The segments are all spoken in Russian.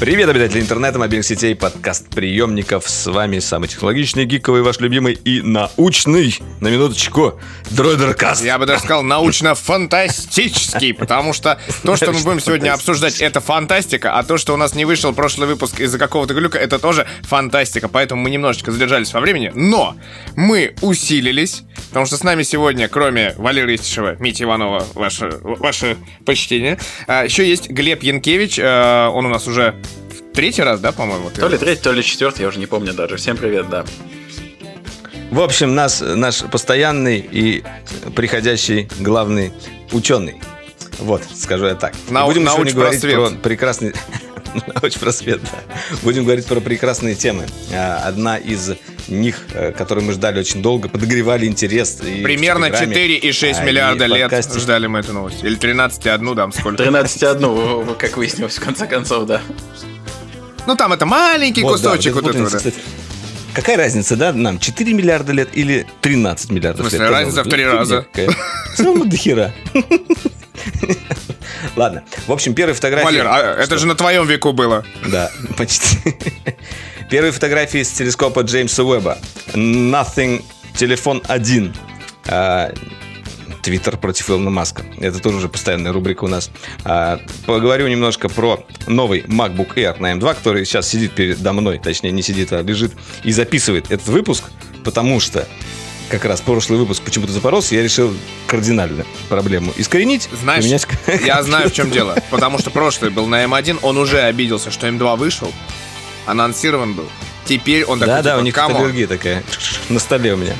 Привет, обитатели интернета, мобильных сетей, подкаст-приемников. С вами самый технологичный, гиковый, ваш любимый и научный, на минуточку, Дроидеркаст. Я бы даже сказал научно-фантастический, потому что то, что мы будем сегодня обсуждать, это фантастика, а то, что у нас не вышел прошлый выпуск из-за какого-то глюка, это тоже фантастика, поэтому мы немножечко задержались во времени, но мы усилились, потому что с нами сегодня, кроме Валерия Истишева, Мити Иванова, ваше, ваше почтение, а, еще есть Глеб Янкевич, а, он у нас уже третий раз, да, по-моему? То ли третий, то ли четвертый, я уже не помню даже. Всем привет, да. В общем, нас, наш постоянный и приходящий главный ученый. Вот, скажу я так. Нау- Будем науч сегодня говорить просвет. про прекрасный... Науч просвет, да. Будем говорить про прекрасные темы. А, Одна из них, э, которую мы ждали очень долго, подогревали интерес. и Примерно Телеграме, 4,6 а, и миллиарда в лет подкасте. ждали мы эту новость. Или 13,1, там сколько. 13.1, как выяснилось, в конце концов, да. Ну, там это маленький Вот, да, кусочек вот вот это этого, да. кстати. Какая разница, да, нам? 4 миллиарда лет или 13 миллиардов В смысле, лет? разница в три Ну, раза. равно до хера. Ладно. В общем, первая фотография... Валер, а это же на твоем веку было. Да, почти. Первые фотографии с телескопа Джеймса Уэбба. Nothing, телефон 1. Твиттер против Илона Маска. Это тоже уже постоянная рубрика у нас. А, Поговорю немножко про новый MacBook Air на M2, который сейчас сидит передо мной, точнее не сидит, а лежит и записывает этот выпуск, потому что как раз прошлый выпуск почему-то запоролся, я решил кардинально проблему искоренить. Знаешь, поменять- я знаю, в чем дело. Потому что прошлый был на М1, он уже обиделся, что М2 вышел, анонсирован был. Теперь он такой, Да, да, типа, у них аллергия такая на столе у меня.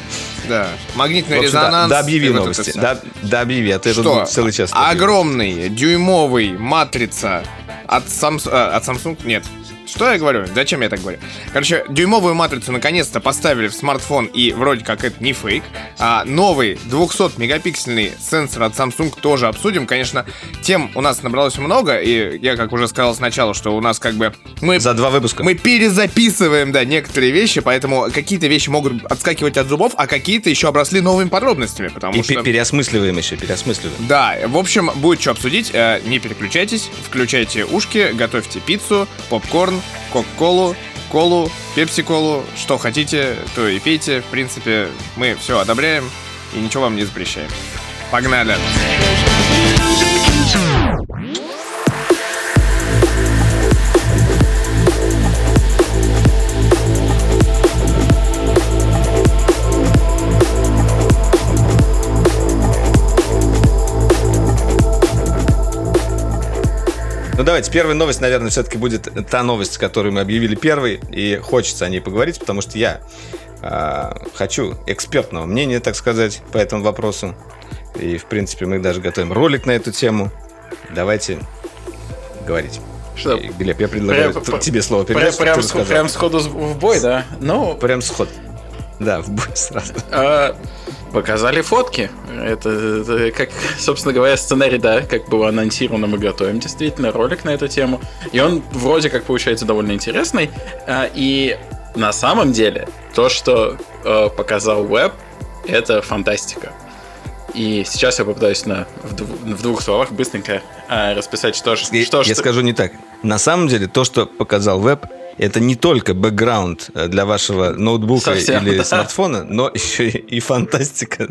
Да. Магнитный резонанс. Да, объяви новости. Да, да, объяви, а тут Что? буду целый час. Огромный, дюймовый матрица от, Samsung, э, от Samsung, нет. Что я говорю? Зачем я так говорю? Короче, дюймовую матрицу наконец-то поставили в смартфон, и вроде как это не фейк. А новый 200-мегапиксельный сенсор от Samsung тоже обсудим. Конечно, тем у нас набралось много, и я, как уже сказал сначала, что у нас как бы... Мы За два выпуска. мы перезаписываем, да, некоторые вещи, поэтому какие-то вещи могут отскакивать от зубов, а какие-то еще обросли новыми подробностями, потому И что... пе- переосмысливаем еще, переосмысливаем. Да, в общем, будет что обсудить. Э, Не переключайтесь, включайте ушки, готовьте пиццу, попкорн, кока-колу, колу, пепси-колу, что хотите, то и пейте. В принципе, мы все одобряем и ничего вам не запрещаем. Погнали! Ну давайте, первая новость, наверное, все-таки будет та новость, которую мы объявили первой, и хочется о ней поговорить, потому что я а, хочу экспертного мнения, так сказать, по этому вопросу. И, в принципе, мы даже готовим ролик на эту тему. Давайте говорить. Что, И, Глеб, я предлагаю Прям- т- тебе слово Прям, передать, прям, рассказал. прям сходу в бой, да? Ну, Прям сход. Да, в бой сразу. а, показали фотки. Это, это как, собственно говоря, сценарий, да, как было анонсировано, мы готовим действительно ролик на эту тему. И он вроде как получается довольно интересный. А, И на самом деле то, что э, показал веб, это фантастика. И сейчас я попытаюсь на, в, дв- в двух словах быстренько а, расписать, что, ж- Я, что, я что- скажу не так. На самом деле, то, что показал веб, это не только бэкграунд э, для вашего ноутбука Совсем, или да. смартфона, но еще и, и фантастика.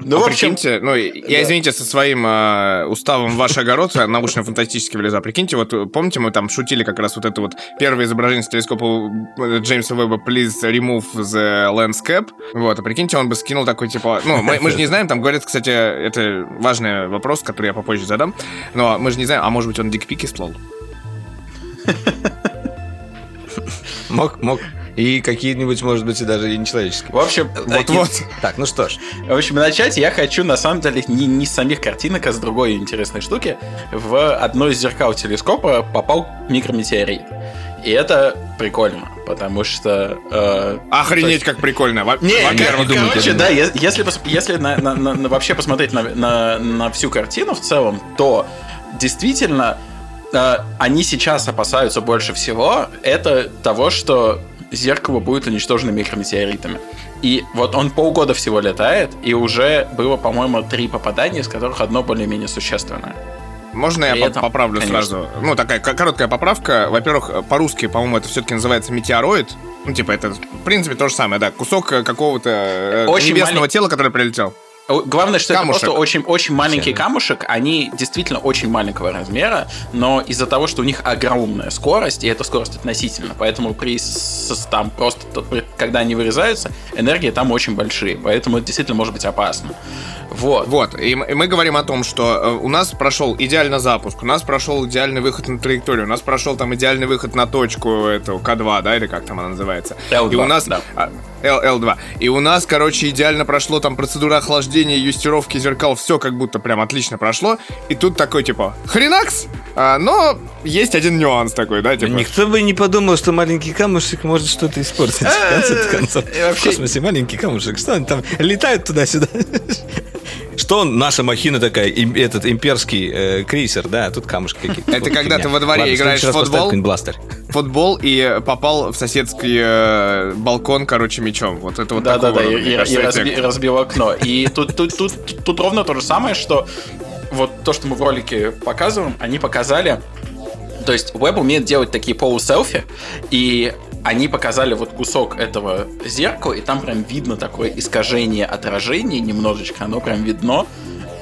Ну, а в общем, прикиньте, ну, я, извините, со своим э, уставом в ваш огород, научно-фантастически влеза. Прикиньте, вот э, помните, мы там шутили как раз вот это вот первое изображение с телескопа э, Джеймса Веба «Please remove the landscape». Вот, а прикиньте, он бы скинул такой, типа... Ну, мы, мы же не знаем, там говорят, кстати, это важный вопрос, который я попозже задам, но мы же не знаем, а может быть, он дикпики слал? Мог, мог. И какие-нибудь, может быть, и даже и нечеловеческие. в общем, Вот-вот. Так, ну что ж. В общем, начать я хочу, на самом деле, не, не с самих картинок, а с другой интересной штуки. В одно из зеркал телескопа попал микрометеорит. И это прикольно, потому что... э, Охренеть, как прикольно. Во- не, Во-первых, думаете, короче, да? е- если, если на- на- на- на- вообще посмотреть на, на- на всю картину в целом, то действительно э, они сейчас опасаются больше всего это того, что зеркало будет уничтожено микрометеоритами. И вот он полгода всего летает, и уже было, по-моему, три попадания, из которых одно более-менее существенное. Можно я При по- этом, поправлю конечно. сразу? Ну, такая короткая поправка. Во-первых, по-русски, по-моему, это все-таки называется метеороид. Ну, типа, это, в принципе, то же самое, да. Кусок э, какого-то э, Очень небесного малень- тела, который прилетел. Главное, что Камушек. это просто очень, очень маленький камушек. Они действительно очень маленького размера, но из-за того, что у них огромная скорость, и эта скорость относительно, поэтому при там просто когда они вырезаются, энергии там очень большие, поэтому это действительно может быть опасно. Вот. Вот, и мы говорим о том, что э, у нас прошел идеально запуск, у нас прошел идеальный выход на траекторию, у нас прошел там идеальный выход на точку этого К2, да, или как там она называется. L2, и у нас да. А, L, 2 И у нас, короче, идеально прошло там процедура охлаждения, юстировки зеркал, все как будто прям отлично прошло. И тут такой, типа, хренакс, А, но есть один нюанс такой, да, типа. Никто бы не подумал, что маленький камушек может что-то испортить. В конце концов, и вообще- в космосе маленький камушек. Что они там летают туда-сюда? Что наша махина такая, им- этот имперский э, крейсер, да, тут камушки какие-то. Это когда ты во дворе Ладно, играешь в футбол. Футбол и попал в соседский э, балкон, короче, мечом. Вот это вот Да, да, такого да, и, мне и- кажется, и разби- эффект. разбил окно. И тут, тут, тут, тут ровно то же самое, что вот то, что мы в ролике показываем, они показали. То есть Web умеет делать такие полуселфи, и они показали вот кусок этого зеркала, и там прям видно такое искажение отражения немножечко, оно прям видно.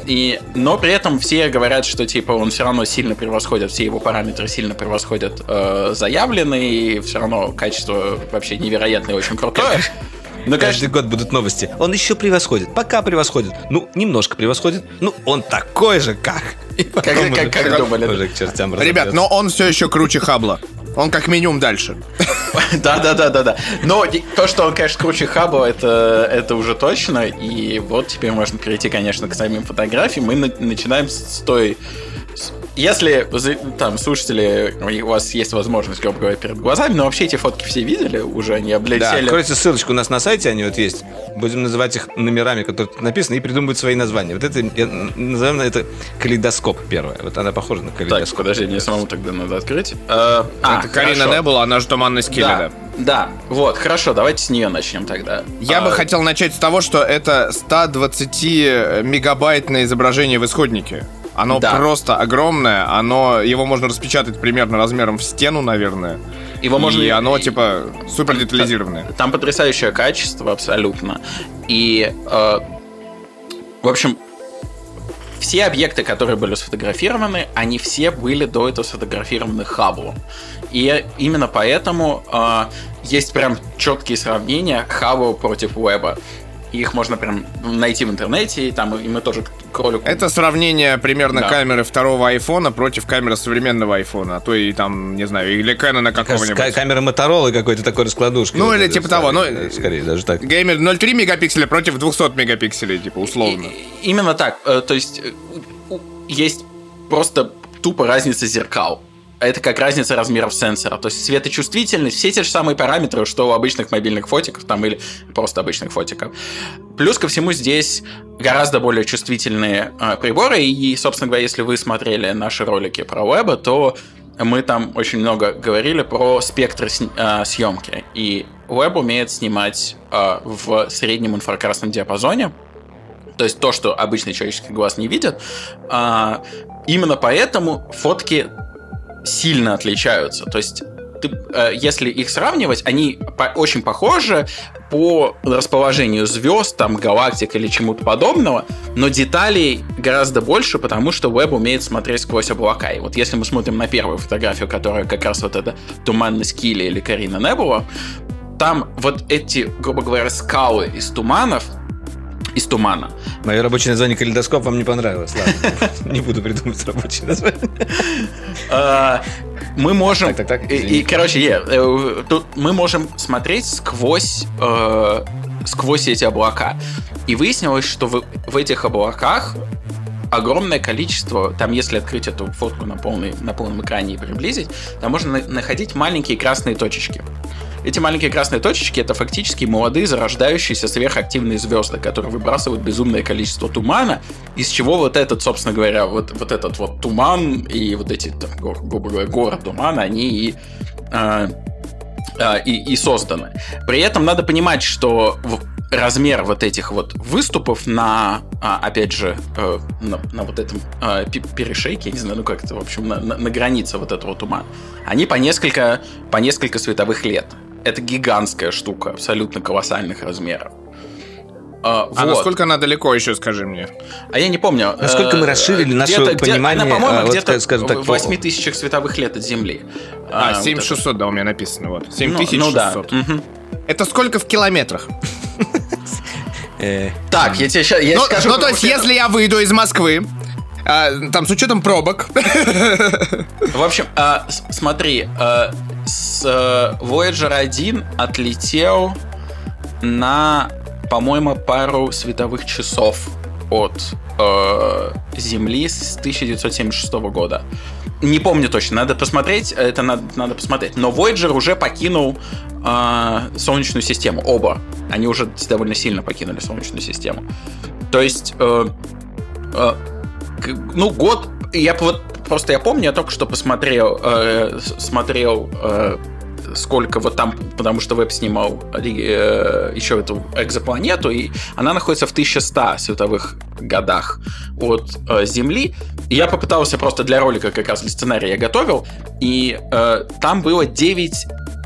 И, но при этом все говорят, что типа он все равно сильно превосходит, все его параметры сильно превосходят э, заявленные, и все равно качество вообще невероятное и очень крутое. Но, Каждый конечно, год будут новости. Он еще превосходит. Пока превосходит. Ну, немножко превосходит. Ну, он такой же, как. Как- уже- как думали, Ребят, но он все еще круче Хабла. Он как минимум дальше. Да, да, да, да, да. Но то, что он, конечно, круче Хаба, это, это уже точно. И вот теперь можно перейти, конечно, к самим фотографиям. Мы на- начинаем с той. Если там слушатели, у вас есть возможность, грубо говоря, перед глазами, но вообще эти фотки все видели, уже они Да, облетели. откройте ссылочку у нас на сайте, они вот есть. Будем называть их номерами, которые тут написаны, и придумывать свои названия. Вот это, я, назовем это калейдоскоп первое. Вот она похожа на так, калейдоскоп. подожди, мне самому тогда надо открыть. Э, а, это Карина хорошо. Небула, она же туманный скилли, Да, да. да, вот, хорошо, давайте с нее начнем тогда. Я А, бы хотел начать с того, что это 120 мегабайтное изображение в исходнике. Оно Да. просто огромное, оно, его можно распечатать примерно размером в стену, наверное. Его можно и оно, типа, супер детализированное. Там потрясающее качество абсолютно. И, э, в общем, все объекты, которые были сфотографированы, они все были до этого сфотографированы Хабблом. И именно поэтому э, есть прям четкие сравнения Хаббл против Уэба. Их можно прям найти в интернете, и там и мы тоже к к ролику... Это сравнение примерно Да. камеры второго айфона против камеры современного айфона, а то и там, не знаю, или Кэнона Кажется, какого-нибудь. ка- камера Моторолы какой-то такой раскладушки. Ну, Вот или типа того, ну, э, Скорее, даже так. Геймер 0,3 мегапикселя против 200 мегапикселей, типа, условно. И- именно так. Э, То есть э, есть просто тупо разница зеркал. Это как разница размеров сенсора. То есть светочувствительность, все те же самые параметры, что у обычных мобильных фотиков там или просто обычных фотиков. Плюс ко всему здесь гораздо более чувствительные э, приборы. И, собственно говоря, если вы смотрели наши ролики про веба, то мы там очень много говорили про спектры сни- э, съемки. И веб умеет снимать э, в среднем инфракрасном диапазоне. То есть то, что обычный человеческий глаз не видит. А, именно поэтому фотки сильно отличаются. То есть ты, э, если их сравнивать, они по- очень похожи по расположению звезд, там, галактик или чему-то подобного, но деталей гораздо больше, потому что веб умеет смотреть сквозь облака. И вот если мы смотрим на первую фотографию, которая как раз вот это туманность Килли или Карина Небула, там вот эти, грубо говоря, скалы из туманов, из тумана, Мое рабочее название калейдоскоп вам не понравилось. Ладно, не буду придумывать рабочее название. А, мы можем... Так, так, так, и, короче, э, тут мы можем смотреть сквозь, э, сквозь эти облака. И выяснилось, что в, в этих облаках огромное количество, там если открыть эту фотку на, полный, на полном экране и приблизить, там можно на- находить маленькие красные точечки. Эти маленькие красные точечки это фактически молодые зарождающиеся сверхактивные звезды, которые выбрасывают безумное количество тумана, из чего вот этот, собственно говоря, вот, вот этот вот туман и вот эти, там, гру- грубо говоря, горы тумана, они и а, а, и, и созданы. При этом надо понимать, что размер вот этих вот выступов на, а, опять же, э, на, на вот этом э, перешейке, я не знаю, ну как это, в общем, на, на, на границе вот этого тума, они по несколько, по несколько световых лет. Это гигантская штука, абсолютно колоссальных размеров. А, а вот. насколько она далеко еще, скажи мне? А я не помню. Насколько мы расширили наше где понимание? Она, по-моему, вот, где-то скажем так, в 8 тысячах световых лет от Земли. А, 7600, вот да, у меня написано. Вот. 7600. Ну, ну да. Угу. Это сколько в километрах? Э, так, я тебе сейчас я ну, скажу. Ну, то есть, если я выйду из Москвы, а, там с учетом пробок. В общем, а, смотри, а, с э, Voyager 1 отлетел на, по-моему, пару световых часов от э, Земли с 1976 года. Не помню точно, надо посмотреть, это надо, надо посмотреть. Но Voyager уже покинул э, Солнечную систему, оба. Они уже довольно сильно покинули Солнечную систему. То есть, э, э, ну, год, я вот просто я помню, я только что посмотрел, э, смотрел э, сколько вот там, потому что веб снимал э, еще эту экзопланету, и она находится в 1100 световых годах от э, Земли. Я попытался просто для ролика как раз для сценария я готовил, и э, там было 9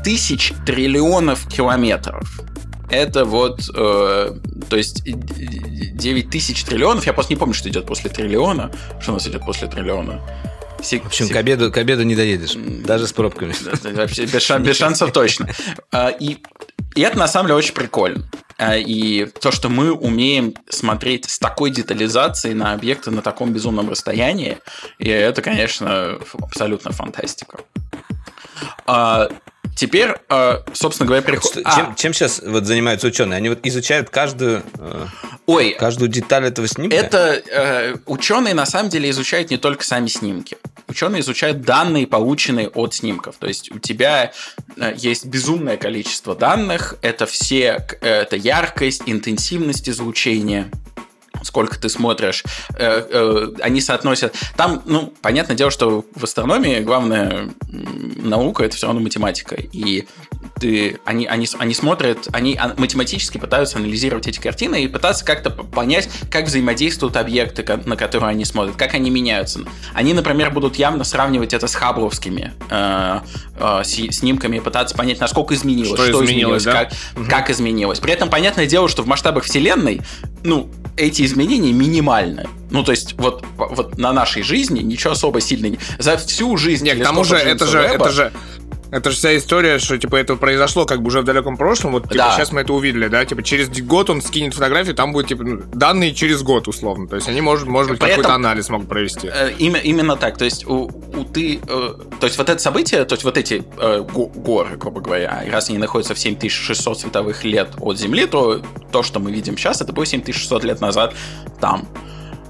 тысяч триллионов километров. Это вот, э, то есть 9 тысяч триллионов, я просто не помню, что идет после триллиона, что у нас идет после триллиона. В общем, к обеду, к обеду не доедешь, даже с пробками. Вообще без, шан, без шансов точно. А, и, и это на самом деле очень прикольно. А, и то, что мы умеем смотреть с такой детализацией на объекты на таком безумном расстоянии, и это, конечно, абсолютно фантастика. А, Теперь, собственно говоря, приходит... А. Чем, чем сейчас вот занимаются ученые? Они вот изучают каждую, э, Ой, каждую деталь этого снимка? Это э, ученые на самом деле изучают не только сами снимки ученые изучают данные, полученные от снимков. То есть у тебя э, есть безумное количество данных, это все, это яркость, интенсивность излучения, сколько ты смотришь, э, э, они соотносят. Там, ну, понятное дело, что в астрономии главная наука это все равно математика. И ты, они, они, они смотрят, они математически пытаются анализировать эти картины и пытаться как-то понять, как взаимодействуют объекты, на которые они смотрят, как они меняются. Они, например, будут явно сравнивать это с хабловскими э, э, снимками, пытаться понять, насколько изменилось, что, что изменилось, изменилось да? как, угу. как изменилось. При этом понятное дело, что в масштабах Вселенной, ну, эти изменения минимальны. Ну, то есть, вот, вот на нашей жизни ничего особо сильно не... За всю жизнь... Нет, к тому же, это же, это же, это же вся история, что, типа, это произошло как бы уже в далеком прошлом, вот, типа, да. сейчас мы это увидели, да, типа, через год он скинет фотографию, там будет, типа, ну, данные через год, условно, то есть они, может, может быть, какой-то анализ могут провести. Э, именно, именно так, то есть у, у ты, э, то есть вот это событие, то есть вот эти э, горы, грубо говоря, раз они находятся в 7600 световых лет от Земли, то то, что мы видим сейчас, это было 7600 лет назад там.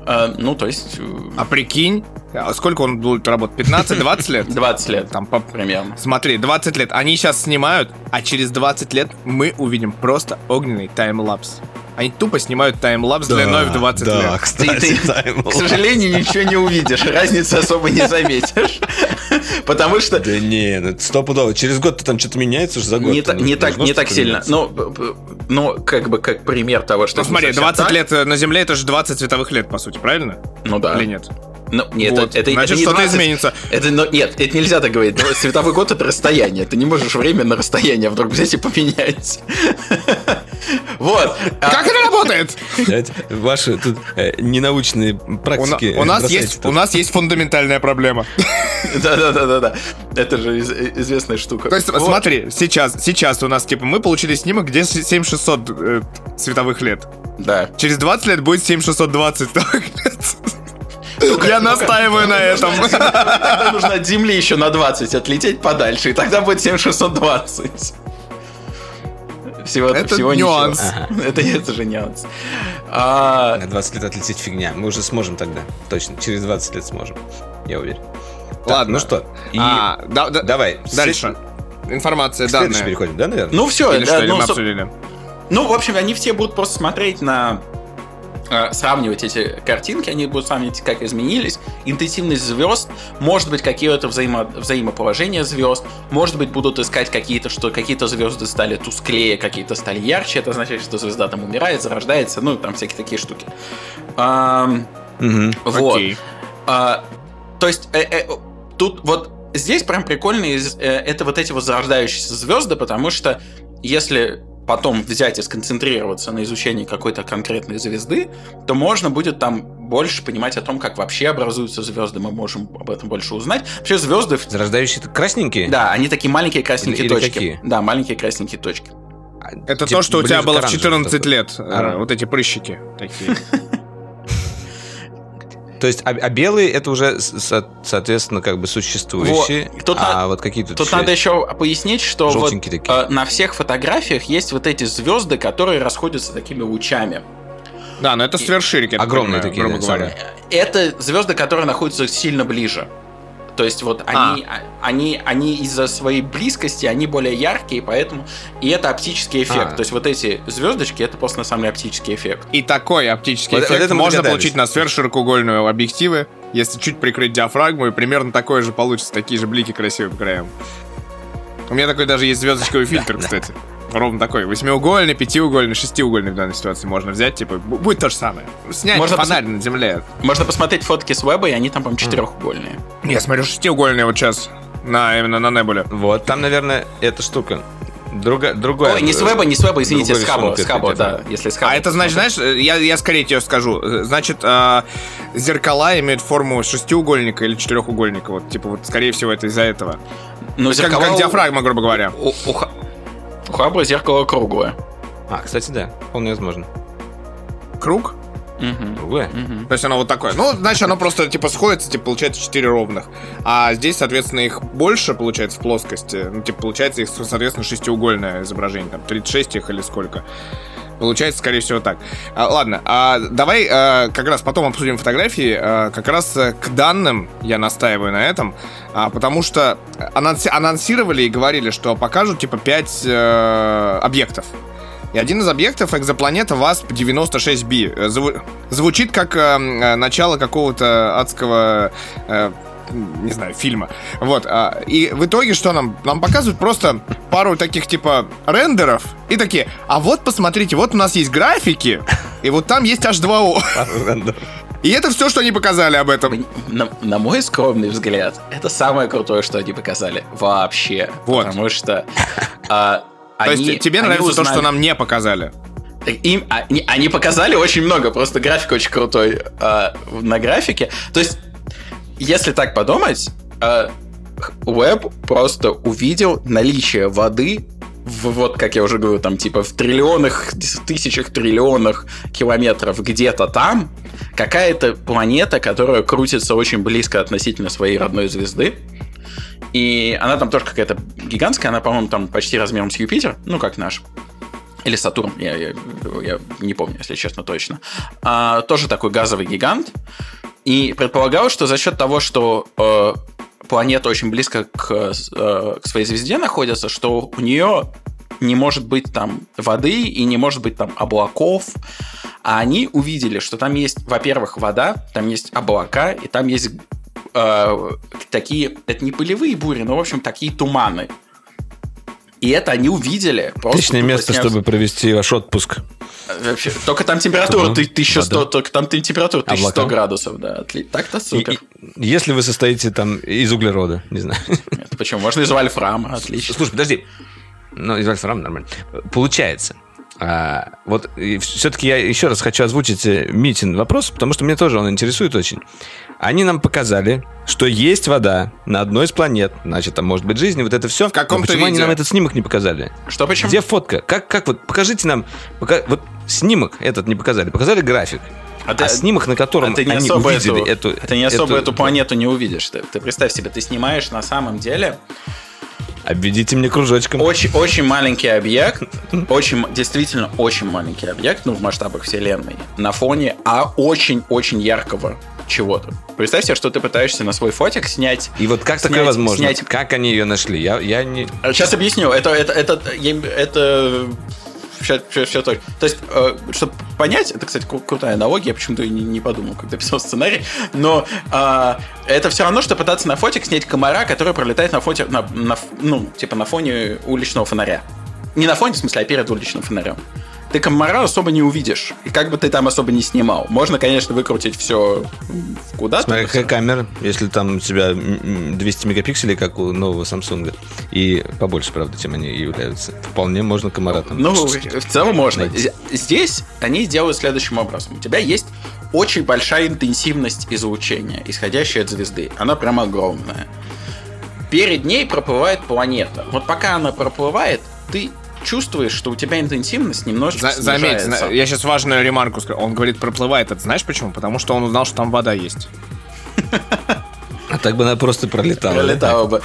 Э, ну, то есть... Э, а прикинь, а сколько он будет работать? 15-20 лет? 20 лет. Там по... примерно. Смотри, 20 лет. Они сейчас снимают, а через 20 лет мы увидим просто огненный таймлапс. Они тупо снимают таймлапс да, длиной в 20 да, лет. Кстати, ты, ты, к сожалению, ничего не увидишь. Разницы особо не заметишь. Потому что... Да не, ну стопудово. Через год ты там что-то меняется уже за год. Не, не так, не так сильно. Но, но как бы как пример того, что... Ну смотри, 20 так. лет на Земле это же 20 световых лет, по сути, правильно? Ну да. Или нет? Ну, нет, вот. это, Значит, это что-то изменится. Это, ну, нет, это нельзя так говорить. Световой год это расстояние. Ты не можешь время на расстояние вдруг взять и поменять. Вот. Как это работает? Ваши тут э, ненаучные практики. У нас есть у нас есть фундаментальная проблема. Да-да-да-да-да. Это же известная штука. То есть, смотри, сейчас, сейчас у нас, типа, мы получили снимок, где 7600 э, световых лет. Да. Через 20 лет будет 7620 лет. Я настаиваю на этом. Тогда нужно от Земли еще на 20 отлететь подальше, и тогда будет 7620. Всего, это всего нюанс. Ничего. Это, это же нюанс. А... На 20 лет отлететь фигня. Мы уже сможем тогда. Точно. Через 20 лет сможем. Я уверен. Ладно. ну что? И... А, да, да, давай. Дальше. Информация, К данные. переходим, да, наверное? Ну все. Или да, что, ну, мы обсудили? Ну, в общем, они все будут просто смотреть на сравнивать эти картинки, они будут сравнивать, как изменились. Интенсивность звезд, может быть, какие-то взаимо взаимоположения звезд, может быть, будут искать какие-то, что какие-то звезды стали тусклее, какие-то стали ярче. Это означает, что звезда там умирает, зарождается, ну, там всякие такие штуки. А, угу. Вот. Окей. А, то есть, э, э, тут вот здесь прям прикольные э, это вот эти вот зарождающиеся звезды, потому что если потом взять и сконцентрироваться на изучении какой-то конкретной звезды, то можно будет там больше понимать о том, как вообще образуются звезды. Мы можем об этом больше узнать. Вообще звезды... Зарождающие красненькие? Да, они такие маленькие красненькие или, точки. Или какие? Да, маленькие красненькие точки. Это типа, то, что у тебя было в 14 лет. А, вот эти прыщики такие. То есть, а, а белые это уже, со, соответственно, как бы существующие. Вот. Тут а на... вот какие тут Тут еще надо еще пояснить, что вот, э, на всех фотографиях есть вот эти звезды, которые расходятся такими лучами. Да, но это сверхширики. Огромные такие, грубо говоря. Это звезды, которые находятся сильно ближе. То есть вот они, а. они, они из-за своей близкости, они более яркие, поэтому... И это оптический эффект. А. То есть вот эти звездочки, это просто на самом деле оптический эффект. И такой оптический вот эффект это можно получить на сверхширокоугольную объективы, если чуть прикрыть диафрагму, и примерно такое же получится, такие же блики красивые по краям. У меня такой даже есть звездочковый фильтр, кстати ровно такой. Восьмиугольный, пятиугольный, шестиугольный в данной ситуации можно взять. Типа, будет то же самое. Снять можно фонарь пос... на земле. Можно посмотреть фотки с веба, и они там, по-моему, четырехугольные. Я смотрю шестиугольные вот сейчас. На, именно на Небуле. Вот, там, наверное, эта штука. Друга, другое. Ой, не с веба, не с веба, извините, с хаба, с хаба, да, если с хаба. А это значит, знаешь, я, я скорее тебе скажу, значит, э, зеркала имеют форму шестиугольника или четырехугольника, вот, типа, вот, скорее всего, это из-за этого. Ну, зеркала... как, как диафрагма, грубо говоря. У, у, у Хабра зеркало круглое. А, кстати, да, вполне возможно. Круг? Угу. Круглое? Угу. То есть оно вот такое. Ну, значит, оно просто типа сходится, типа получается 4 ровных. А здесь, соответственно, их больше получается в плоскости. Ну, типа получается их, соответственно, шестиугольное изображение. Там 36 их или сколько. Получается, скорее всего, так. А, ладно, а давай а, как раз потом обсудим фотографии. А, как раз э, к данным я настаиваю на этом, а, потому что анонси анонсировали и говорили, что покажут типа 5 а, э, объектов. И один из объектов экзопланета ВАСП-96b. Э, зву звучит как э, начало какого-то адского э, не знаю, фильма. Вот. А, и в итоге что нам? Нам показывают просто пару таких типа рендеров и такие, а вот посмотрите, вот у нас есть графики, и вот там есть H2O. И это все, что они показали об этом. На, на мой скромный взгляд, это самое крутое, что они показали вообще. Вот. Потому что... А, То они, есть тебе нравится узнали... то, что нам не показали? Им, они, они показали очень много, просто график очень крутой э, на графике. То есть если так подумать, э, просто увидел наличие воды в, вот, как я уже говорю, там, типа, в триллионах, тысячах триллионах километров где-то там, какая-то планета, которая крутится очень близко относительно своей родной звезды, и она там тоже какая-то гигантская, она, по-моему, там почти размером с Юпитер, ну, как наш. Или Сатурн, я, я, я не помню, если честно, точно. А, тоже такой газовый гигант. И предполагалось, что за счет того, что э, планета очень близко к, э, к своей звезде находится, что у нее не может быть там воды и не может быть там облаков. А они увидели, что там есть, во-первых, вода, там есть облака, и там есть э, такие, это не пылевые бури, но, в общем, такие туманы. И это они увидели. Отличное место, сняв... чтобы провести ваш отпуск. Вообще, только там температура ты, 1100, только там температура 1100 Облака. градусов, да. Так-то супер. И, и, если вы состоите там из углерода, не знаю. Нет, почему? Можно из вольфрама, отлично. Слушай, подожди. Ну, из вольфрама нормально. Получается, а, вот все-таки я еще раз хочу озвучить э, Митин вопрос, потому что меня тоже он интересует очень. Они нам показали, что есть вода на одной из планет, значит, там может быть жизнь, вот это все. В каком-то Почему видео? они нам этот снимок не показали? Что, почему? Где фотка? Как, как вот, покажите нам, пока, вот снимок этот не показали, показали график. А, ты, а снимок, на котором а ты не они особо увидели эту, эту... Ты не особо эту, эту планету не увидишь. Ты, ты представь себе, ты снимаешь на самом деле Обведите мне кружочком. Очень, очень маленький объект, очень, действительно очень маленький объект, ну, в масштабах Вселенной, на фоне, а очень-очень яркого чего-то. Представь себе, что ты пытаешься на свой фотик снять. И вот как снять, такое возможно? Снять... Как они ее нашли? Я, я не... Сейчас объясню. Это, это, это, это все, все, все точно. То есть, э, чтобы понять, это, кстати, крутая аналогия, я почему-то не, не подумал, когда писал сценарий, но э, это все равно, что пытаться на фотик снять комара, который пролетает на фоте, на, на, ну, типа на фоне уличного фонаря. Не на фоне, в смысле, а перед уличным фонарем ты комара особо не увидишь. И как бы ты там особо не снимал. Можно, конечно, выкрутить все куда-то. Смотри, какая камера, если там у тебя 200 мегапикселей, как у нового Samsung, и побольше, правда, чем они являются. Вполне можно комара там. Ну, в целом можно. Найти. Здесь они делают следующим образом. У тебя есть очень большая интенсивность излучения, исходящая от звезды. Она прям огромная. Перед ней проплывает планета. Вот пока она проплывает, ты чувствуешь, что у тебя интенсивность немножечко За, Заметь, я сейчас важную ремарку скажу. Он говорит, проплывает. Это знаешь почему? Потому что он узнал, что там вода есть. А так бы она просто пролетала. Пролетала бы.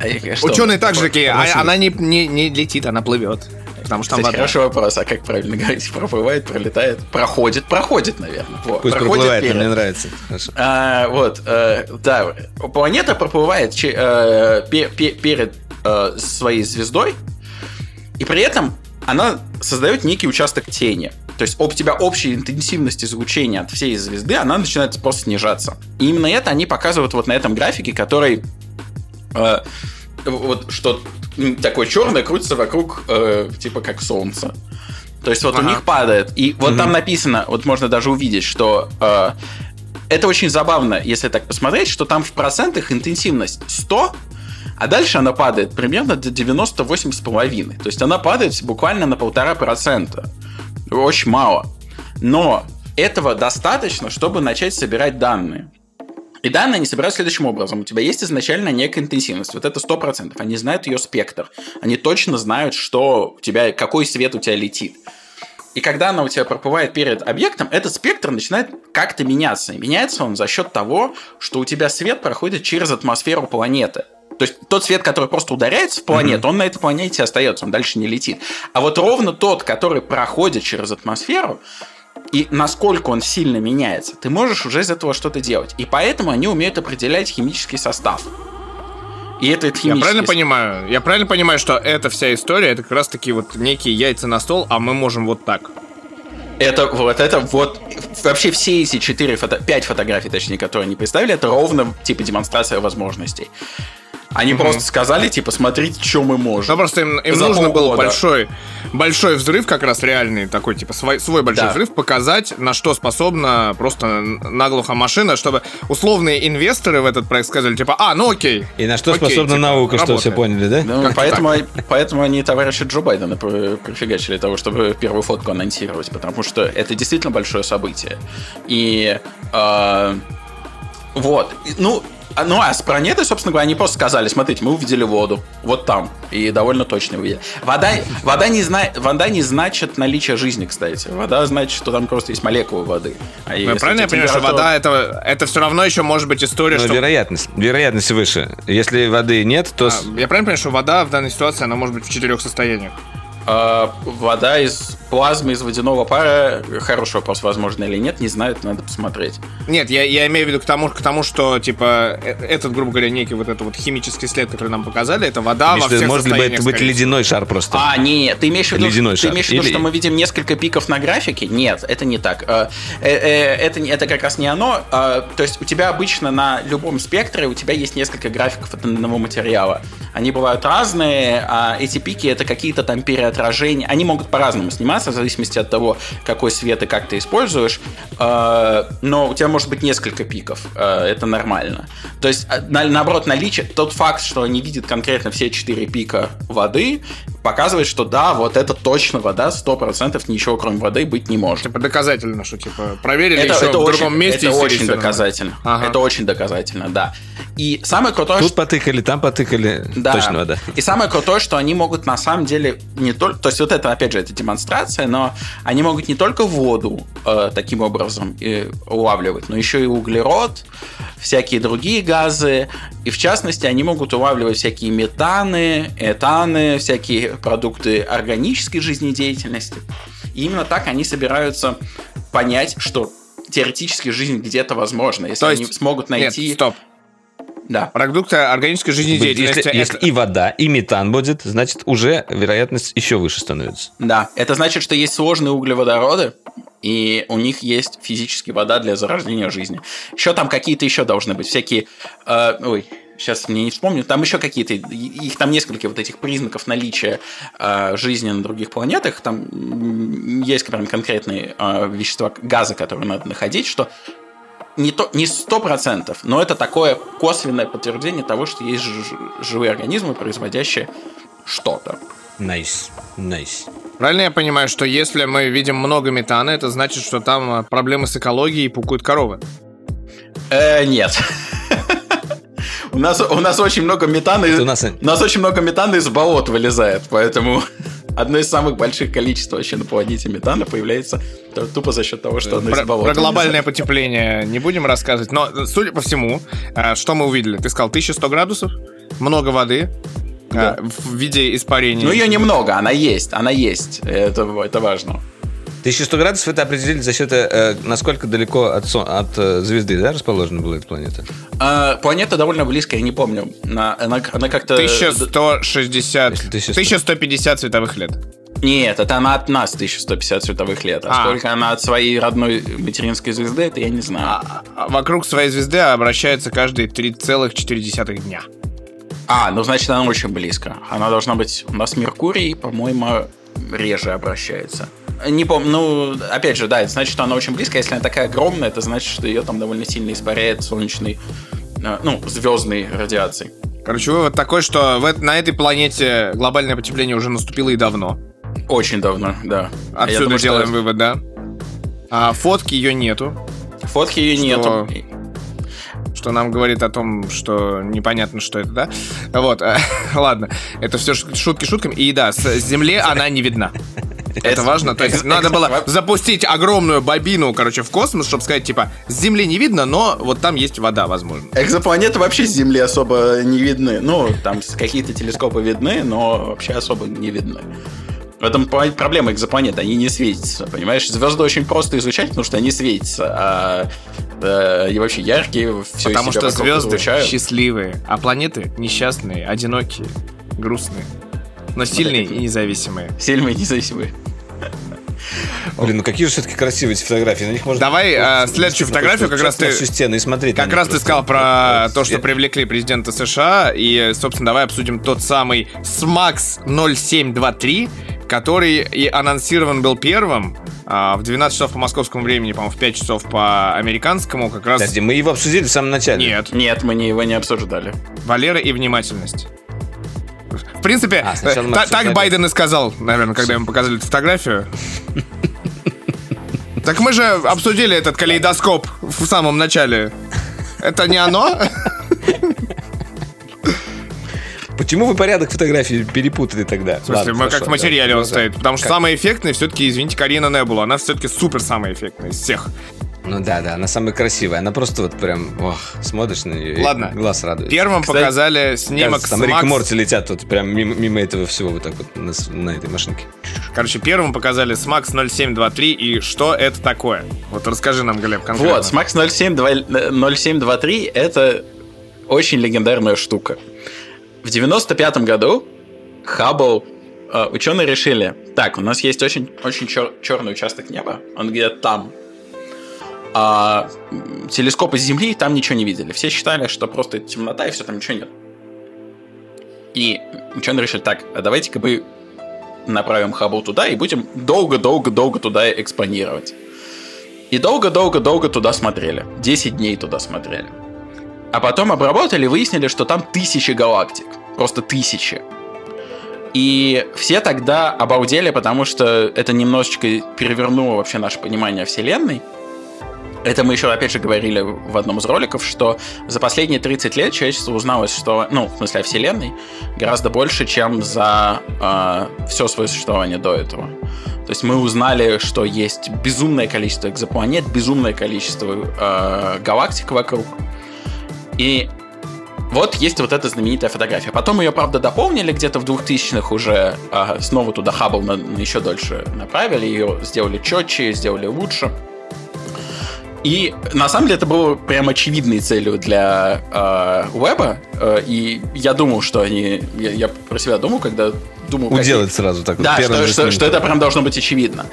А Ученые также такие, а она не, не, не летит, она плывет. Потому что там Кстати, вода. хороший вопрос, а как правильно говорить? Проплывает, пролетает, проходит, проходит, наверное. Вот. Пусть проходит проплывает, перед. мне нравится. А, вот, э, да, планета проплывает че, э, пе, пе, перед э, своей звездой, и при этом она создает некий участок тени. То есть у тебя общая интенсивность излучения от всей звезды, она начинает просто снижаться. И именно это они показывают вот на этом графике, который э, вот что такое черное крутится вокруг э, типа как солнце. То есть вот ага. у них падает. И вот угу. там написано, вот можно даже увидеть, что э, это очень забавно, если так посмотреть, что там в процентах интенсивность 100, а дальше она падает примерно до 98,5. То есть она падает буквально на полтора процента. Очень мало. Но этого достаточно, чтобы начать собирать данные. И данные они собирают следующим образом. У тебя есть изначально некая интенсивность. Вот это 100%. Они знают ее спектр. Они точно знают, что у тебя, какой свет у тебя летит. И когда она у тебя проплывает перед объектом, этот спектр начинает как-то меняться. И меняется он за счет того, что у тебя свет проходит через атмосферу планеты. То есть тот свет, который просто ударяется в планету, mm-hmm. он на этой планете остается, он дальше не летит. А вот ровно тот, который проходит через атмосферу, и насколько он сильно меняется, ты можешь уже из этого что-то делать. И поэтому они умеют определять химический состав. И это химический... Я правильно понимаю? Я правильно понимаю, что эта вся история, это как раз таки вот некие яйца на стол, а мы можем вот так. Это вот это вот вообще все эти четыре фото, пять фотографий, точнее, которые они представили, это ровно типа демонстрация возможностей. Они просто сказали, типа, смотрите, что мы можем. Ну, просто им, им нужно был большой, большой взрыв, как раз реальный такой, типа, свой, свой большой да. взрыв, показать, на что способна просто наглухо машина, чтобы условные инвесторы в этот проект сказали, типа, а, ну окей. И на что окей, способна типа, наука, работает. что все поняли, да? Ну, поэтому, поэтому они товарища Джо Байдена прифигачили того, чтобы первую фотку анонсировать, потому что это действительно большое событие. И э, вот. Ну, а, ну, а с планетой, собственно говоря, они просто сказали, смотрите, мы увидели воду, вот там, и довольно точно увидели. Вода, вода, не, зна, вода не значит наличие жизни, кстати. Вода значит, что там просто есть молекулы воды. А ну, правильно я понимаю, что вода это, это все равно еще может быть история, Но что... вероятность, вероятность выше. Если воды нет, то... А, я правильно понимаю, что вода в данной ситуации, она может быть в четырех состояниях? А, вода из плазмы, из водяного пара, хороший вопрос, возможно или нет, не знаю, это надо посмотреть. Нет, я, я имею в виду к тому, к тому, что, типа, э, этот, грубо говоря, некий вот этот вот химический след, который нам показали, это вода Миш, во всех Может ли это быть ледяной шар просто? А, нет, ты имеешь в виду, ледяной ты шар. имеешь в виду, Или... что мы видим несколько пиков на графике? Нет, это не так. Э, э, это, это как раз не оно. То есть у тебя обычно на любом спектре у тебя есть несколько графиков от одного материала. Они бывают разные, а эти пики это какие-то там периоды отражение. Они могут по-разному сниматься, в зависимости от того, какой свет и как ты используешь. Э, но у тебя может быть несколько пиков. Э, это нормально. То есть, э, наоборот, наличие, тот факт, что они видят конкретно все четыре пика воды, показывает, что да, вот это точно вода, 100% ничего кроме воды быть не может. Типа доказательно, что типа проверили это, еще это в очень, другом месте. Это очень доказательно. Ага. Это очень доказательно, да. И самое крутое... Тут что... потыкали, там потыкали. Да. Точно вода. И самое крутое, что они могут на самом деле не только... То есть вот это, опять же, это демонстрация, но они могут не только воду э, таким образом э, улавливать, но еще и углерод, всякие другие газы. И в частности, они могут улавливать всякие метаны, этаны, всякие продукты органической жизнедеятельности. И именно так они собираются понять, что теоретически жизнь где-то возможна, если То есть... они смогут найти... Нет, стоп. Да. Продукты органической жизнедеятельности. Если, если это- и вода, и метан будет, значит, уже вероятность еще выше становится. Да, это значит, что есть сложные углеводороды, и у них есть физически вода для зарождения жизни. Еще там какие-то еще должны быть всякие... э, ой, сейчас мне не вспомню. Там еще какие-то... Их там несколько вот этих признаков наличия э, жизни на других планетах. Там есть прям конкретные э, вещества, газы, которые надо находить, что не, то, не 100%, но это такое косвенное подтверждение того, что есть ж- живые организмы, производящие что-то. Nice, nice. Правильно я понимаю, что если мы видим много метана, это значит, что там э, проблемы с экологией и пукают коровы? Э, нет. У нас, у нас очень много метана. из- у нас- у нас очень много метана из болот вылезает, поэтому одно из самых больших количеств вообще на планете метана появляется тупо за счет того, что оно из Про, болот про глобальное вылезает. потепление не будем рассказывать, но, судя по всему, э, что мы увидели? Ты сказал 1100 градусов, много воды э, Да. в виде испарений. Ну, ее немного, она есть, она есть. Это, это важно. 1100 градусов это определили за счет, э, насколько далеко от, Со- от э, звезды да, расположена была эта планета. А, планета довольно близкая, я не помню. На- она, она как-то... 1160, Если 1100. 1150 световых лет. Нет, это она от нас 1150 световых лет. А, А. сколько она от своей родной материнской звезды, это я не знаю. А, а вокруг своей звезды обращается каждые 3,4 дня. А, ну значит она очень близко. Она должна быть... У нас Меркурий, по-моему, реже обращается. Не помню, ну, опять же, да, это значит, что она очень близко. Если она такая огромная, это значит, что ее там довольно сильно испаряет солнечной, э, ну, звездной радиацией. Короче, вывод такой, что в, на этой планете глобальное потепление уже наступило и давно. Очень давно, да. А Отсюда думаю, что делаем вывод, да? А фотки ее нету, Фотки ее Что? нету. Что нам говорит о том, что непонятно, что это, да? Вот, э, ладно, это все шутки шутками. И да, с Земли она не видна. Это важно. То есть надо было запустить огромную бобину, короче, в космос, чтобы сказать, типа, с Земли не видно, но вот там есть вода, возможно. Экзопланеты вообще с Земли особо не видны. Ну, там какие-то телескопы видны, но вообще особо не видны. В этом проблема экзопланет, они не светятся, понимаешь? Звезды очень просто изучать, потому что они светятся, а э, и вообще яркие, все Потому что звезды излучают. счастливые, а планеты несчастные, одинокие, грустные, но сильные и независимые. Сильные, независимые. Блин, ну какие же все-таки красивые эти фотографии. На них можно... Давай э, следующую фотографию, как раз ты... всю стену и смотреть. Как раз ты сказал про то, что привлекли президента США, и, собственно, давай обсудим тот самый SMAX 0723, который и анонсирован был первым а, в 12 часов по московскому времени, по-моему, в 5 часов по американскому, как раз... Подожди, мы его обсудили в самом начале. Нет, Нет, мы не, его не обсуждали. Валера и внимательность. В принципе, А, та- так Байден и сказал, наверное, когда ему показали эту фотографию. Так мы же обсудили этот калейдоскоп в самом начале. Это не оно? Почему вы порядок фотографий перепутали тогда? В смысле, мы как в материале он стоит. Потому что самый эффектный все-таки, извините, Карина Небула. Она все-таки супер самая эффектная из всех. Ну да, да, она самая красивая. Она просто вот прям, ох, смотришь на нее, и Ладно. глаз радует. Первым Кстати, показали снимок Кажется, с Там Рик и Макс- Морти летят вот прям мимо, мимо этого всего вот так вот на, с- на этой машинке. Короче, первым показали SMAX 0723. И что это такое? Вот расскажи нам, Глеб, конкретно. Вот, SMAX 07, 0723 это очень легендарная штука. В 95 году Хаббл э, ученые решили, так, у нас есть очень, очень черный участок неба, он где-то там. А телескопы с Земли там ничего не видели. Все считали, что просто темнота и все, там ничего нет. И ученые решили, так, а давайте-ка мы направим Хаббл туда и будем долго-долго-долго туда экспонировать. И долго-долго-долго туда смотрели. 10 дней туда смотрели. А потом обработали выяснили, что там тысячи галактик. Просто тысячи. И все тогда обалдели, потому что это немножечко перевернуло вообще наше понимание Вселенной. Это мы еще, опять же, говорили в одном из роликов, что за последние 30 лет человечество узнало, что, ну, в смысле, о Вселенной, гораздо больше, чем за все свое существование до этого. То есть мы узнали, что есть безумное количество экзопланет, безумное количество э, галактик вокруг. И вот есть вот эта знаменитая фотография. Потом ее, правда, дополнили где-то в 2000-х уже, э, снова туда Хаббл на, на еще дольше направили, ее сделали четче, сделали лучше. И на самом деле это было прям очевидной целью для э, веба. Э, и я думал, что они... Я, я про себя думал, когда думал... Уделать как... сразу так. Да, что, что, что это прям должно быть очевидно.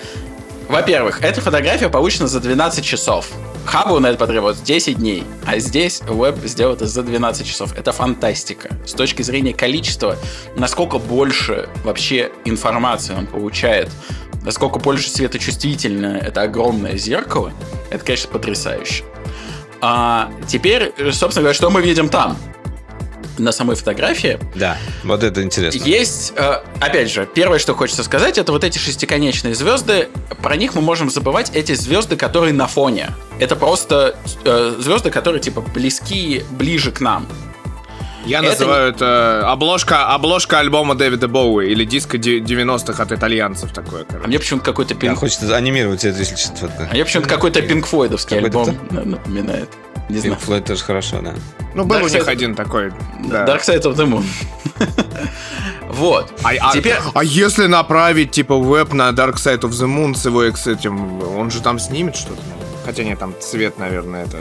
Во-первых, эта фотография получена за 12 часов. Хабу на это потребуется 10 дней, а здесь веб сделал за 12 часов. Это фантастика. С точки зрения количества, насколько больше вообще информации он получает, насколько больше светочувствительно это огромное зеркало, это, конечно, потрясающе. А теперь, собственно говоря, что мы видим там? На самой фотографии. Да, вот это интересно. Есть, э, опять же, первое, что хочется сказать, это вот эти шестиконечные звезды. Про них мы можем забывать эти звезды, которые на фоне. Это просто э, звезды, которые типа близки, ближе к нам. Я это называю это обложка, обложка альбома Дэвида Боуи или диска 90-х от итальянцев такое. Короче. А мне почему-то какой-то пинк... Да, хочется анимировать это, если что-то. А мне почему-то какой-то Пинк Флойдовский альбом напоминает. Не Пинк Флойд тоже хорошо, да. Ну, был Dark у них Side... один такой. Да. Dark Side of the Moon. Вот. А, а, Теперь... а если направить, типа, веб на Dark Side of the Moon с его с этим, он же там снимет что-то? Хотя нет, там цвет, наверное, это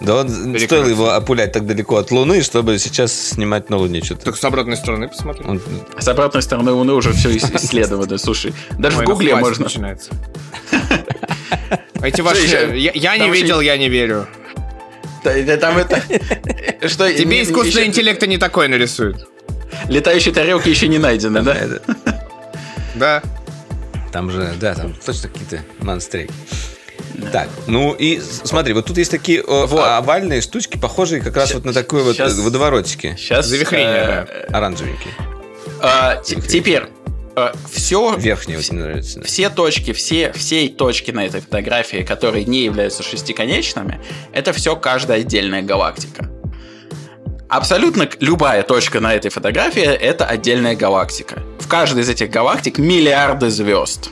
да он стоило его опулять так далеко от Луны, чтобы сейчас снимать на Луне что-то. Так с обратной стороны посмотри. Он... С обратной стороны Луны уже все исследовано. Слушай, даже в Гугле можно... начинается. Эти ваши... Я не видел, я не верю. Там это... Что, Тебе искусственный интеллект не такой нарисует. Летающие тарелки еще не найдены, да? Да. Там же, да, там точно какие-то монстры. Так, ну и смотри, вот тут есть такие вот. овальные штучки, похожие как раз сейчас, вот на такой вот водоворотики. Сейчас. Завихрение, э, да. Оранжевенькие. А, теперь, э, все... Верхние очень нравятся. Все точки, все, все точки на этой фотографии, которые не являются шестиконечными, это все каждая отдельная галактика. Абсолютно любая точка на этой фотографии это отдельная галактика. В каждой из этих галактик миллиарды звезд.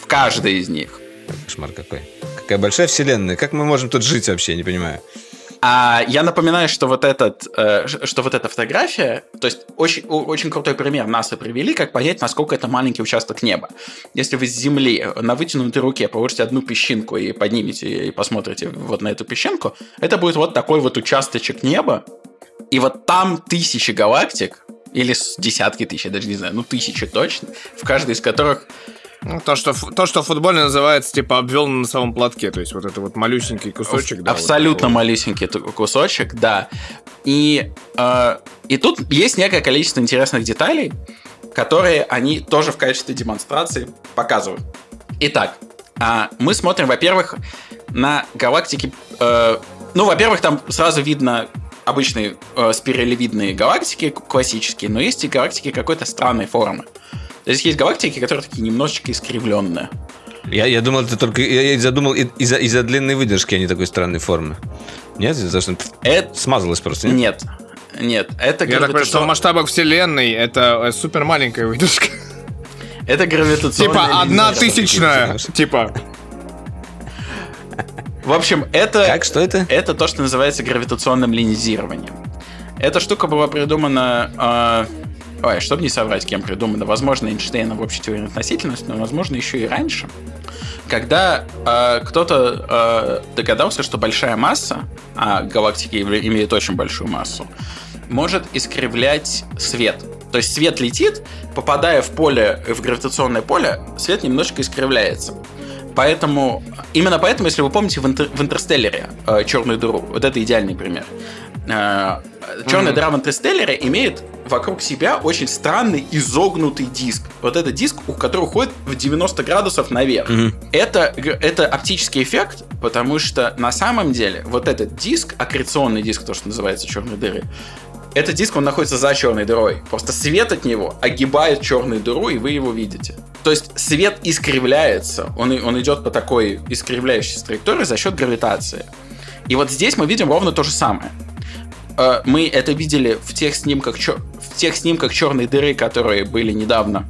В каждой из них. Кошмар какой. Какая большая вселенная. Как мы можем тут жить вообще, не понимаю. А я напоминаю, что вот, этот, э, что вот эта фотография, то есть очень, очень крутой пример НАСА привели, как понять, насколько это маленький участок неба. Если вы с Земли на вытянутой руке положите одну песчинку и поднимете и посмотрите вот на эту песчинку, это будет вот такой вот участочек неба, и вот там тысячи галактик, или десятки тысяч, я даже не знаю, ну тысячи точно, в каждой из которых ну, то, что, то, что в футболе называется, типа, обвел на носовом платке. То есть, вот это вот малюсенький кусочек. Да, Абсолютно вот малюсенький кусочек, да. И, э, и тут есть некое количество интересных деталей, которые они тоже в качестве демонстрации показывают. Итак, э, мы смотрим, во-первых, на галактики... Э, ну, во-первых, там сразу видно обычные э, спиралевидные галактики классические, но есть и галактики какой-то странной формы. То есть есть галактики, которые такие немножечко искривленные. Я, я думал, это только... Я, я задумал из-за из длинной выдержки, а не такой странной формы. Нет? Из-за что это... смазалось просто, нет? Нет. Нет, это Я так понимаю, что в масштабах вселенной это э, супер маленькая выдержка. Это гравитационная Типа одна тысячная. Типа. В общем, это... Как? Что это? Это то, что называется гравитационным линизированием. Эта штука была придумана э, Ой, чтобы не соврать, кем придумано, возможно, Эйнштейном в общей теории относительности, но, возможно, еще и раньше, когда э, кто-то э, догадался, что большая масса, а галактики имеют очень большую массу, может искривлять свет. То есть свет летит, попадая в поле, в гравитационное поле, свет немножко искривляется. Поэтому, именно поэтому, если вы помните в, интер, в Интерстеллере э, черную дыру, вот это идеальный пример. Э, черная mm-hmm. дыра в Интерстеллере имеет вокруг себя очень странный изогнутый диск. Вот этот диск, у которого уходит в 90 градусов наверх. Mm-hmm. Это, это оптический эффект, потому что на самом деле вот этот диск, аккреционный диск, то, что называется черной дырой, этот диск, он находится за черной дырой. Просто свет от него огибает черную дыру, и вы его видите. То есть свет искривляется, он, он идет по такой искривляющей траектории за счет гравитации. И вот здесь мы видим ровно то же самое. Э, мы это видели в тех снимках, в тех снимках черной дыры, которые были недавно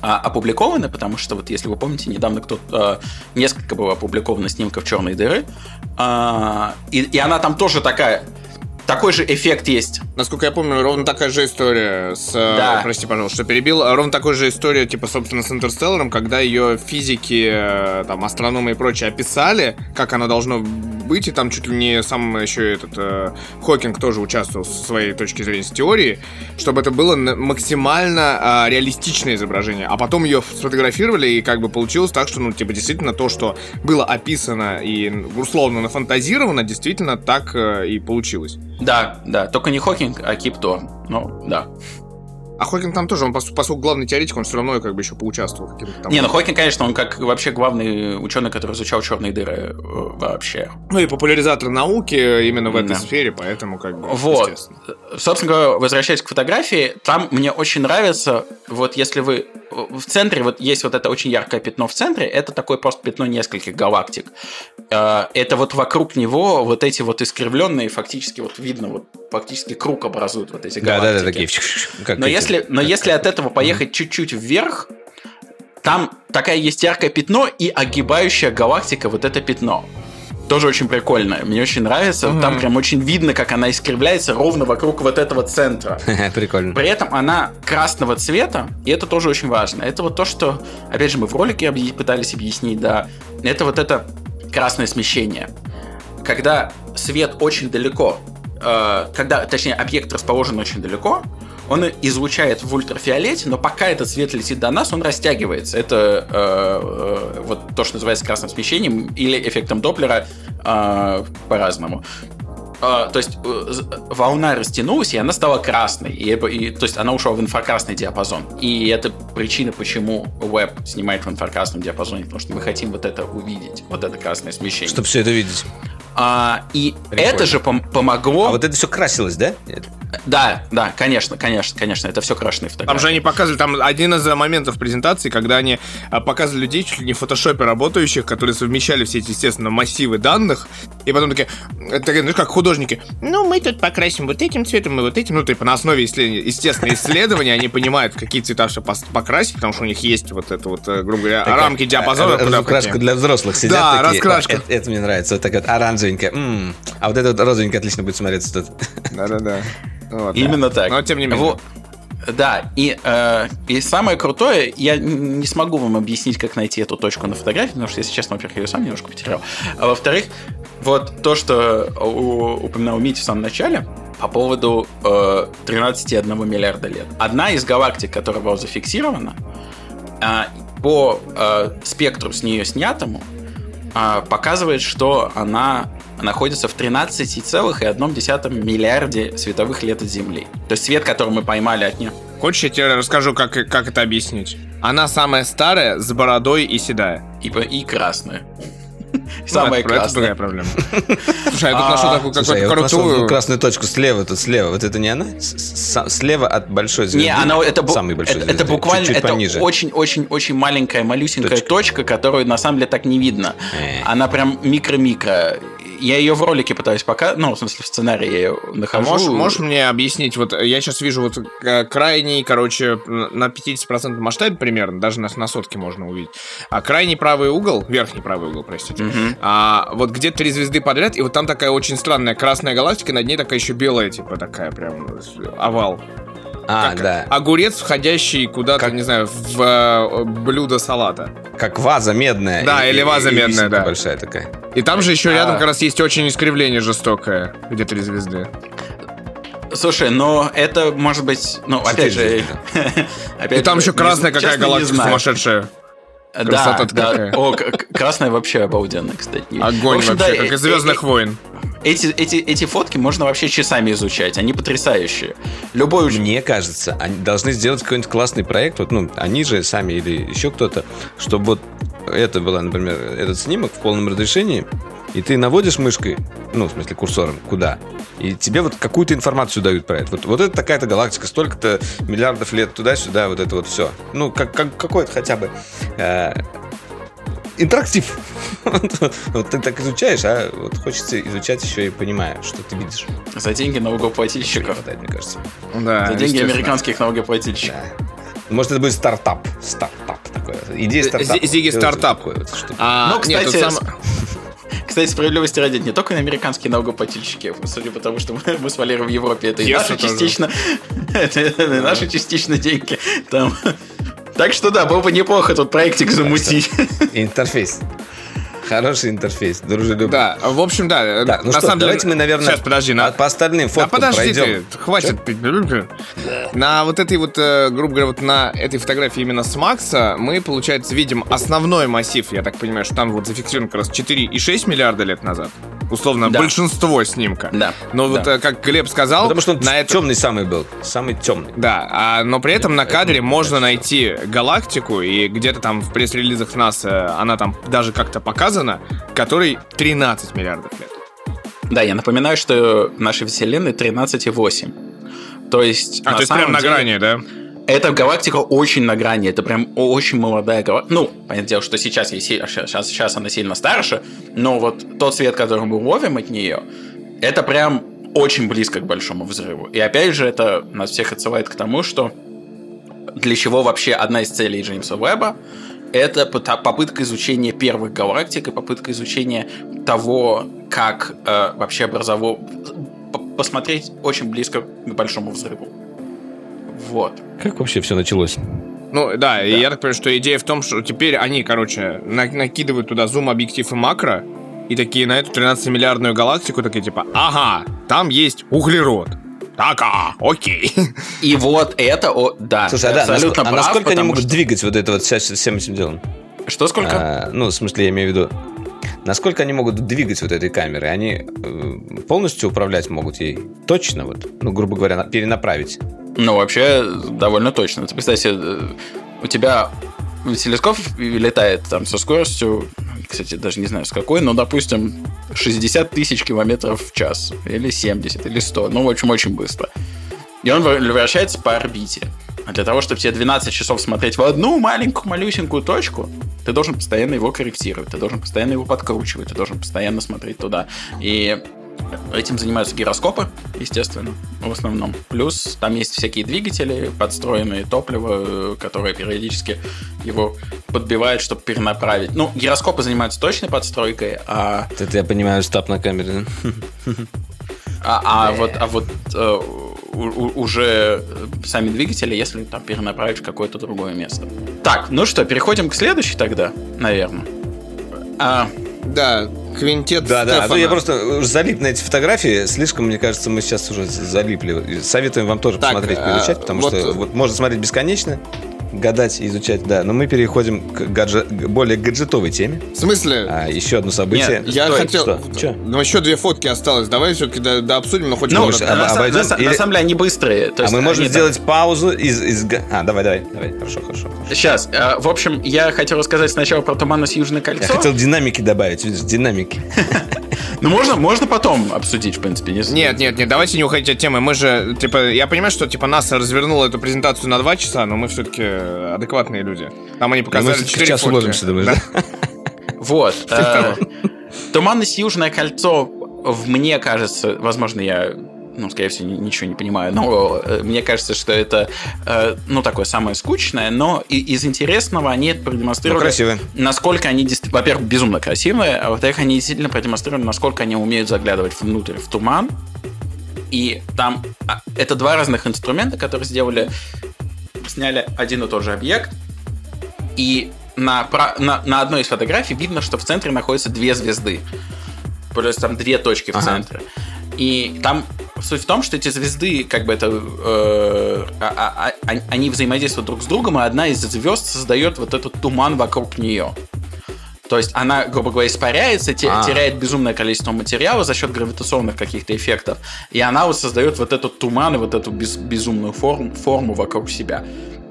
а, опубликованы, потому что вот если вы помните, недавно кто-то э, несколько было опубликовано снимков черной дыры, а, и, и она там тоже такая такой же эффект есть. Насколько я помню, ровно такая же история с... э, Да. Прости, пожалуйста, что перебил. Ровно такая же история, типа, собственно, с Интерстелларом, когда ее физики, э, там, астрономы и прочие описали, как оно должно быть, и там чуть ли не сам еще этот э, Хокинг тоже участвовал со своей точки зрения с теорией, чтобы это было максимально э, реалистичное изображение. А потом ее сфотографировали, и как бы получилось так, что, ну, типа, действительно то, что было описано и условно нафантазировано, действительно так э, и получилось. Да, да, только не Хокинг, а Кип Торн. Ну, да. А Хокинг там тоже, он, пос- поскольку главный теоретик, он все равно как бы еще поучаствовал. каким-то там- Не, ну Хокинг, конечно, он как вообще главный ученый, который изучал черные дыры э, вообще. Ну и популяризатор науки именно в этой Да. сфере, поэтому как бы, Вот. естественно. Собственно говоря, возвращаясь к фотографии, там мне очень нравится, вот если вы в центре, вот есть вот это очень яркое пятно в центре, это такое просто пятно нескольких галактик. Э, Это вот вокруг него вот эти вот искривленные, фактически вот видно, вот фактически круг образуют вот эти галактики. да, да, такие. как Но эти- если, но если от этого поехать чуть-чуть вверх, там такая есть яркое пятно и огибающая галактика вот это пятно. Тоже очень прикольно. Мне очень нравится. Там прям очень видно, как она искривляется ровно вокруг вот этого центра. Прикольно. При этом она красного цвета, и это тоже очень важно. Это вот то, что, опять же, мы в ролике пытались объяснить, да. Это вот это красное смещение. Когда свет очень далеко, э, когда, точнее, объект расположен очень далеко, он излучает в ультрафиолете, но пока этот свет летит до нас, он растягивается. Это э, э, вот то, что называется красным смещением или эффектом Доплера э, по-разному. А, то есть э, волна растянулась, и она стала красной. И, и- то есть она ушла в инфракрасный диапазон. И это причина, почему веб снимает в инфракрасном диапазоне, потому что мы хотим вот это увидеть, вот это красное смещение. Чтобы все это видеть. А, и Прикольно. это же пом- помогло. А вот это все красилось, да? Да, да, конечно, конечно, конечно, это все крашеные Там фотографии. же они показывали, там один из моментов презентации, когда они а, показывали людей, чуть ли не в фотошопе работающих, которые совмещали все эти, естественно, массивы данных, и потом такие, это, такие, ну, как художники, ну, мы тут покрасим вот этим цветом и вот этим, ну, типа, на основе, естественно, исследования, они понимают, какие цвета покрасить, потому что у них есть вот это вот, э, грубо говоря, рамки диапазона. э, куда Разукрашка пойти. для взрослых сидят Да, такие. раскрашка. «О, Это, мне нравится. Вот такая вот оранжевенькая. М, А вот это вот розовенькая отлично будет смотреться тут. Да-да-да. Вот. Именно так. Но тем не менее. Во- Да, и, э, и самое крутое, я не смогу вам объяснить, как найти эту точку на фотографии, потому что, если честно, во-первых, я ее сам немножко потерял. А во-вторых, вот то, что у- упоминал Митя в самом начале, по поводу э, 13,1 миллиарда лет. Одна из галактик, которая была зафиксирована, а, по э, спектру с нее снятому, показывает, что она находится в 13,1 миллиарде световых лет от Земли. То есть свет, который мы поймали от нее. Хочешь, я тебе расскажу, как, как это объяснить? Она самая старая, с бородой и седая. И, по- и красная. Самая это, это другая красная. проблема. Слушай, я тут А, нашел такую какую-то крутую... красную точку слева, тут слева. Вот это не она? Слева от большой звезды. Не, она это, Самой большой это, звезды. это буквально это очень-очень-очень маленькая, малюсенькая Точка. точка. которую на самом деле так не видно. Э. Она прям микро-микро. Я ее в ролике пытаюсь пока, ну, в смысле, в сценарии я ее А нахожу. можешь, можешь мне объяснить, вот я сейчас вижу вот э, крайний, короче, на 50% масштабе примерно, даже на, на сотке можно увидеть, а крайний правый угол, верхний правый угол, простите, Мгм. а, вот где три звезды подряд, и вот там такая очень странная красная галактика, над ней такая еще белая, типа такая прям э, овал. А, Как да. Огурец, входящий куда-то, Как- не знаю, в э, блюдо салата. Как ваза медная. Да, И- или и- ваза и медная, висенка да. большая такая. И там же еще А. рядом как раз есть очень искривление жестокое, где три звезды. Слушай, но это может быть, ну, опять же, опять И там еще красная какая галактика сумасшедшая. Да, Красота-то да. какая. О, красная вообще обалденно, кстати. Огонь В общем, вообще, да, как э- из Звездных э- войн. Эти, эти, эти фотки можно вообще часами изучать, они потрясающие. Любой уж... Мне кажется, они должны сделать какой-нибудь классный проект, вот, ну, они же сами или еще кто-то, чтобы вот это было, например, этот снимок в полном разрешении, и ты наводишь мышкой, ну, в смысле курсором, куда, и тебе вот какую-то информацию дают про это. Вот, вот это такая-то галактика, столько-то миллиардов лет туда-сюда, вот это вот все. Ну, как, как какой-то хотя бы э, интерактив. Вот, ты так изучаешь, а вот хочется изучать еще и понимая, что ты видишь. За деньги налогоплательщиков. хватает, мне кажется. Да, За деньги американских налогоплательщиков. Да. Может, это будет стартап. Стартап такой. Идея стартапа. Зи- Зиги стартап. А, Ну, нет, кстати, тут сам- Кстати, справедливости ради, не только на американские налогоплательщики, судя по тому, что мы, мы с Валерой в Европе, это и наши тоже. частично, это, это наши частично деньги. Там. Так что да, было бы неплохо тут проектик замутить. Интерфейс. Хороший интерфейс, дружелюбный. Да, в общем, да. Так, ну на что, самом деле- давайте мы, наверное, Сейчас, подожди, на... по остальным Да фоткам подожди пройдем. ты, хватит. На вот этой вот, э, грубо говоря, вот на этой фотографии именно с Макса мы, получается, видим основной массив. Я так понимаю, что там вот зафиксирован как раз 4,6 миллиарда лет назад. Условно, Да. большинство снимка. Да, Но вот, да. э, как Глеб сказал, Потому что он на этом... темный самый был. Самый темный. Да, а, но при этом на кадре можно найти галактику, и где-то там в пресс-релизах НАСА она там даже как-то показана, которой 13 миллиардов лет. Да, я напоминаю, что нашей вселенной 13,8. То есть, А, на то есть прям на деле, грани, да? Эта галактика очень на грани, это прям очень молодая галактика. Ну, понятное дело, что сейчас, сейчас, сейчас она сильно старше, но вот тот свет, который мы ловим от нее, это прям очень близко к большому взрыву. И опять же, это нас всех отсылает к тому, что для чего вообще одна из целей Джеймса Уэбба это попытка изучения первых галактик и попытка изучения того, как э, вообще образово... посмотреть очень близко к большому взрыву. Вот. Как вообще все началось? Ну да, и я так понимаю, что идея в том, что теперь они, короче, на- накидывают туда зум-объектив и макро, и такие на эту 13-миллиардную галактику такие типа, ага, там есть углерод. Так, а, окей. И вот это, о, да, Слушай, а, да, абсолютно а прав, насколько они могут что- двигать вот это вот вся- всем этим делом? Что сколько? А, ну, в смысле, я имею в виду, насколько они могут двигать вот этой камерой? Они э, полностью управлять могут ей? Точно вот? Ну, грубо говоря, на- перенаправить. Ну, вообще, довольно точно. Ты представь себе, э, у тебя телескоп летает там со скоростью, кстати, даже не знаю с какой, но, допустим, 60 тысяч километров в час, или 70, или 100, ну, в общем, очень быстро. И он вр- вращается по орбите. А для того, чтобы тебе 12 часов смотреть в одну маленькую, малюсенькую точку, ты должен постоянно его корректировать, ты должен постоянно его подкручивать, ты должен постоянно смотреть туда. И этим занимаются гироскопы, естественно, в основном. Плюс там есть всякие двигатели, подстроенные топливо, которое периодически его подбивает, чтобы перенаправить. Ну, гироскопы занимаются точной подстройкой, а Это я понимаю, стап на камере. да? а, а вот, а вот э, у- у- уже э, сами двигатели, если там перенаправить в какое-то другое место. Так, ну что, переходим к следующей тогда, наверное. А, Да, квинтет Да, да. А то Стефана. я просто уже залип на эти фотографии. Слишком, мне кажется, мы сейчас уже залипли. Советуем вам тоже Так, посмотреть, а, поизучать, потому вот- что вот можно смотреть бесконечно, гадать и изучать, да. Но мы переходим к гадже- к более гаджетовой теме. В смысле? А, еще одно событие. Нет, я стой, хотел... что? Чё? Ну, еще две фотки осталось. Давай все-таки до, до обсудим, но хоть ну, коротко. об- на, обойдем на или- на самом деле они быстрые. то а есть мы можем они там- сделать паузу из, из... га- А, давай, давай, давай. Хорошо, хорошо. хорошо. Сейчас, э, в общем, я хотел рассказать сначала про Туманность Южное Я кольцо. хотел динамики добавить, видишь, динамики. Ну, можно, можно потом обсудить, в принципе. Не... Нет, нет, нет, давайте не уходить от темы. Мы же, типа, я понимаю, что, типа, НАСА развернула эту презентацию на два часа, но мы все-таки адекватные люди. Там они Мы показали все-таки в четыре час фотки. уложимся, думаешь, да? Вот. э, Туманность Южное кольцо, в мне кажется, возможно, я ну, скорее всего, ни- ничего не понимаю, но э, мне кажется, что это, э, ну, такое самое скучное, но и- из интересного они это Ну, продемонстрировали. красивые. насколько они, во-первых, безумно красивые, а во-вторых, они действительно продемонстрировали, насколько они умеют заглядывать внутрь, в туман. И там а, это два разных инструмента, которые сделали, сняли один и тот же объект, и на, на, на одной из фотографий видно, что в центре находятся две звезды. То есть там две точки в Ага. центре. И там суть в том, что эти звезды, как бы это, э, а- а- а- они взаимодействуют друг с другом, и одна из звезд создает вот этот туман вокруг нее. То есть она, грубо говоря, испаряется, те- А. теряет безумное количество материала за счет гравитационных каких-то эффектов, и она вот создает вот этот туман и вот эту без- безумную форм- форму вокруг себя.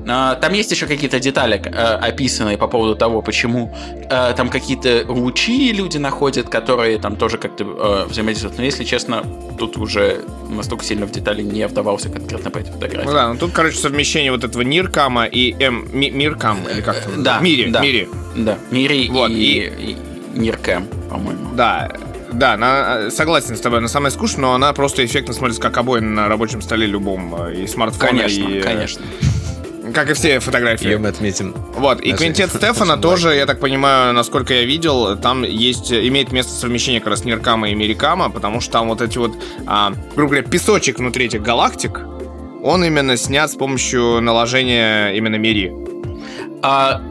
А, Там есть еще какие-то детали э, описанные по поводу того, почему э, там какие-то лучи люди находят, которые там тоже как-то э, взаимодействуют. Но если честно, тут уже настолько сильно в детали не вдавался конкретно по этой фотографии. Ну да, ну тут, короче, совмещение вот этого Ниркама и М... Ми- Миркам, или как там? Да, Мири, да. Мири. Да, Мири Вот, и, и Ниркэм, по-моему. Да, да, на- согласен с тобой, она самая скучная, но она просто эффектно смотрится как обои на рабочем столе любом, и смартфона, Конечно, и... э, конечно. Как и все фотографии. Ее мы отметим. Вот, и квинтет Стефана тоже, я так понимаю, насколько я видел, там есть, имеет место совмещение как раз Ниркама и Мерикама, потому что там вот эти вот, а, грубо говоря, песочек внутри этих галактик, он именно снят с помощью наложения именно Мири. А,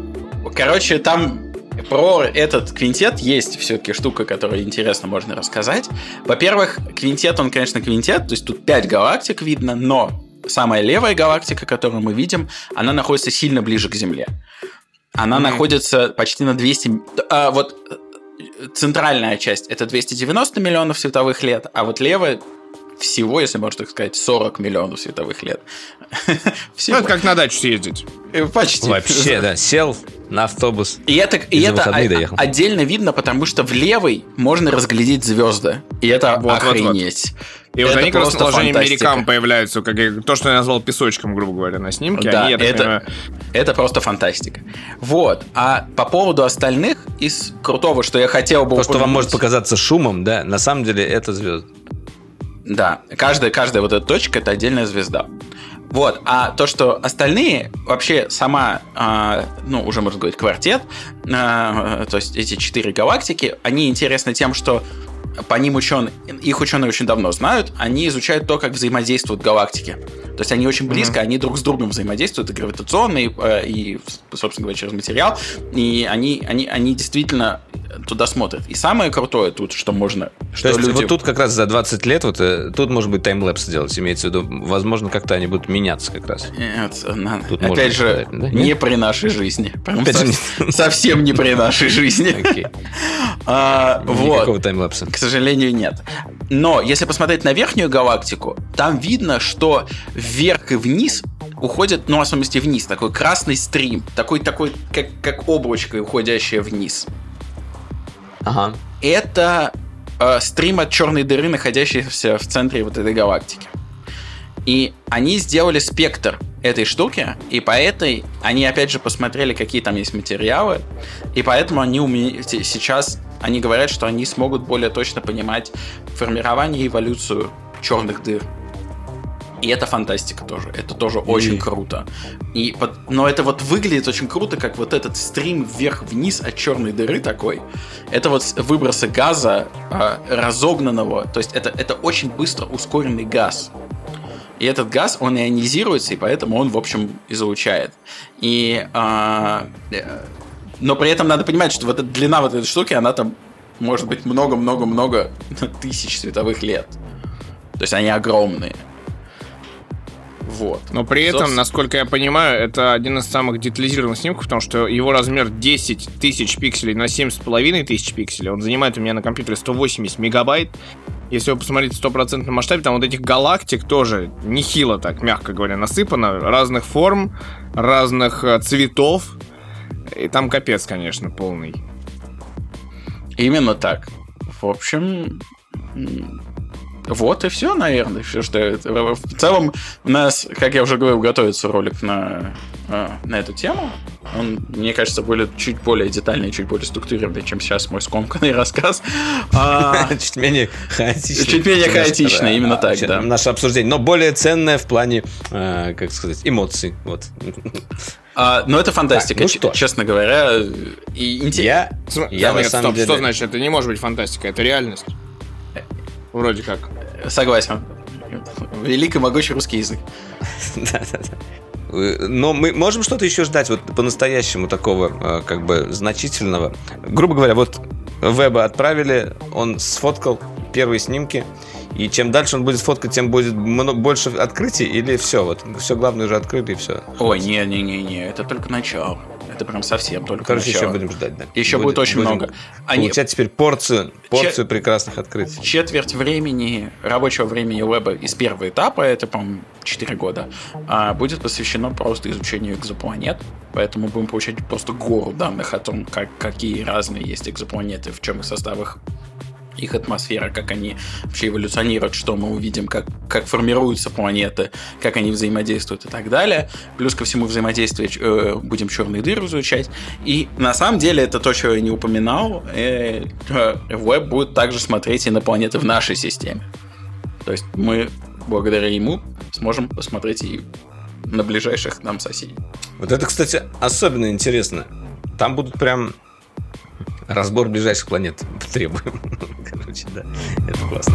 короче, там про этот квинтет есть все-таки штука, которую интересно можно рассказать. Во-первых, квинтет, он, конечно, квинтет, то есть тут 5 галактик видно, но самая левая галактика, которую мы видим, она находится сильно ближе к Земле. Она Мгм. находится почти на 200... а, вот э, центральная часть это 290 миллионов световых лет, а вот левая всего, если можно так сказать, 40 миллионов световых лет. Ну, это как на дачу съездить. Э, Почти. Вообще, да. Сел на автобус. И это, и это доехал. отдельно видно, потому что в левой можно разглядеть звезды. И это Вот, вот, вот. охренеть. И вот Это они как раз наложением фантастика. Мерикам появляются, как я- то, что я назвал песочком, грубо говоря, на снимке. Да, они, это- понимаю, Это просто фантастика. Вот. А по поводу остальных из крутого, что я хотел бы То, что вам упомянуть- может показаться шумом, да, на самом деле это звезды. Да, каждая, каждая вот эта точка это отдельная звезда. Вот, а то, что остальные, вообще сама, а, ну, уже можно говорить, квартет, а, то есть эти четыре галактики, они интересны тем, что по ним ученые, их ученые очень давно знают, они изучают то, как взаимодействуют галактики. То есть они очень близко, они друг с другом взаимодействуют и гравитационно, и, э, и, собственно говоря, через материал, и они, они, они действительно туда смотрят. И самое крутое тут, что можно... То Что есть люди... вот тут как раз за 20 лет, вот э, тут может быть таймлэпс сделать, имеется в виду, возможно, как-то они будут меняться как раз. Нет, на- Тут опять же, сказать, да? не Нет? при нашей жизни. Прям Опять со- совсем не при нашей жизни. А, Никакого таймлэпса. К сожалению, нет. Но если посмотреть на верхнюю галактику, там видно, что вверх и вниз уходит, ну, в особенности вниз, такой красный стрим, такой, такой, как, как облачко, уходящее вниз. Ага. это э, стрим от черной дыры, находящейся в центре вот этой галактики. И они сделали спектр этой штуки, и по этой они опять же посмотрели, какие там есть материалы, и поэтому они уме- сейчас они говорят, что они смогут более точно понимать формирование и эволюцию черных дыр. И это фантастика тоже. Это тоже очень круто. И но это вот выглядит очень круто, как вот этот стрим вверх-вниз от черной дыры такой. Это вот выбросы газа а, разогнанного. То есть это, это очень быстро ускоренный газ. И этот газ, он ионизируется, и поэтому он, в общем, излучает. И, а, э, но при этом надо понимать, что вот эта длина вот этой штуки, она там может быть много-много-много тысяч световых лет. То есть они огромные. Вот. Но при этом, Собственно- насколько я понимаю, это один из самых детализированных снимков, потому что его размер 10 тысяч пикселей на 7,5 тысяч пикселей. Он занимает у меня на компьютере 180 мегабайт. Если вы посмотрите в стопроцентном масштабе, там вот этих галактик тоже нехило так, мягко говоря, насыпано. Разных форм, разных э, цветов. И там капец, конечно, полный. Именно так. В общем, вот и все, наверное. Все, что в целом у нас, как я уже говорил, готовится ролик на, э, на эту тему. Он, мне кажется, будет чуть более детальный, чуть более структурированный, чем сейчас мой скомканный рассказ. А, Чуть менее хаотично. Чуть менее да, именно так, да. Наше обсуждение, но более ценное в плане, э, как сказать, эмоций. Вот. а, Но это фантастика, Так, ну ч- что? честно говоря. И Я, я на самом стоп, деле... что значит? Это не может быть фантастика, это реальность. Вроде как. Согласен. Великий могучий русский язык. Да-да-да. Э, Но мы можем что-то еще ждать вот по-настоящему такого э, как бы значительного. Грубо говоря, вот Веба отправили, он сфоткал первые снимки, и чем дальше он будет фоткать, тем будет мно- больше открытий, или все, вот все главное уже открыли, и все. Ой, не-не-не, это только начало. Это прям совсем только Короче, еще начало. будем ждать, да. Еще будет очень будем много. Они- Получать теперь порцию, порцию прекрасных открытий. Четверть времени, рабочего времени веба из первого этапа, это, по-моему, 4 года, а, будет посвящено просто изучению экзопланет. Поэтому будем получать просто гору данных о том, как, какие разные есть экзопланеты, в чем их состав их их атмосфера, как они вообще эволюционируют, что мы увидим, как, как формируются планеты, как они взаимодействуют и так далее. Плюс ко всему взаимодействие э, будем черные дыры изучать. И на самом деле это то, что я не упоминал. Э, э, веб будет также смотреть и на планеты в нашей системе. То есть мы благодаря ему сможем посмотреть и на ближайших нам соседей. Вот это, кстати, особенно интересно. Там будут прям разбор ближайших планет требуем. Короче, да, это классно.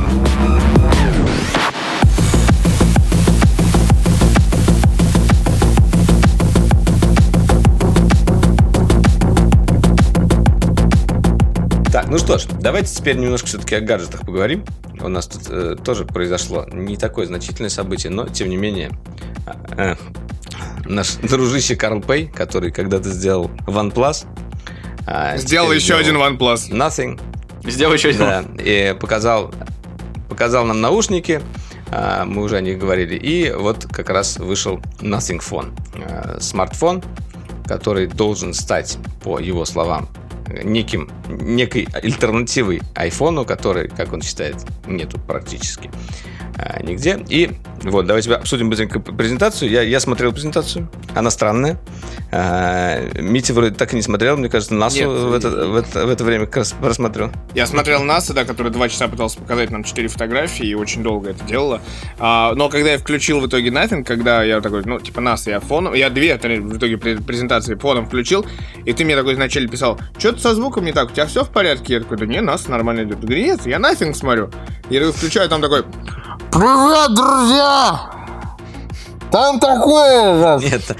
Так, ну что ж, давайте теперь немножко все-таки о гаджетах поговорим. У нас тут э, тоже произошло не такое значительное событие, но тем не менее э, наш дружище Карл Пей, который когда-то сделал OnePlus, сделал еще один OnePlus. Nothing. Сделал еще один. Да, и показал, показал нам наушники, э, мы уже о них говорили, и вот как раз вышел Nothing Phone, э, смартфон, который должен стать, по его словам, неким, некой альтернативой айфону, который, как он считает, нету практически а, нигде. И вот, давайте обсудим быстренько презентацию. Я, я смотрел презентацию, она странная. А, Митя вроде так и не смотрел, мне кажется, Нет, в, это, в, это, в это время как раз просмотрел. Я смотрел НАСА, да, который два часа пытался показать нам четыре фотографии и очень долго это делала. А, но когда я включил в итоге Nothing, когда я такой, ну, типа НАСА, я фоном, я две в итоге презентации фоном включил, и ты мне такой вначале писал, что-то со звуком не так, у тебя все в порядке? Я такой, да не, НАСА нормально идет. Нет, я Nothing смотрю. Я включаю, там такой, привет, друзья! Там такое же! Нет,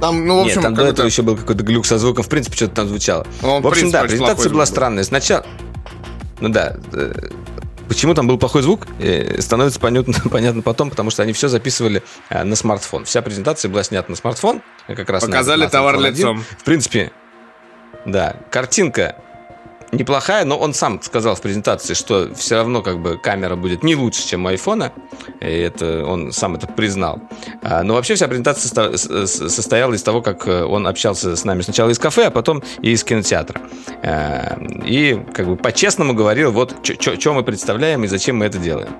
там, ну, в общем, Нет, там до этого еще был какой-то глюк со звуком. В принципе, что-то там звучало. Ну, в общем, да, презентация была странная. Сначала... Ну да, э, Почему там был плохой звук, э, становится понятно, понятно потом, потому что они все записывали э, на смартфон. Вся презентация была снята на смартфон. Как раз Показали на, на товар лицом. В принципе, да, картинка неплохая, но он сам сказал в презентации, что все равно как бы камера будет не лучше, чем у айфона. И это он сам это признал. А, но вообще вся презентация состояла из того, как э, он общался с нами сначала из кафе, а потом и из кинотеатра. А, и как бы по-честному говорил, вот что мы представляем и зачем мы это делаем.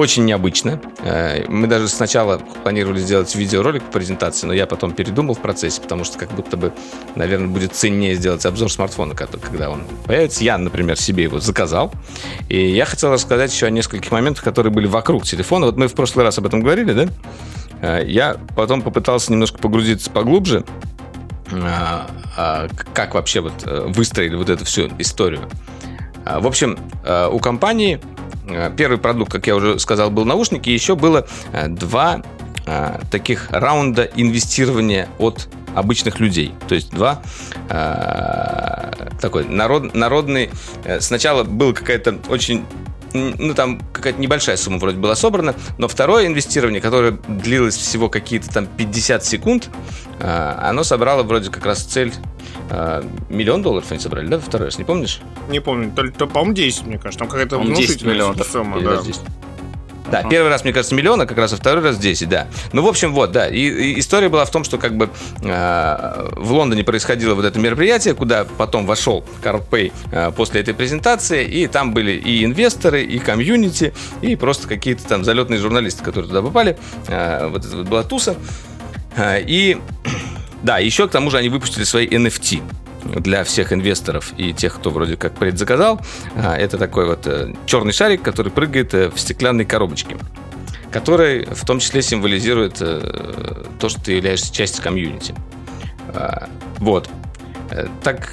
Очень необычно. Э, мы даже сначала планировали сделать видеоролик по презентации, но я потом передумал в процессе, потому что как будто бы, наверное, будет ценнее сделать обзор смартфона, когда он появится. Я, например, себе его заказал. И я хотел рассказать еще о нескольких моментах, которые были вокруг телефона. Вот мы в прошлый раз об этом говорили, да? Э, я потом попытался немножко погрузиться поглубже, э, как вообще вот выстроили вот эту всю историю. В общем, у компании первый продукт, как я уже сказал, был наушники. Еще было э, два э, таких раунда инвестирования от обычных людей. То есть два такой народ, народный... Сначала был какая-то очень ну, там какая-то небольшая сумма вроде была собрана, но второе инвестирование, которое длилось всего какие-то там 50 секунд, оно собрало вроде как раз цель а, миллион долларов они собрали, да, второй раз, не помнишь? Не помню, то, то по-моему, 10, мне кажется. Там какая-то внушительная сумма, да. 10. Да, первый раз, мне кажется, миллион, а как раз а второй раз 10, да. Ну, в общем, вот, да. И, и история была в том, что как бы э, в Лондоне происходило вот это мероприятие, куда потом вошел Пей э, после этой презентации, и там были и инвесторы, и комьюнити, и просто какие-то там залетные журналисты, которые туда попали. Э, вот это вот была туса. Э, и да, еще к тому же они выпустили свои NFT для всех инвесторов и тех, кто вроде как предзаказал. А, это такой вот э, черный шарик, который прыгает э, в стеклянной коробочке который в том числе символизирует э, то, что ты являешься частью комьюнити. А, вот. Так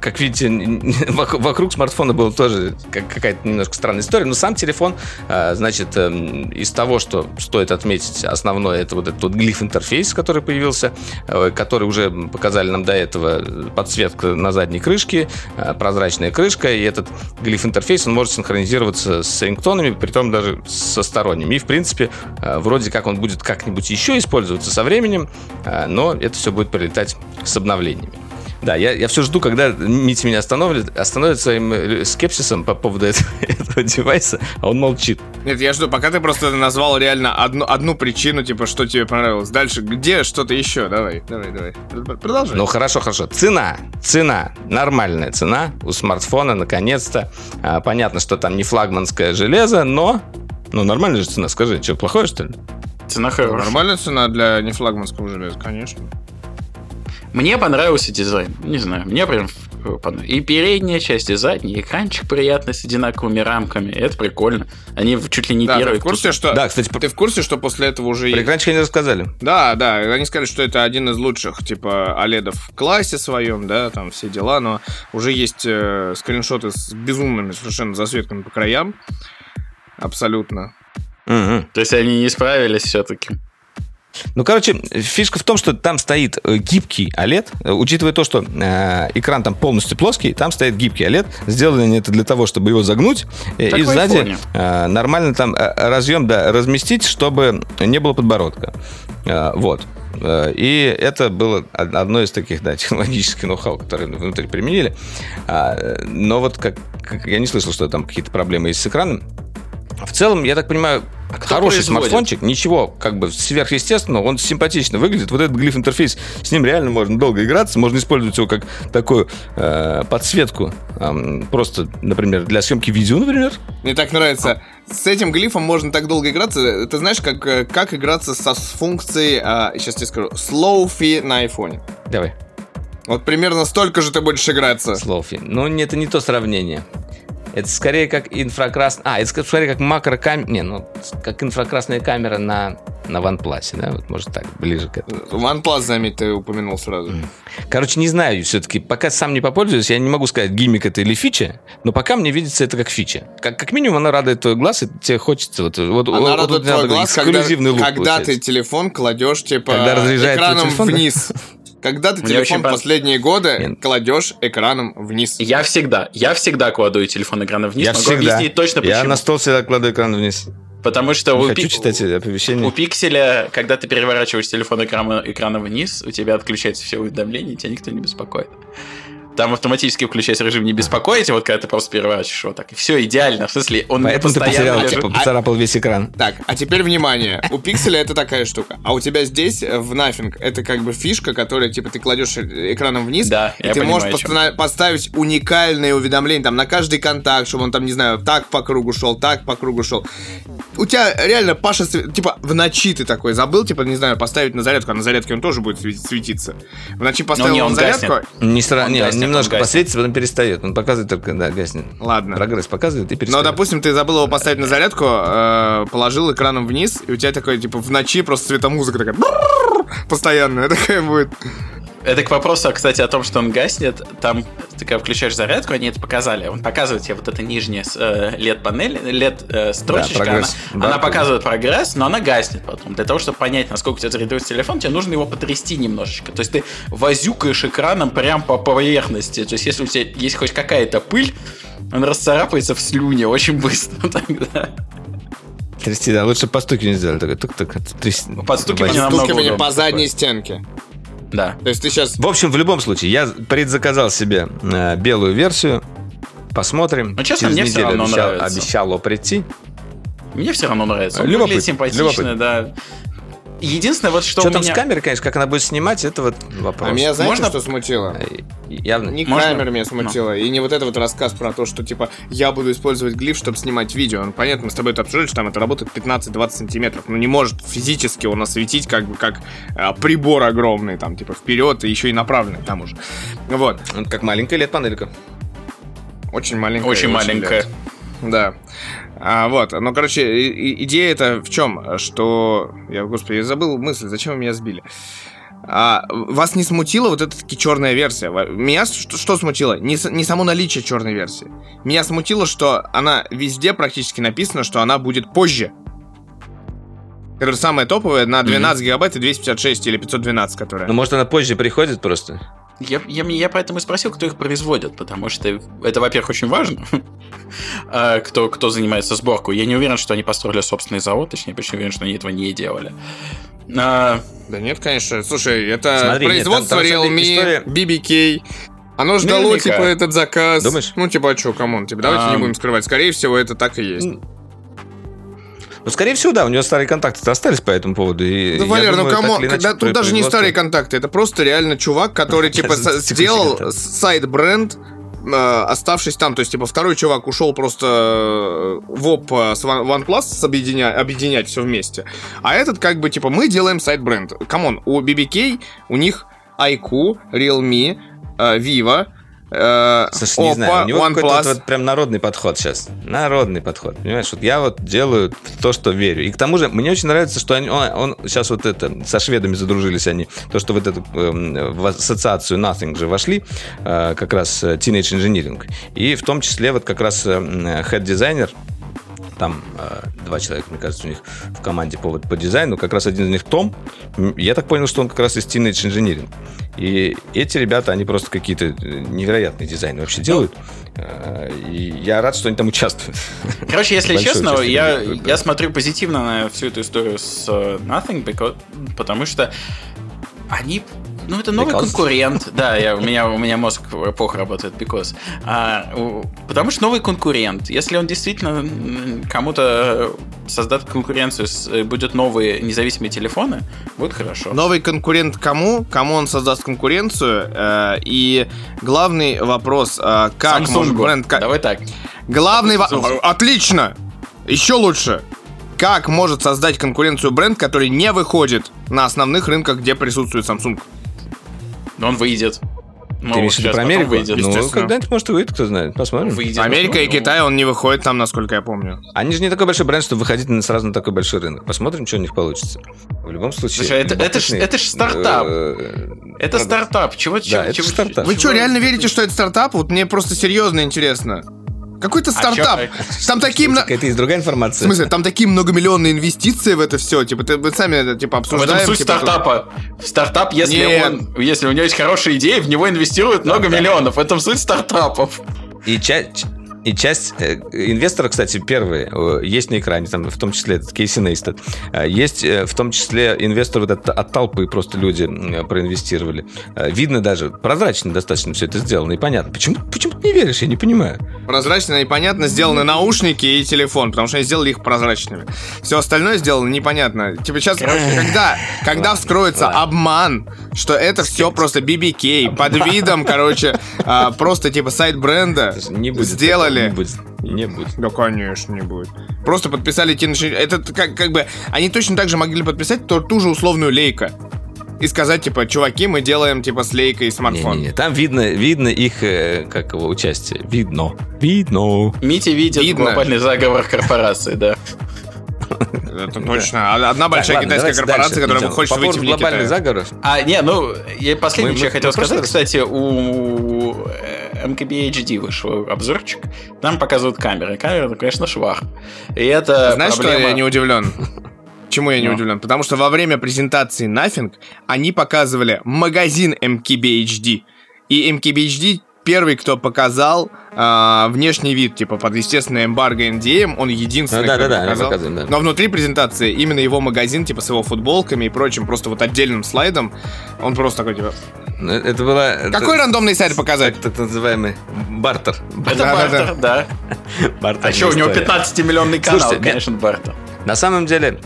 как видите, вокруг смартфона была тоже какая-то немножко странная история. Но сам телефон, а, значит, эм, из того, что стоит отметить, основное, это вот этот глиф-интерфейс, который появился, э, который уже показали нам до этого подсветка на задней крышке, э, прозрачная крышка, и этот глиф-интерфейс, он может синхронизироваться с рингтонами, при том даже со сторонними. И, в принципе, э, вроде как он будет как-нибудь еще использоваться со временем, но это все будет прилетать с обновлениями. Да, я, я все жду, когда Митя меня остановит, остановит своим э, скепсисом по поводу этого, этого девайса, а он молчит. Нет, я жду, пока ты просто назвал реально одну, одну причину, типа, что тебе понравилось. Дальше, где что-то еще? Давай, давай, давай. Продолжай. Ну, хорошо, хорошо. Цена. Цена. Нормальная цена у смартфона, наконец-то. А, понятно, что там не флагманское железо, но... Ну, нормальная же цена, скажи. Что, плохое, что ли? Цена хорошая. Нормальная цена для нефлагманского железа, конечно. Мне понравился дизайн. Не знаю, мне прям И передняя часть, и задний экранчик приятный с одинаковыми рамками. Это прикольно. Они чуть ли не Да, ты первые. в курсе, что... Да, кстати, Ты в курсе, что после этого уже... Про экранчик они рассказали. Да, да, они сказали, что это один из лучших, типа, OLED в классе своем, да, там все дела, но уже есть э, скриншоты с безумными совершенно засветками по краям. Абсолютно. Мгм. То есть они не справились все-таки. Ну, короче, фишка в том, что там стоит э, гибкий OLED. Э, Учитывая то, что э, экран там полностью плоский, там стоит гибкий OLED. Сделано они это для того, чтобы его загнуть. э, Как и сзади э, нормально там разъем да, разместить, чтобы не было подбородка. Э, вот. И это было од- одно из таких, да, технологических ноу-хау, которые внутри применили. А, Но вот как, как я не слышал, что там какие-то проблемы есть с экраном. В целом, я так понимаю, А кто хороший производит? смартфончик, ничего как бы сверхъестественного, он симпатично выглядит. Вот этот глиф интерфейс, с ним реально можно долго играться, можно использовать его как такую э, подсветку, эм, просто, например, для съемки видео, например. Мне так нравится. С этим глифом можно так долго играться. Ты знаешь, как, э, как играться со, с функцией, а, сейчас тебе скажу, slow-fi на айфоне. Давай, Вот примерно столько же ты будешь играться. Слоуфи. Ну, это не то сравнение. Это скорее как инфракрасная... А, это скорее как макрокамера... Не, ну, как инфракрасная камера на, на OnePlus, да? Вот, может, так, ближе к этому. OnePlus, заметь, ты упомянул сразу. Короче, не знаю все-таки. Пока сам не попользуюсь, я не могу сказать, гиммик это или фича, но пока мне видится это как фича. Как, как минимум, она радует твой глаз, и тебе хочется... Вот, вот, Она вот- радует вот твой глаз, когда, когда ты телефон кладешь, типа, Когда экраном телефон, да? Когда ты Мне телефон очень последние годы Нет. кладешь экраном вниз. Я всегда, я всегда кладу телефон экрана вниз. Я Могу всегда. объяснить точно Я почему. на стол всегда кладу экран вниз. Потому что Не у, хочу пи- читать оповещения. у пикселя, когда ты переворачиваешь телефон экрана, экрана вниз, у тебя отключается все уведомления, и тебя никто не беспокоит. Там автоматически включается режим не беспокоить, а вот когда ты просто переворачиваешь его так. И все идеально. В смысле, он Поэтому ты потерял, лежит. типа, поцарапал весь экран. Так, а теперь внимание. У пикселя это такая штука. А у тебя здесь, э, в Nothing, это как бы фишка, которая, типа, ты кладешь э- экраном вниз, Да, и я ты понимаю, можешь постана- поставить уникальные уведомления там на каждый контакт, чтобы он там, не знаю, так по кругу шел, так по кругу шел. У тебя реально, Паша, типа, в ночи ты такой забыл, типа, не знаю, поставить на зарядку, а на зарядке он тоже будет светиться. В ночи поставил не, на он зарядку. гаснет. Не, сра- Он не, гаснет, он немножко посветится, потом перестает. Он показывает только, да, гаснет. Ладно. Прогресс показывает и Но, перестает. допустим, ты забыл его поставить на зарядку, э, положил экраном вниз, и у тебя такой, типа, в ночи просто светомузыка такая постоянная такая будет. Это к вопросу, кстати, о том, что он гаснет. Там, ты когда включаешь зарядку, они это показали. Он показывает тебе вот эта нижняя э, LED-панель, LED-строчечка. прогресс. она, Да, она прогресс. показывает прогресс, но она гаснет потом. Для того, чтобы понять, насколько у тебя зарядился телефон, тебе нужно его потрясти немножечко. То есть ты возюкаешь экраном прям по поверхности. То есть если у тебя есть хоть какая-то пыль, он расцарапается в слюне очень быстро тогда. Трясти, да, лучше постукивание сделали. Такой, тук-тук, трясти. Постукивание Возьми. намного Стукивание удобнее по задней стенке. Да. То есть ты сейчас... В общем, в любом случае, я предзаказал себе э, белую версию. Посмотрим. Ну, честно, Через мне неделю равно обещал- нравится. обещало прийти. Мне все равно нравится. Он Любопытно, симпатично, любопытно. да. Единственное, вот что, Что у там меня... с камерой, конечно, как она будет снимать, это вот вопрос. А меня знаете, Можно- что смутило? Э, Явно. Не Можно? камера меня смутила, и не вот это вот рассказ про то, что, типа, я буду использовать глиф, чтобы снимать видео. Ну, понятно, мы с тобой это обсуждали, что там это работает 15-20 сантиметров. Ну, не может физически он осветить, как бы, как а, прибор огромный, там, типа, вперед, и еще и направленный там уже. Вот. Как маленькая LED-панелька. Очень маленькая. Очень маленькая. лет. Да. А, вот, ну, короче, идея это в чем? Что... Я, господи, я забыл мысль, зачем вы меня сбили? А, вас не смутила вот эта таки черная версия? Меня что, что смутило? Не, не само наличие черной версии. Меня смутило, что она везде практически написано, что она будет позже. Которая самая топовая на 12 гигабайт и 256 или 512, которая. Ну, может, она позже приходит просто. Я, я, я поэтому и спросил, кто их производит, потому что это, во-первых, очень важно, а, кто, кто занимается сборкой. Я не уверен, что они построили собственный завод, точнее, я почти уверен, что они этого не делали. А, Да нет, конечно. Слушай, это Смотри, нет, производство там- там, деле, Realme, BBK. Оно ждало, Наверняка. типа, этот заказ. Думаешь? Ну, типа, а что, come on, типа, давайте не Ам. будем скрывать. Скорее всего, это так и есть. Ну, скорее всего, да, у него старые контакты остались по этому поводу. И Ну, Валер, ну думаю, так кому? Когда, тут даже не старые контакты, это просто реально чувак, который, типа, сделал side-бренд, э, оставшись там. То есть, типа, второй чувак ушел просто э, в Oppo э, с One- OnePlus объединя- объединять все вместе. А этот, как бы, типа, мы делаем side-бренд. Come on, у BBK у них iQOO, Realme, Vivo, Слушай, не знаю, у него какой-то вот, вот прям народный подход сейчас. Народный подход. Понимаешь, вот я вот делаю то, что верю. И к тому же мне очень нравится, что они, он, он сейчас вот это, со шведами задружились они, то, что вот эту эм, в ассоциацию Nothing же вошли, э, как раз э, Teenage Engineering. И в том числе вот как раз head-дизайнер, там э, два человека, мне кажется, у них в команде по, по дизайну. Как раз один из них Том. Я так понял, что он как раз из Teenage Engineering. И эти ребята, они просто какие-то э, невероятные дизайны вообще делают. Э, И я рад, что они там участвуют. Короче, если Большое честно, я, я смотрю позитивно на всю эту историю с э, Nothing, because- потому что они... Ну, это новый Because? конкурент. Да, я, у, меня, у меня мозг плохо работает, because. А, у- потому что новый конкурент. Если он действительно кому-то создаст конкуренцию, с- э, будет новые независимые телефоны, будет хорошо. Новый конкурент кому? Кому он создаст конкуренцию? Э, И главный вопрос, э, как Samsung. может бренд... как- Давай так. Главный... во- Samsung. Отлично! Еще лучше! Как может создать конкуренцию бренд, который не выходит на основных рынках, где присутствует Samsung? Но он выйдет. Ну, Ты имеешь в виду про Америку? выйдет. Ну, когда-нибудь, может, и выйдет, кто знает. Посмотрим. Выйдет. Америка и Ну, Китай, он не выходит там, насколько я помню. Они же не такой большой бренд, чтобы выходить на- сразу на такой большой рынок. Посмотрим, что у них получится. В любом случае... Слушай, это- это ж- это ж стартап. э, Это продукт. стартап. Чего, чего, это чего- стартап. Вы чего- что, реально верите, что это стартап? Вот мне просто серьезно интересно. Какой-то стартап. чё? Там такие... мно- Какая-то есть другая В информация. смысле, там такие многомиллионные инвестиции в это все. Типа, ты, вы сами это типа В этом обсуждаем. суть типа, стартапа. В стартап, если, Нет. он, если у него есть хорошая идея, в него инвестируют много миллионов. В этом суть стартапов. И, ча- и часть э, инвесторов, кстати, первые, э, есть на экране, там, в том числе этот Кейси Нейстед. Э, Есть э, в том числе инвесторы вот от, от толпы просто люди э, проинвестировали. Э, Видно даже, прозрачно достаточно все это сделано, и понятно. Почему, почему ты не веришь, я не понимаю. Прозрачно и понятно сделаны наушники и телефон, потому что они сделали их прозрачными. Все остальное сделано непонятно. Типа сейчас, когда, когда вскроется обман, что это все просто BBK под видом, короче, а, просто типа сайт бренда сделали. Этого, Не будет. Не будет. Да, конечно, не будет. Просто подписали Teenage Это как, как бы... Они точно так же могли подписать ту, ту же условную лейка. И сказать, типа, чуваки, мы делаем, типа, с лейкой смартфон. Не-не-не, там видно, видно их, э, как его, участие. Видно. Видно. Мити видит Видно. глобальный заговор корпорации, да. Это точно. А Одна большая китайская корпорация, которая хочет выйти в глобальных Китая. заговоров. А, не, ну, я последнее, что я хотел сказать, кстати, у э, МКБ HD вышел обзорчик, там показывают камеры. Камера, ну, конечно, швах. И это Знаешь, проблема... что я не удивлен? Чему я не Ну. удивлен? Потому что во время презентации Nothing они показывали магазин MKB HD. И MKB HD первый, кто показал а, внешний вид, типа под естественное эмбарго NDM, он единственный, Ну да, кто да, да, показал. показывают, да. Но внутри презентации именно его магазин, типа с его футболками и прочим, просто вот отдельным слайдом, он просто такой, типа... Ну, Это было... Какой это- рандомный сайт показать? Так, так называемый бартер. Это Да, да, бартер, да. Бартер А что, у него история. 15-миллионный канал, Слушайте, конечно, бартер. На самом деле,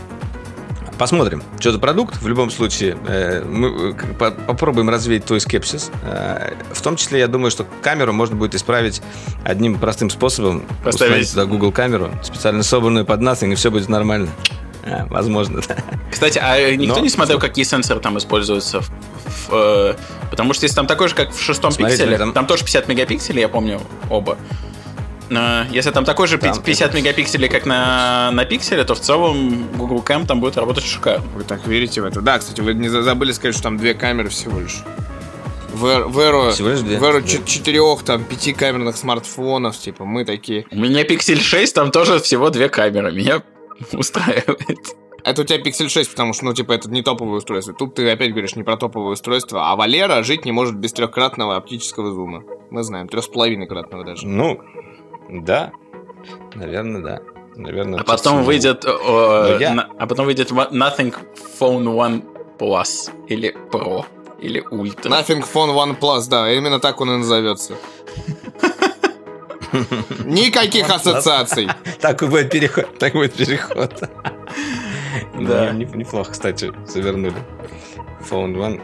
посмотрим, что за продукт. В любом случае, э, мы э, попробуем развеять твой скепсис. Э, В том числе, я думаю, что камеру можно будет исправить одним простым способом. Поставить- туда Google камеру, специально собранную под Nothing, и все будет нормально. А, возможно, да. Кстати, а никто Но- не смотрел, какие сенсоры там используются? в- в, э, потому что если там такой же, как в шестом Смотрите, пикселе, там- там... тоже 50 мегапикселей, я помню, оба. Э, Если там такой же Там 50 мегапикселей, как на, на пикселе, то в целом Google Cam там будет работать шикарно. Вы так верите в это? Да, кстати, вы не за- забыли сказать, что там две камеры всего лишь. В, в эру, Всего лишь две? в эру четырех, там, пятикамерных смартфонов, типа, мы такие. У меня Pixel 6, там тоже всего две камеры. Меня устраивает. Это у тебя Pixel 6, потому что, ну, типа, это не топовое устройство. Тут ты опять говоришь не про топовое устройство, а Валера жить не может без трехкратного оптического зума. Мы знаем, трех с половиной кратного даже. Ну, да. Наверное, да. Наверное, А потом чуть-чуть. выйдет, о, Но я- на- а потом выйдет Nothing Phone One Plus или Pro или Ultra. Nothing Phone One Plus, да, именно так он и назовется. Никаких ассоциаций. Так и будет переход. Так будет переход. Да. Не- Неплохо, кстати, завернули. Phone One.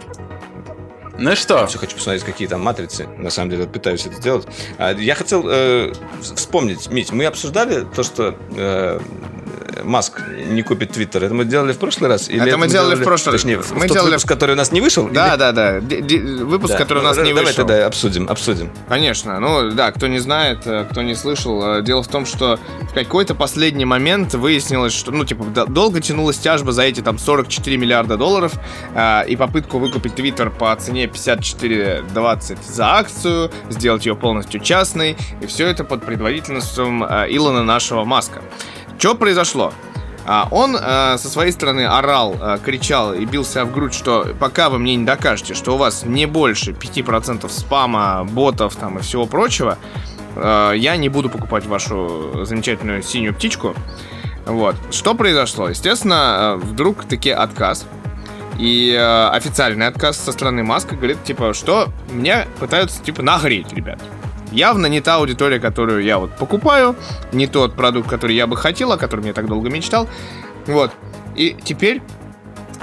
Ну что, Все хочу посмотреть, какие там матрицы. На самом деле, пытаюсь это сделать. А, Я хотел э, вспомнить, Мить, мы обсуждали то, что э, Маск не купит Твиттер. Это мы делали в прошлый раз? Или Это мы делали в прошлый раз. Точнее, Мы в тот делали- выпуск, который у нас не вышел? Да, или- да, да. Д- д- выпуск, Да. который у нас Ну, не Давай вышел. тогда обсудим, обсудим. Конечно. Ну, да, кто не знает, э, кто не слышал, э, дело в том, что в какой-то последний момент выяснилось, что, ну, типа, долго тянулась тяжба за эти там 44 миллиарда долларов э, и попытку выкупить Твиттер по цене 54.20 за акцию, сделать ее полностью частной, и все это под предводительством э, Илона нашего Маска. Что произошло? А, Он э, со своей стороны орал, э, кричал и бил себя в грудь, что пока вы мне не докажете, что у вас не больше 5% спама, ботов там и всего прочего, э, я не буду покупать вашу замечательную синюю птичку. Вот. Что произошло? Естественно, вдруг таки отказ. И официальный отказ со стороны Маска говорит, типа, что меня пытаются, типа, нагреть, ребят. Явно не та аудитория, которую я вот покупаю, не тот продукт, который я бы хотел, о котором я так долго мечтал. Вот. И теперь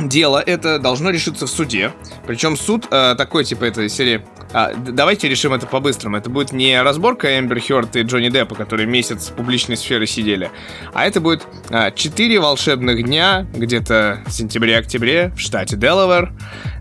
дело это должно решиться в суде. Причем суд э, такой, типа, этой серии... а, давайте решим это по-быстрому. Это будет не разборка Эмбер Хёрд и Джонни Деппа, которые месяц в публичной сфере сидели, а это будет 4 волшебных дня, где-то в сентябре-октябре в штате Делавэр.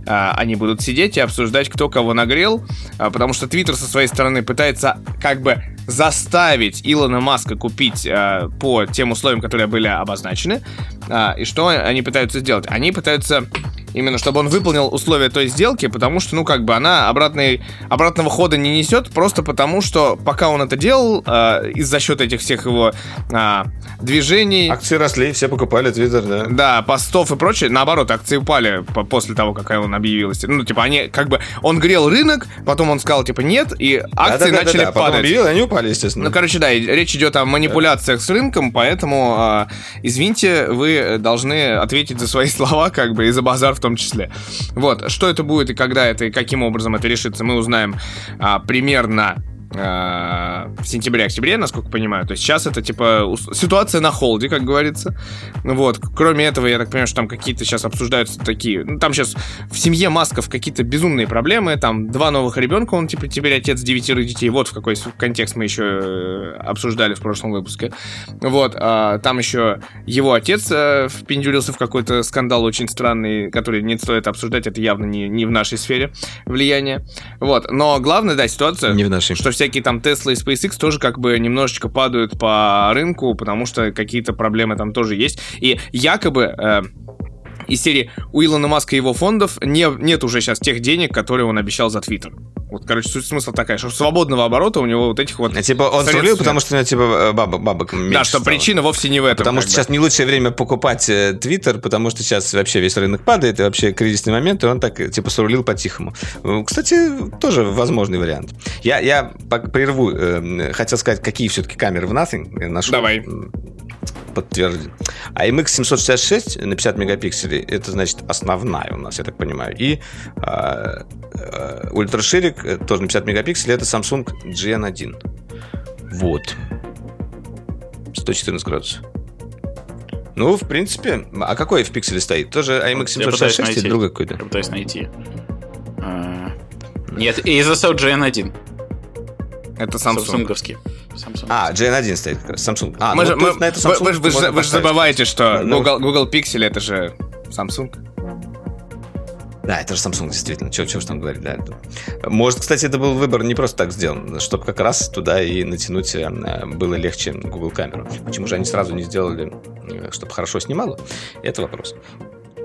А, Они будут сидеть и обсуждать, кто кого нагрел, а, потому что Твиттер со своей стороны пытается как бы заставить Илона Маска купить а, по тем условиям, которые были обозначены. А, И что они пытаются сделать? Они пытаются именно, чтобы он выполнил условия той сделки, потому что, ну, как бы она обратной, обратного хода не несет, просто потому что пока он это делал, а, и за счет этих всех его а, движений... Акции росли, все покупали Твиттер, да. Да, постов и прочее. Наоборот, акции упали по- после того, как он объявил. Ну, типа, они как бы... Он грел рынок, потом он сказал, типа, нет, и акции Да-да-да-да-да. начали Потом падать. объявил, и они упали, естественно. Ну, короче, да, речь идет о манипуляциях с рынком, поэтому, а, извините, вы должны ответить за свои слова, как бы, и за базар в том числе. Вот, что это будет и когда это, и каким образом это решится, мы узнаем а, примерно в сентябре-октябре, насколько понимаю. То есть сейчас это, типа, ситуация на холде, как говорится. Ну Вот. Кроме этого, я так понимаю, что там какие-то сейчас обсуждаются такие... Ну, там сейчас в семье Масков какие-то безумные проблемы. Там два новых ребенка, он, типа, теперь отец девятерых детей. Вот в какой контекст мы еще э, обсуждали в прошлом выпуске. Вот. а там еще его отец э, впендюрился в какой-то скандал очень странный, который не стоит обсуждать. Это явно не, не в нашей сфере влияния. Вот. Но главное, да, ситуация... Не в нашей. Что всякие там Tesla и SpaceX тоже как бы немножечко падают по рынку, потому что какие-то проблемы там тоже есть. И якобы э, из серии у Илона Маска и его фондов не, нет уже сейчас тех денег, которые он обещал за Твиттер. Вот, короче, суть смысла такая, что свободного оборота у него вот этих вот... А, Типа он срулил, нет. потому что у него типа э, бабок, бабок меньше Да, что стало. причина вовсе не в этом. Потому что бы. сейчас не лучшее время покупать э, Твиттер, потому что сейчас вообще весь рынок падает, и вообще кризисный момент, и он так, э, типа, срулил по-тихому. Э, Кстати, тоже возможный вариант. Я, я прерву, э, хотел сказать, какие все-таки камеры в Nothing нашел. Давай. М, Подтвердить. А MX 766 на 50 мегапикселей, это, значит, основная у нас, я так понимаю. И а, а, ультраширик, э, тоже на 50 мегапикселей, это Samsung GN1. Вот. 114 градусов. Ну, в принципе, а какой в пикселе стоит? Тоже IMX Я пытаюсь 766 или другой какой-то? Я пытаюсь найти. А, Нет, ISO GN1. Это Samsung. Самсунговский. Samsung. А, GN1 стоит как раз, Samsung. А, Мы ну, же- мы- на это Samsung вы же- вы же- вы же забываете, что Ну, Google, Google Pixel это же Samsung. Да, это же Samsung, действительно. Чего уж там говорить, да. это- Может, кстати, это был выбор не просто так сделан, чтобы как раз туда и натянуть э, было легче Google камеру. Почему же они сразу не сделали, э, чтобы хорошо снимало? Это вопрос.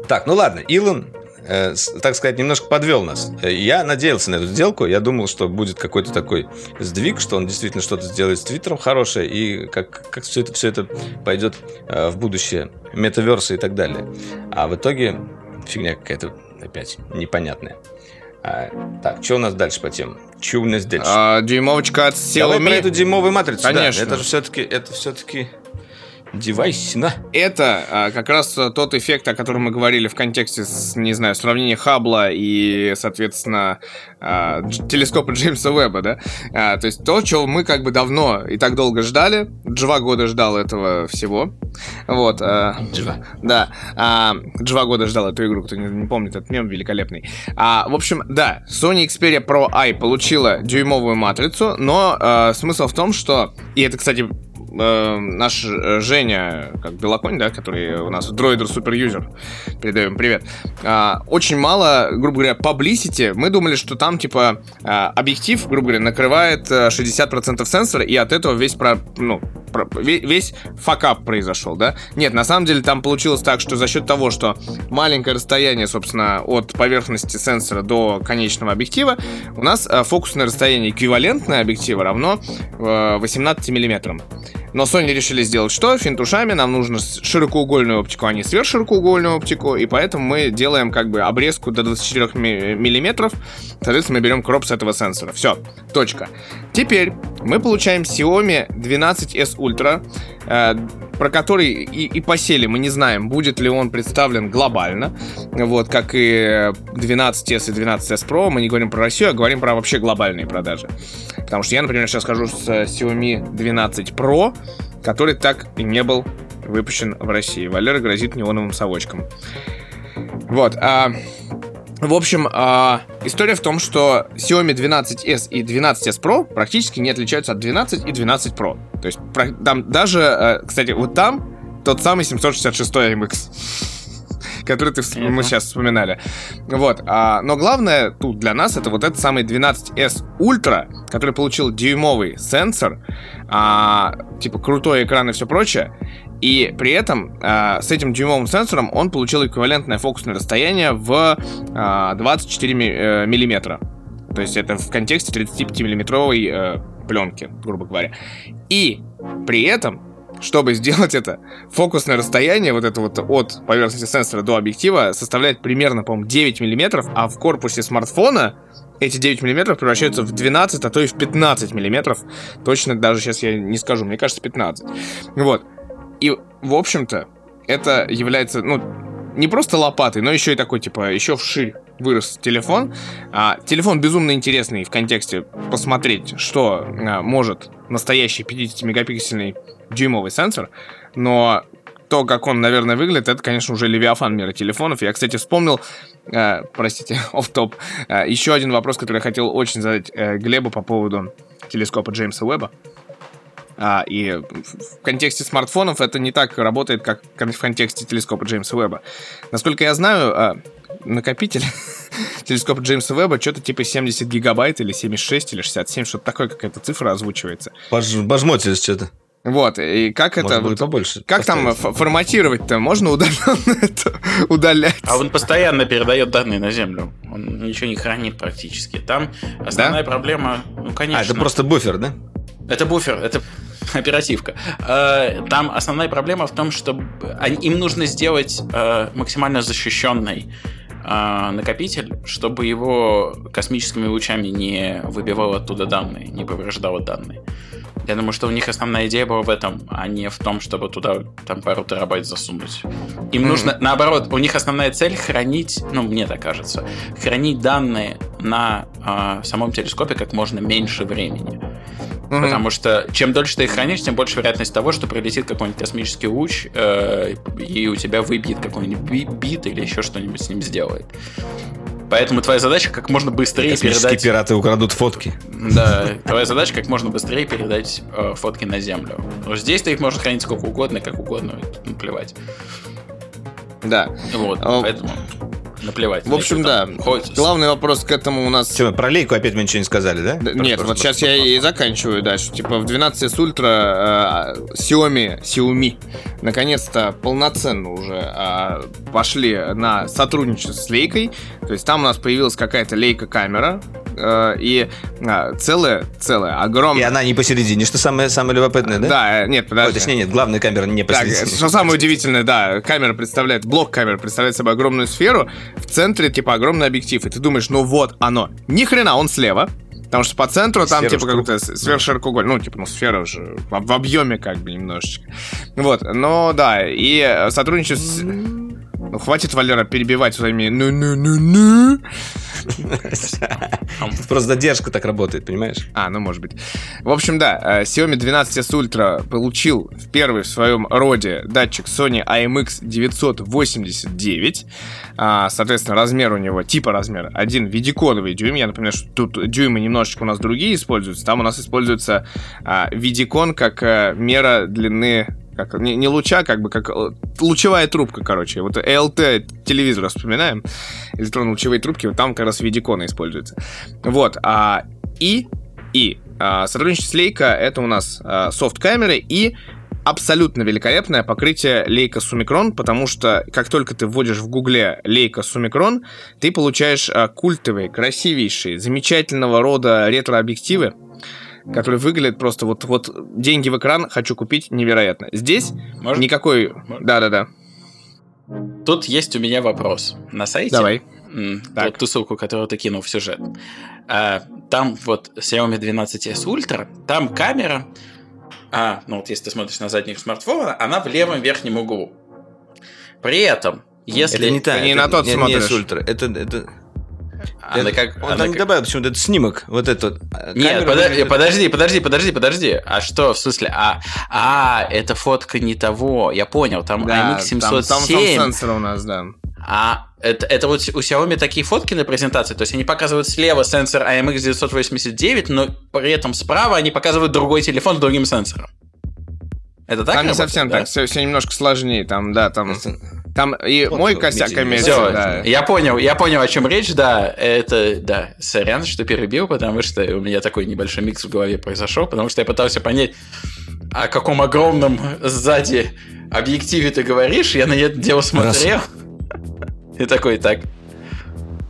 Так, ну ладно, Илон, э, так сказать, немножко подвел нас. Э, Я надеялся на эту сделку, я думал, что будет какой-то такой сдвиг, что он действительно что-то сделает с Твиттером хорошее, и как, как все, это, все это пойдет э, в будущее, метаверсы и так далее. А в итоге фигня какая-то опять непонятная. А, так, что у нас дальше по темам? Что у нас дальше? А, дюймовочка от Давай про эту Xiaomi. дюймовую матрицу. да. Конечно. это же все-таки, это все-таки девайс, да? Это а, как раз а, тот эффект, о котором мы говорили в контексте, с, не знаю, сравнения Хаббла и, соответственно, а, телескопа Джеймса Уэбба, да? А, то есть то, чего мы как бы давно и так долго ждали. Два года ждал этого всего. Вот. а. Да, а, два года ждал эту игру, кто не, не помнит, этот мем великолепный. А, в общем, да, Sony Xperia Pro i получила дюймовую матрицу, но а, смысл в том, что, и это, кстати, э, наш э, Женя, как Белоконь, да, который у нас дроидер суперюзер, передаем привет, э, очень мало, грубо говоря, publicity. Мы думали, что там, типа, э, объектив, грубо говоря, накрывает 60% сенсора, и от этого весь, про, ну, про, весь факап произошел, да? Нет, на самом деле там получилось так, что за счет того, что маленькое расстояние, собственно, от поверхности сенсора до конечного объектива, у нас э, фокусное расстояние эквивалентное объектива равно 18 миллиметрам. Но Sony решили сделать что? Финтушами нам нужно широкоугольную оптику, а не сверхширокоугольную оптику, и поэтому мы делаем как бы обрезку до 24 миллиметров, соответственно, мы берем кроп с этого сенсора. Все, точка. Теперь мы получаем Xiaomi 12s Ultra, про который и, и по селе мы не знаем, будет ли он представлен глобально, вот, как и 12s и 12s Pro, мы не говорим про Россию, а говорим про вообще глобальные продажи. Потому что я, например, сейчас хожу с Xiaomi 12 Pro, который так и не был выпущен в России. Валера грозит неоновым совочком. Вот. А, в общем, а, история в том, что Xiaomi 12s и 12s Pro практически не отличаются от 12 и 12 Pro. То есть там даже, а, кстати, вот там тот самый 766 MX который ты, uh-huh. мы сейчас вспоминали. Вот. А, но главное тут для нас это вот этот самый 12S Ultra, который получил дюймовый сенсор, а, типа крутой экран и все прочее. И при этом э, с этим дюймовым сенсором он получил эквивалентное фокусное расстояние в э, 24 ми- э, миллиметра. То есть это в контексте 35-миллиметровой э, пленки, грубо говоря. И при этом, чтобы сделать это, фокусное расстояние вот это вот от поверхности сенсора до объектива составляет примерно, по-моему, 9 миллиметров, а в корпусе смартфона эти 9 миллиметров превращаются в 12, а то и в 15 миллиметров. Точно даже сейчас я не скажу, мне кажется, 15. Вот. И, в общем-то, это является, ну, не просто лопатой, но еще и такой, типа, еще вширь вырос телефон. А, телефон безумно интересный в контексте посмотреть, что а, может настоящий 50-мегапиксельный дюймовый сенсор, но то, как он, наверное, выглядит, это, конечно, уже левиафан мира телефонов. Я, кстати, вспомнил, э, простите, оф топ э, еще один вопрос, который я хотел очень задать э, Глебу по поводу телескопа Джеймса Уэба. А, и в контексте смартфонов это не так работает, как в контексте телескопа Джеймса Уэба. Насколько я знаю, а, накопитель телескопа Джеймса Уэба что-то типа 70 гигабайт или 76 или 67, что-то такое, какая-то цифра озвучивается. Бож, божмотель что-то. Вот, и как Может это... Будет побольше как там форматировать-то? Можно удаленно это удалять? А он постоянно передает данные на Землю. Он ничего не хранит практически. Там основная да? проблема, ну, конечно... А, это просто буфер, да? Это буфер, это оперативка. Э, там основная проблема в том, что им нужно сделать э, максимально защищенный э, накопитель, чтобы его космическими лучами не выбивал оттуда данные, не повреждало данные. Я думаю, что у них основная идея была в этом, а не в том, чтобы туда там пару терабайт засунуть. Им mm-hmm. нужно, наоборот, у них основная цель хранить, ну, мне так кажется, хранить данные на э, самом телескопе как можно меньше времени. Mm-hmm. Потому что чем дольше ты их хранишь, тем больше вероятность того, что прилетит какой-нибудь космический луч, э, и у тебя выбьет какой-нибудь бит или еще что-нибудь с ним сделает. Поэтому твоя задача как можно быстрее передать... пираты украдут фотки. Да, твоя задача как можно быстрее передать э, фотки на землю. Но здесь ты их можешь хранить сколько угодно, как угодно, наплевать. Да. Вот, а, поэтому наплевать. В общем, да. Хоть... Главный вопрос к этому у нас... Че, про лейку опять мы ничего не сказали, да? да нет, вот сейчас я и заканчиваю дальше. Типа в 12 с ультра э, Xiaomi, Xiaomi наконец-то полноценно уже э, пошли на сотрудничество с лейкой. То есть там у нас появилась какая-то лейка-камера, э, и э, целая, целая, огромная. И она не посередине, что самое, самое любопытное, да? Да, э, нет, подожди. Ой, точнее, нет, главная камера не посередине. Так, что самое удивительное, да, камера представляет, блок камеры представляет собой огромную сферу, в центре, типа, огромный объектив, и ты думаешь, ну вот оно. Ни хрена, он слева, Потому что по центру там, Сфера типа, какой-то сверхширокоугольник. Ну, типа, ну, сфера же в, в объеме, как бы, немножечко. Вот, но да, и сотрудничество с... Ну, хватит, Валера, перебивать своими ну-ну-ну-ну. Просто задержка так работает, понимаешь? А, ну может быть. В общем, да, э, Xiaomi 12s Ultra получил в первый в своем роде датчик Sony IMX 989. А, Соответственно, размер у него, типа размера, один видиконовый дюйм. Я напоминаю, что тут дюймы немножечко у нас другие используются. Там у нас используется а, видикон как а, мера длины как, не, не луча, как бы как э, лучевая трубка, короче. Вот LT телевизор вспоминаем, электронно-лучевые трубки, вот там как раз видиконы используются. Вот, а, и, и а, сотрудничество с Leica это у нас а, софт-камеры и абсолютно великолепное покрытие Leica Summicron, потому что как только ты вводишь в гугле Leica Summicron, ты получаешь а, культовые, красивейшие, замечательного рода ретро-объективы, которые выглядят просто вот, вот деньги в экран хочу купить невероятно. Здесь Может? никакой... Да-да-да. Тут есть у меня вопрос. На сайте Давай. Так. вот ту ссылку, которую ты кинул в сюжет. А, там вот Xiaomi 12s Ultra, там камера, а, ну вот если ты смотришь на задник смартфона, она в левом верхнем углу. При этом, если... это не та, не это на тот не- не смотришь. с ультра. Это, это, она как... он она там как- добавил почему-то этот снимок, вот этот. Нет, подо- подожди, подожди, подожди, подожди. А что, в смысле? А, а, это фотка не того. Я понял, там Да, IMX там, там, там 707. сенсор у нас, да. А это, это вот у Xiaomi такие фотки на презентации, то есть они показывают слева сенсор IMX 989, но при этом справа они показывают другой телефон с другим сенсором. Это так? там не совсем да? так, все, немножко сложнее. Там, да, там, там и Вот, мой косяк имеется, Все, да. я понял, я понял, о чем речь, да, это, да, сорян, что перебил, потому что у меня такой небольшой микс в голове произошел, потому что я пытался понять, о каком огромном сзади объективе ты говоришь, я на это дело смотрел, и такой, так,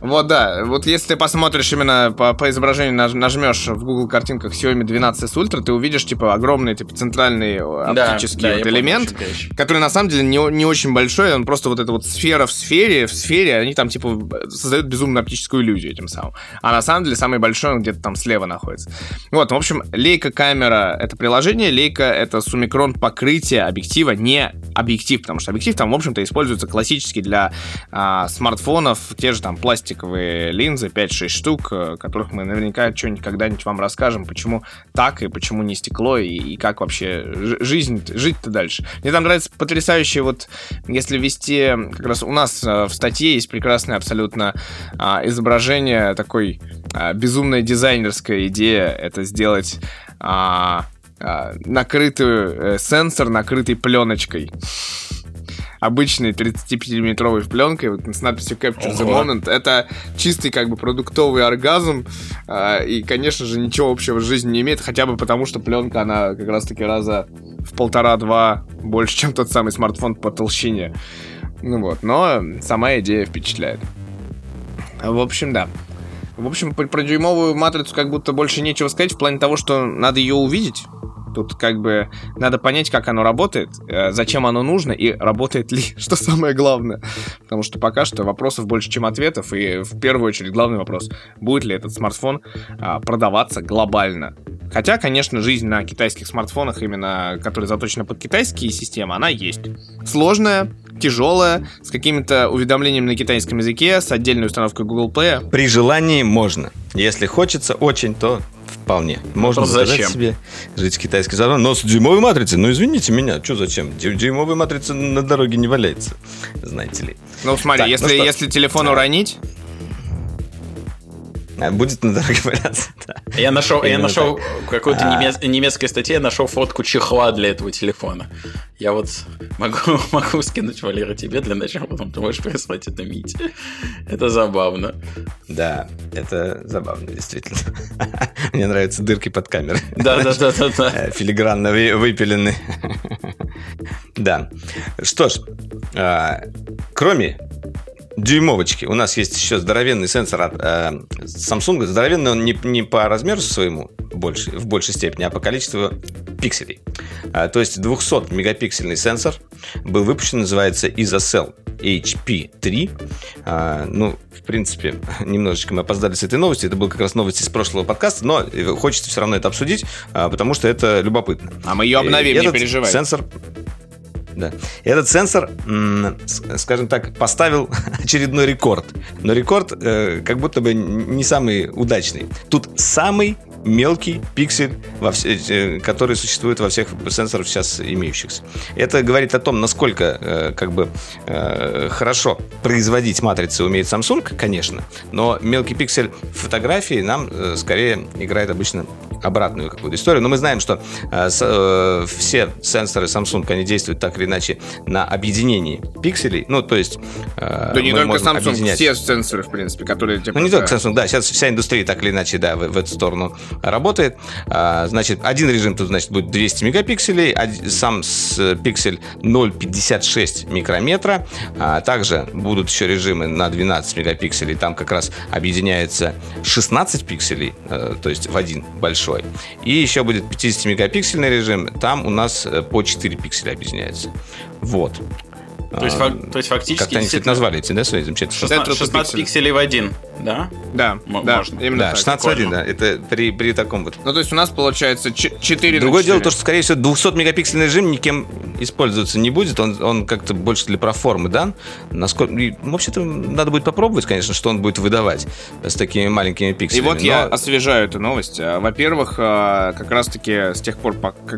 Вот да, вот если ты посмотришь именно по, по изображению, наж- нажмешь в Google картинках Xiaomi 12 Ultra, ты увидишь, типа, огромный, типа, центральный э, да, оптический да, вот о элемент, речь. который на самом деле не, не очень большой, он просто вот эта вот сфера в сфере, в сфере, они там, типа, создают безумную оптическую иллюзию этим самым. А на самом деле самый большой он где-то там слева находится. Вот, в общем, Leica камера — это приложение, Leica — это сумикрон покрытие объектива, не объектив, потому что объектив там, в общем-то, используется классически для а, смартфонов, те же там пластиковые линзы, 5-6 штук, э, которых мы наверняка что-нибудь когда-нибудь вам расскажем, почему так и почему не стекло, и, и как вообще жи- жизнь, жить-то дальше. Мне там нравится потрясающее, вот если ввести, как раз у нас э, в статье есть прекрасное абсолютно а, изображение такой а, безумная дизайнерская идея, это сделать а, накрытую, э, сенсор накрытый пленочкой обычной 35-миллиметровой пленкой вот, с надписью Capture the. Moment. Это чистый как бы продуктовый оргазм. а, и, конечно же, ничего общего с жизнью не имеет, хотя бы потому, что пленка, она как раз-таки раза в полтора-два больше, чем тот самый смартфон по толщине. Ну вот, но сама идея впечатляет. В общем, да. В общем, про дюймовую матрицу как будто больше нечего сказать в плане того, что надо ее увидеть. Тут как бы надо понять, как оно работает, э, зачем оно нужно и работает ли, что самое главное. Потому что пока что вопросов больше, чем ответов. И в первую очередь главный вопрос, будет ли этот смартфон а, продаваться глобально. Хотя, конечно, жизнь на китайских смартфонах, именно которые заточены под китайские системы, она есть. Сложная, тяжелая, с какими-то уведомлениями на китайском языке, с отдельной установкой Google Play. При желании можно. Если хочется очень, то вполне. Можно Вопрос, заказать зачем? себе жить в китайской зоне, но с дюймовой матрицей. Ну, извините меня, что зачем? Дю- Дюймовая матрица на дороге не валяется, знаете ли. Ну, смотри, Так, ну если, что? если телефон уронить, Будет на дороге валяться, да. Я нашел, я нашел какой-то А. немец- немецкой статье, я нашел фотку чехла для этого телефона. Я вот могу, могу скинуть, Валера, тебе для начала, потом ты можешь прислать это Мите. Это забавно. Да, это забавно, действительно. Мне нравятся дырки под камерой. Да-да-да-да-да. Э, Филигранно вы- выпилены. Да. Что ж, а, кроме дюймовочки, у нас есть еще здоровенный сенсор от э, Samsung. Здоровенный он не, не по размеру своему больше, в большей степени, а по количеству пикселей. А, то есть 200-мегапиксельный сенсор был выпущен, называется ISOCELL HP3. А, ну, в принципе, немножечко мы опоздали с этой новостью. Это был как раз новость из прошлого подкаста, но э, хочется все равно это обсудить, а, потому что это любопытно. а мы ее обновим, не этот переживай. Сенсор да. Этот сенсор, скажем так, поставил очередной рекорд. Но рекорд э, как будто бы не самый удачный. Тут самый мелкий пиксель, во все, э, который существует во всех сенсорах сейчас имеющихся. Это говорит о том, насколько э, как бы э, хорошо производить матрицы умеет Samsung, конечно, но мелкий пиксель фотографии нам скорее играет обычно обратную какую-то историю. Но мы знаем, что э, с, э, все сенсоры Samsung, они действуют так или иначе на объединении пикселей. Ну, то есть... Э, да не только Samsung, объединять... все сенсоры, в принципе, которые... Типа, ну, не только Samsung, да, сейчас вся индустрия так или иначе, да, в, в эту сторону работает. А, значит, один режим тут, значит, будет 200 мегапикселей, сам с пиксель 0,56 микрометра. А, также будут еще режимы на 12 мегапикселей, там как раз объединяется 16 пикселей, э, то есть в один большой большой. И еще будет 50-мегапиксельный режим, там у нас э, по 4 пикселя объединяется. Вот. То есть, а, то есть фактически... Как-то они действительно... назвали эти, да, свои замечательные? 16, 16 пикселей в один, да? Да, М- да, можно. именно да, 16 в один, да, это при, при таком вот. Ну, то есть у нас получается 4 Другое дело то, что, скорее всего, 200-мегапиксельный режим никем использоваться не будет, он, он как-то больше для проформы дан. Насколько... Вообще-то надо будет попробовать, конечно, что он будет выдавать с такими маленькими пикселями. И вот но... я освежаю эту новость. А, во-первых, а, как раз-таки с тех пор,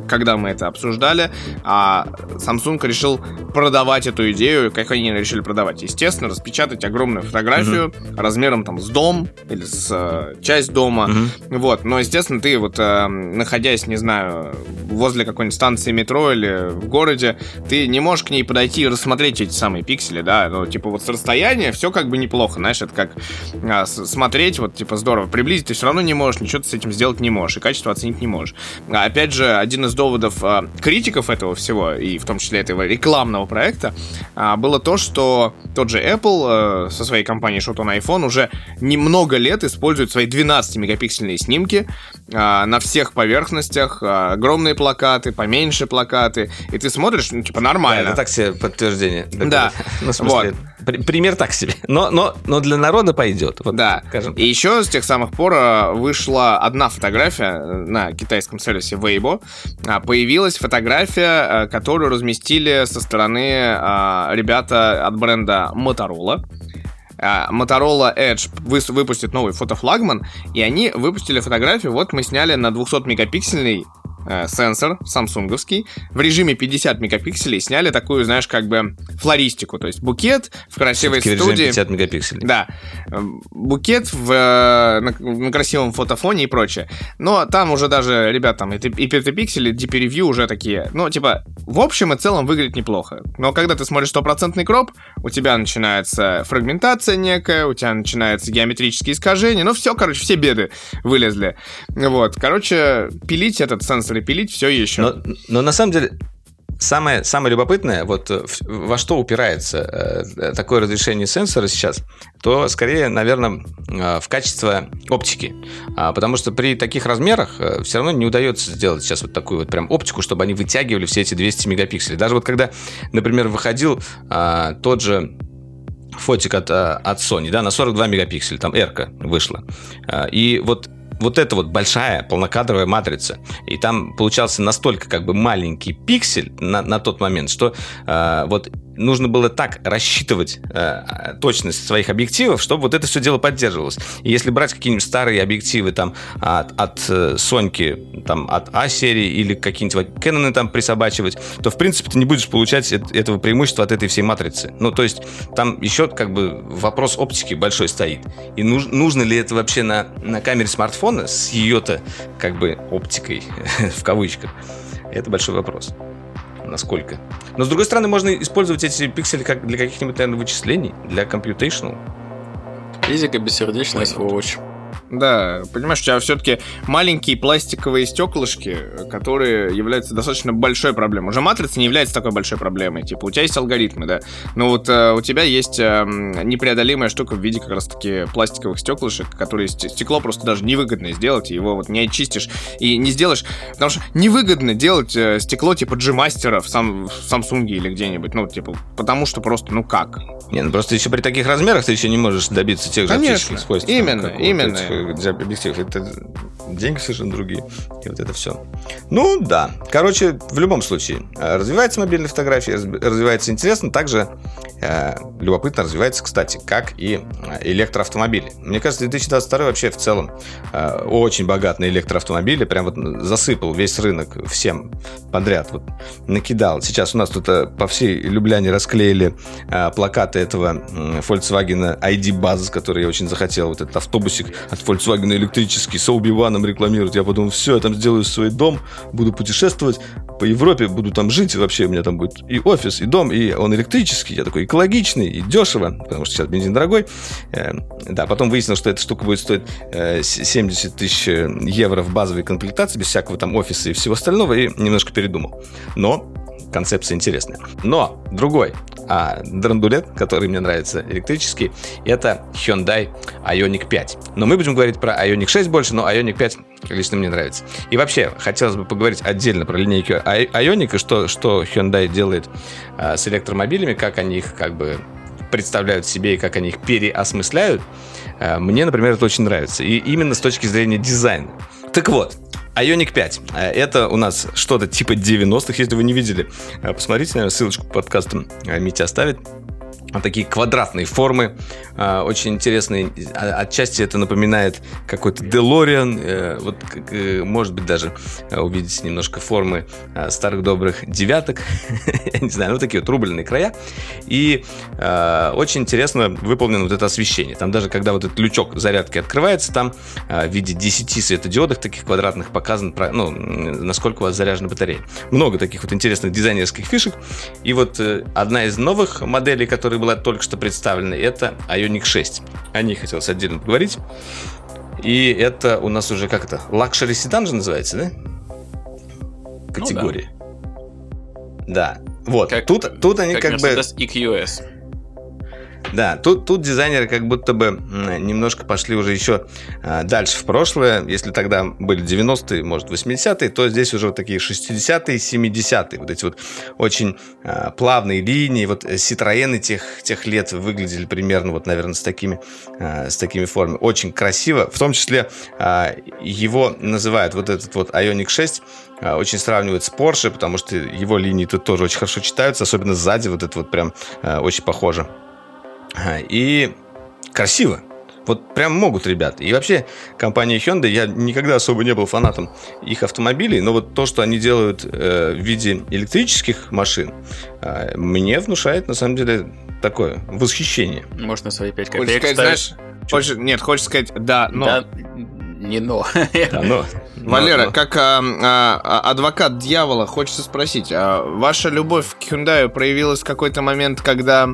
когда мы это обсуждали, а, Samsung решил продавать эту идею, как они решили продавать. Естественно, распечатать огромную фотографию uh-huh. размером там с дом или с э, часть дома. Uh-huh. Вот. Но, естественно, ты вот э, находясь, не знаю, возле какой-нибудь станции метро или в городе, ты не можешь к ней подойти и рассмотреть эти самые пиксели, да. Ну, типа вот с расстояния все как бы неплохо, знаешь, это как э, смотреть, вот типа здорово. Приблизить ты все равно не можешь, ничего ты с этим сделать не можешь, и качество оценить не можешь. А, опять же, один из доводов э, критиков этого всего, и в том числе этого рекламного проекта, а, было то, что тот же Apple э, со своей компанией Shot on iPhone уже немного лет использует свои 12-мегапиксельные снимки а, на всех поверхностях, а, огромные плакаты, поменьше плакаты, и ты смотришь, ну, типа, нормально. Да, это так себе подтверждение. Да. Ну, в смысле, вот. Пример так себе. Но, но, но для народа пойдет. Вот, да. Скажем. И еще с тех самых пор э, вышла одна фотография на китайском сервисе Weibo. Появилась фотография, которую разместили со стороны ребята от бренда Motorola. Motorola Edge выпустит новый фотофлагман, и они выпустили фотографию, вот мы сняли на 200 мегапиксельный э, сенсор самсунговский в режиме 50 мегапикселей сняли такую, знаешь, как бы флористику, то есть букет в красивой Все-таки студии. 50 мегапикселей. Да, букет в, э, на, на красивом фотофоне и прочее. Но там уже даже, ребят, там и, и пиксели, DP Review уже такие, ну, типа, в общем и целом выглядит неплохо. Но когда ты смотришь стопроцентный кроп, у тебя начинается фрагментация некая, у тебя начинаются геометрические искажения, ну, все, короче, все беды вылезли. Вот, короче, пилить этот сенсор пилить все еще. Но, но на самом деле Самое, самое любопытное, вот э, во что упирается э, такое разрешение сенсора сейчас, то скорее, наверное, э, в качество оптики. А, потому что при таких размерах э, все равно не удается сделать сейчас вот такую вот прям оптику, чтобы они вытягивали все эти 200 мегапикселей. Даже вот когда, например, выходил а, тот же фотик от, а, от Sony, да, на 42 мегапикселя, там R вышла. А, и вот вот эта вот большая полнокадровая матрица, и там получался настолько как бы маленький пиксель на, на тот момент, что э, вот нужно было так рассчитывать э, точность своих объективов, чтобы вот это все дело поддерживалось. И если брать какие-нибудь старые объективы там от, от э, Соньки, там от А-серии или какие-нибудь Canon там присобачивать, то в принципе ты не будешь получать этого преимущества от этой всей матрицы. Ну, то есть там еще как бы вопрос оптики большой стоит. И нуж, нужно ли это вообще на, на камере смартфона с ее-то как бы оптикой в кавычках? Это большой вопрос насколько. Но с другой стороны, можно использовать эти пиксели как для каких-нибудь, наверное, вычислений, для computational. Физика бессердечная сволочь. Да, понимаешь, у тебя все-таки маленькие пластиковые стеклышки, которые являются достаточно большой проблемой. Уже матрица не является такой большой проблемой. Типа, у тебя есть алгоритмы, да. Но вот э, у тебя есть э, непреодолимая штука в виде как раз-таки пластиковых стеклышек, которые стекло просто даже невыгодно сделать, его вот не очистишь и не сделаешь. Потому что невыгодно делать э, стекло типа G-мастера в, сам, в Samsung или где-нибудь. Ну, типа, потому что просто, ну как? Не, ну просто еще при таких размерах ты еще не можешь добиться тех же Конечно, свойств. Именно, именно объективов. Это деньги совершенно другие. И вот это все. Ну, да. Короче, в любом случае, э, развивается мобильная фотография, развивается интересно. Также э, любопытно развивается, кстати, как и э, электроавтомобили. Мне кажется, 2022 вообще в целом э, очень богат на электроавтомобили. Прям вот засыпал весь рынок всем подряд. Вот накидал. Сейчас у нас тут э, по всей Любляне расклеили э, плакаты этого э, Volkswagen ID Buzz, который я очень захотел. Вот этот автобусик от Volkswagen электрический с Оуби-Ваном рекламируют. Я подумал, все, я там сделаю свой дом, буду путешествовать по Европе, буду там жить. Вообще у меня там будет и офис, и дом, и он электрический. Я такой экологичный и дешево, потому что сейчас бензин дорогой. Э, да, потом выяснилось, что эта штука будет стоить 70 тысяч евро в базовой комплектации, без всякого там офиса и всего остального, и немножко передумал. Но концепция интересная. Но другой а, драндулет, который мне нравится, электрический, это Hyundai Ioniq 5. Но мы будем говорить про Ioniq 6 больше, но Ioniq 5 лично мне нравится. И вообще, хотелось бы поговорить отдельно про линейку Ioniq и что, что Hyundai делает а, с электромобилями, как они их как бы представляют себе и как они их переосмысляют. А, мне, например, это очень нравится. И именно с точки зрения дизайна. Так вот, Ionic 5. Э, это у нас что-то типа 90-х, если вы не видели. Э, посмотрите, наверное, ссылочку к подкасту э, Митя оставит такие квадратные формы, а, очень интересные. А, отчасти это напоминает какой-то Делориан, э, вот, э, может быть, даже э, увидите немножко формы старых добрых девяток, я не знаю, ну, такие вот рубленые края. И очень интересно выполнено вот это освещение. Там даже, когда вот этот лючок зарядки открывается, там в виде 10 светодиодов таких квадратных показан, ну, насколько у вас заряжена батарея. Много таких вот интересных дизайнерских фишек. И вот одна из новых моделей, которые была только что представлена, это Ioniq 6. О ней хотелось отдельно поговорить. И это у нас уже как это? Luxury седан же называется, да? Категория. Ну, да. да. Вот. Как, тут, тут они как, как бы... EQS. Да, тут, тут дизайнеры как будто бы немножко пошли уже еще а, дальше в прошлое. Если тогда были 90-е, может, 80-е, то здесь уже вот такие 60-е, 70-е. Вот эти вот очень а, плавные линии. Вот Citroën ы тех, тех лет выглядели примерно вот, наверное, с такими, а, с такими формами. Очень красиво. В том числе его называют вот этот вот Ioniq 6 а, очень сравнивают с Porsche, потому что его линии тут тоже очень хорошо читаются, особенно сзади вот это вот прям очень похоже. И красиво. Вот прям могут ребята. И вообще, компания Hyundai, я никогда особо не был фанатом их автомобилей, но вот то, что они делают э, в виде электрических машин, э, мне внушает, на самом деле, такое восхищение. Можно свои 5 копеек хочешь сказать, знаешь, хочешь, Нет, хочешь сказать «да, но». Да, не но. Да, но. Валера, но. как а, а, адвокат дьявола, хочется спросить, а ваша любовь к Hyundai проявилась в какой-то момент, когда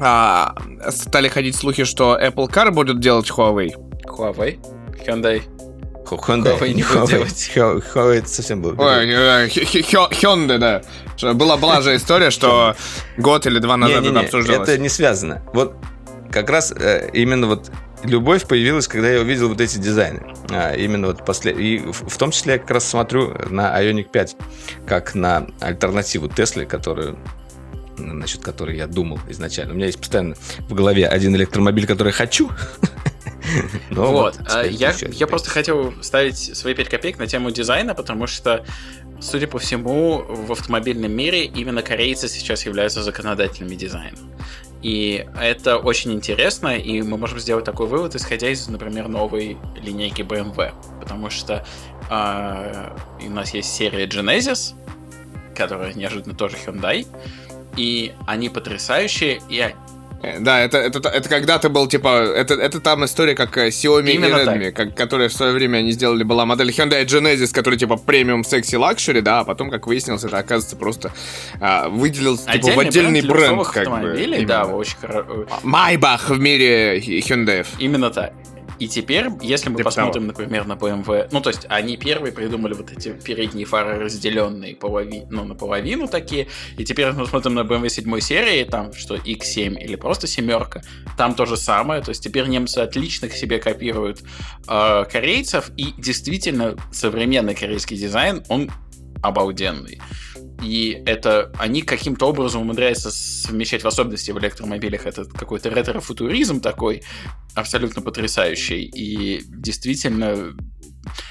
а, стали ходить слухи, что Apple Car будет делать Huawei. Huawei? Hyundai. Hyundai, Huawei не будет делать. Huawei это совсем был. Hyundai, да. Была, была же история, что год или два назад это обсуждалось. Это не связано. Вот как раз э, именно вот любовь появилась, когда я увидел вот эти дизайны. А, именно вот после... И в том числе я как раз смотрю на Ioniq 5 как на альтернативу Тесле, которую насчет которой я думал изначально. У меня есть постоянно в голове один электромобиль, который хочу. Но вот, вот я, я просто хотел ставить свои 5 копеек на тему дизайна, потому что, судя по всему, в автомобильном мире именно корейцы сейчас являются законодателями дизайна. И это очень интересно, и мы можем сделать такой вывод, исходя из, например, новой линейки BMW. Потому что э, у нас есть серия Genesis, которая неожиданно тоже Hyundai, и они потрясающие, и э, да, это, это, это когда-то был, типа, это, это там история, как э, Xiaomi Именно и Redmi, как, которая в свое время они сделали, была модель Hyundai Genesis, который, типа, премиум секси luxury, да, а потом, как выяснилось, это, оказывается, просто а, выделился, типа, в отдельный бренд, бренд как бы. Да, очень хорошо. Майбах в мире Hyundai. Именно так. И теперь, если мы Ты посмотрим, того. например, на BMW, ну, то есть они первые придумали вот эти передние фары разделенные полови, ну, наполовину такие, и теперь мы смотрим на BMW 7 серии, там, что X7 или просто семерка, там то же самое, то есть теперь немцы отлично к себе копируют э, корейцев, и действительно современный корейский дизайн, он обалденный. И это они каким-то образом умудряются совмещать в особенности в электромобилях. Это какой-то ретро-футуризм такой, абсолютно потрясающий. И действительно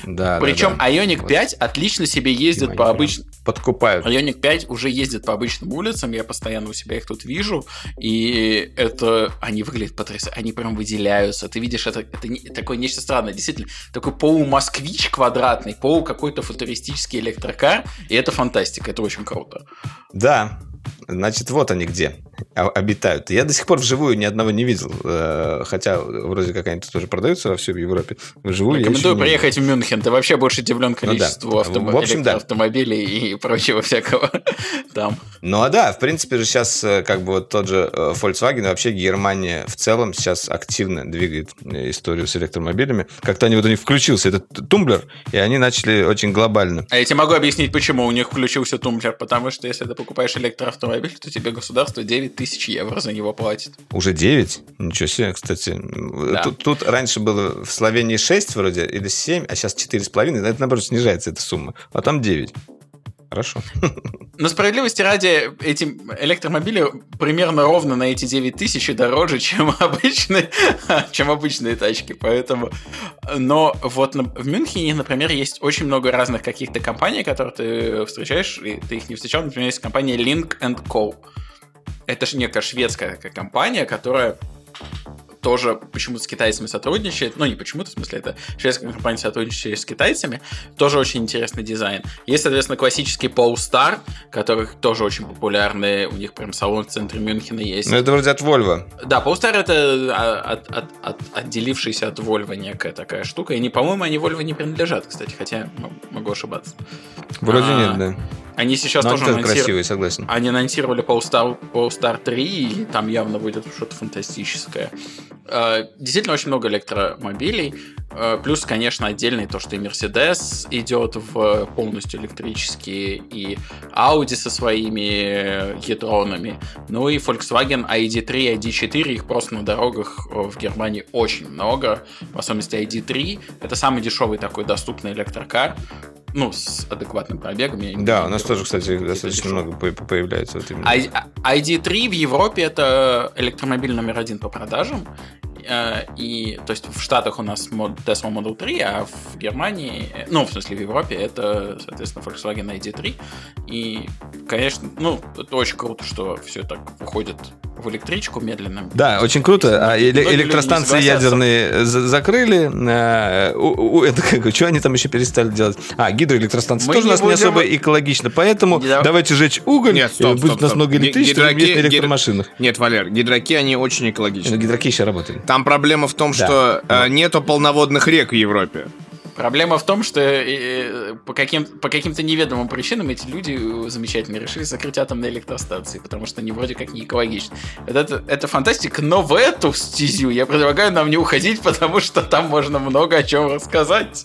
Да, Причем да, да. Ioniq Вот. 5 отлично себе ездит по обычным... Подкупают. Ioniq 5 уже ездит по обычным улицам, я постоянно у себя их тут вижу, и это... Они выглядят потрясающе, они прям выделяются. Ты видишь, это, это не- такое нечто странное. Действительно, такой полу-москвич квадратный, полу какой-то футуристический электрокар, и это фантастика, это очень круто. Да. Значит, вот они где обитают. Я до сих пор вживую ни одного не видел. э, Хотя вроде как они тут тоже продаются во всей Европе. Вживую Рекомендую приехать в Мюнхен. Ты вообще больше удивлен Ну да. количеству автом- В общем, да. электроавтомобилей и прочего всякого там. Ну а да, в принципе же сейчас э, как бы вот тот же э, Volkswagen, вообще Германия в целом сейчас активно двигает историю с электромобилями. Как-то они вот у них включился этот тумблер, и они начали очень глобально. А я тебе могу объяснить, почему у них включился тумблер. Потому что если ты покупаешь электроавтомобиль, то тебе государство 9 тысяч евро за него платит. Уже 9? Ничего себе, кстати. Да. Тут, тут раньше было в Словении 6 вроде, или 7, а сейчас 4,5. Это, наоборот, снижается эта сумма. А там 9. Хорошо. Но справедливости ради, эти электромобили примерно ровно на эти 9 тысяч и дороже, чем обычные, чем обычные тачки. Поэтому... Но вот в Мюнхене, например, есть очень много разных каких-то компаний, которые ты встречаешь, и ты их не встречал. Например, есть компания Link Co. Это же некая шведская такая компания, которая тоже почему-то с китайцами сотрудничает. Ну, не почему-то, в смысле, это шведская компания сотрудничает с китайцами. Тоже очень интересный дизайн. Есть, соответственно, классический Polestar, который тоже очень популярный. У них прям салон в центре Мюнхена есть. Ну, это вроде от Volvo. Да, Polestar это а, от, от- от- отделившаяся от Volvo некая такая штука. И, не, по-моему, они Volvo не принадлежат, кстати, хотя м- могу ошибаться. Вроде А, нет, да. Они сейчас Но тоже тоже анонсируют- красивые, согласен. они анонсировали Polestar, Polestar 3, и там явно будет что-то фантастическое. Э, Действительно, очень много электромобилей. Э, Плюс, конечно, отдельный то, что и Mercedes идет в полностью электрические, и Audi со своими ядронами. Ну и Volkswagen ID3, ID4, их просто на дорогах э, в Германии очень много. В особенности ID3. Это самый дешевый такой доступный электрокар. Ну, с адекватным пробегом. я Да, у нас тоже, кстати, достаточно много по- появляется. Вот именно. I- ID3 в Европе это электромобиль номер один по продажам. Э, И, то есть, в Штатах у нас Tesla Model 3, а в Германии, ну, в смысле, в Европе это, соответственно, Volkswagen ID3. И, конечно, ну, это очень круто, что все так выходит в электричку медленно. Да, очень круто. А не электростанции ядерные за- закрыли. э, у- у- Это как, что они там еще перестали делать? А, гидроэлектростанции Мы тоже у не нас не будем- особо экологично. Поэтому Не дав- давайте жечь уголь, Нет, и стоп, будет стоп, у нас стоп. много электричества гидроки- вместо гидро- электромашинах. Нет, Валер, гидроки, они очень экологичны. Гидроки еще работали. Там проблема в том, Да. что э, нету полноводных рек в Европе. Проблема в том, что э, по, каким, по каким-то неведомым причинам эти люди э, замечательно решили закрыть атомные электростанции, потому что они вроде как не экологичны. Это, это фантастика, но в эту стезю я предлагаю нам не уходить, потому что там можно много о чем рассказать.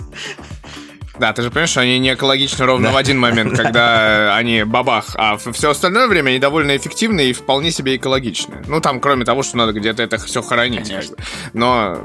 Да, ты же понимаешь, что они не экологичны ровно в один момент, когда э, они бабах, а все остальное время они довольно эффективны и вполне себе экологичны. Ну, там, кроме того, что надо где-то это все хоронить. Конечно. Но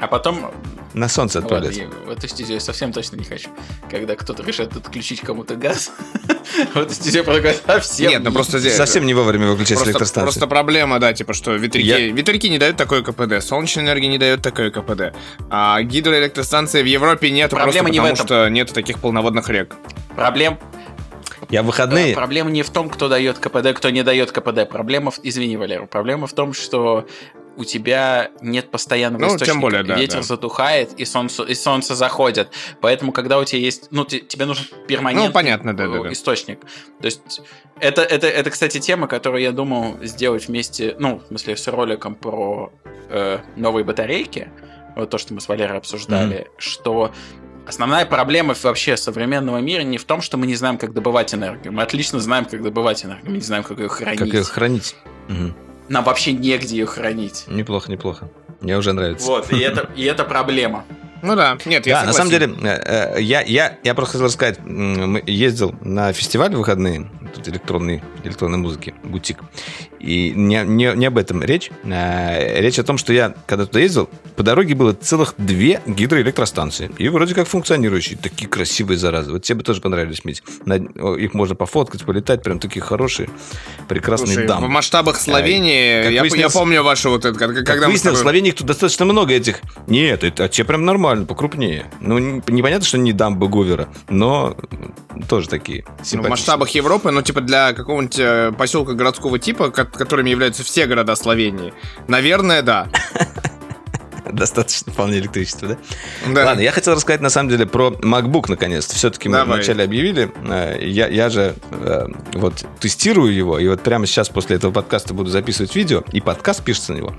А потом, На солнце ладно, отправлять. я в эту стезю я совсем точно не хочу. Когда кто-то решит отключить кому-то газ, в эту стезю предлагаю совсем нет, ну просто. Совсем не вовремя выключать электростанцию. просто проблема, да, типа, что ветряки, ветряки не дают такое КПД, солнечная энергия не дает такое КПД, а гидроэлектростанции в Европе нету Проблема просто потому, что нету таких полноводных рек. Проблем, Я в выходные... Проблема не в том, кто дает КПД, кто не дает КПД. Проблема, в... извини, Валера, проблема в том, что у тебя нет постоянного Ну, тем источника. более, да, Ветер да. затухает, и солнце, и солнце заходит. Поэтому, когда у тебя есть... Ну, те- тебе нужен перманентный Ну, понятно, да, да, да. источник. То есть, это, это, это, кстати, тема, которую я думал сделать вместе... Ну, в смысле, с роликом про э, новые батарейки. Вот то, что мы с Валерой обсуждали. Что Основная проблема вообще современного мира не в том, что мы не знаем, как добывать энергию. Мы отлично знаем, как добывать энергию, мы не знаем, как ее хранить. Как ее хранить? Мгм. Нам вообще негде ее хранить. Неплохо, неплохо. Мне уже нравится. Вот, и это, и это проблема. Ну да, нет, я Да, на самом деле, э, э, я, я, я просто хотел рассказать, ездил на фестиваль в выходные, тут электронной, электронной музыки, бутик. И не, не, не об этом речь. А, речь о том, что я, когда туда ездил, по дороге было целых две гидроэлектростанции. И вроде как функционирующие. Такие красивые, заразы. Вот тебе бы тоже понравились, Мить. На, их можно пофоткать, полетать. Прям такие хорошие, прекрасные Слушай, дамы. в масштабах Словении, как я, я помню вашу вот это, как- Как когда мы выяснилось, в Словении тут достаточно много этих. Нет, это а те прям нормально, покрупнее. Ну, не- непонятно, что не дамбы Говера, но тоже такие Ну, в масштабах Европы, ну, типа, для какого-нибудь э, поселка городского типа, которыми являются все города Словении, наверное, да. Достаточно вполне электричества, да? Да. Ладно, я хотел рассказать на самом деле про MacBook наконец-то. Все-таки мы Давай. вначале объявили. Э, Я, я же э, вот тестирую его, и вот прямо сейчас после этого подкаста буду записывать видео, и подкаст пишется на него.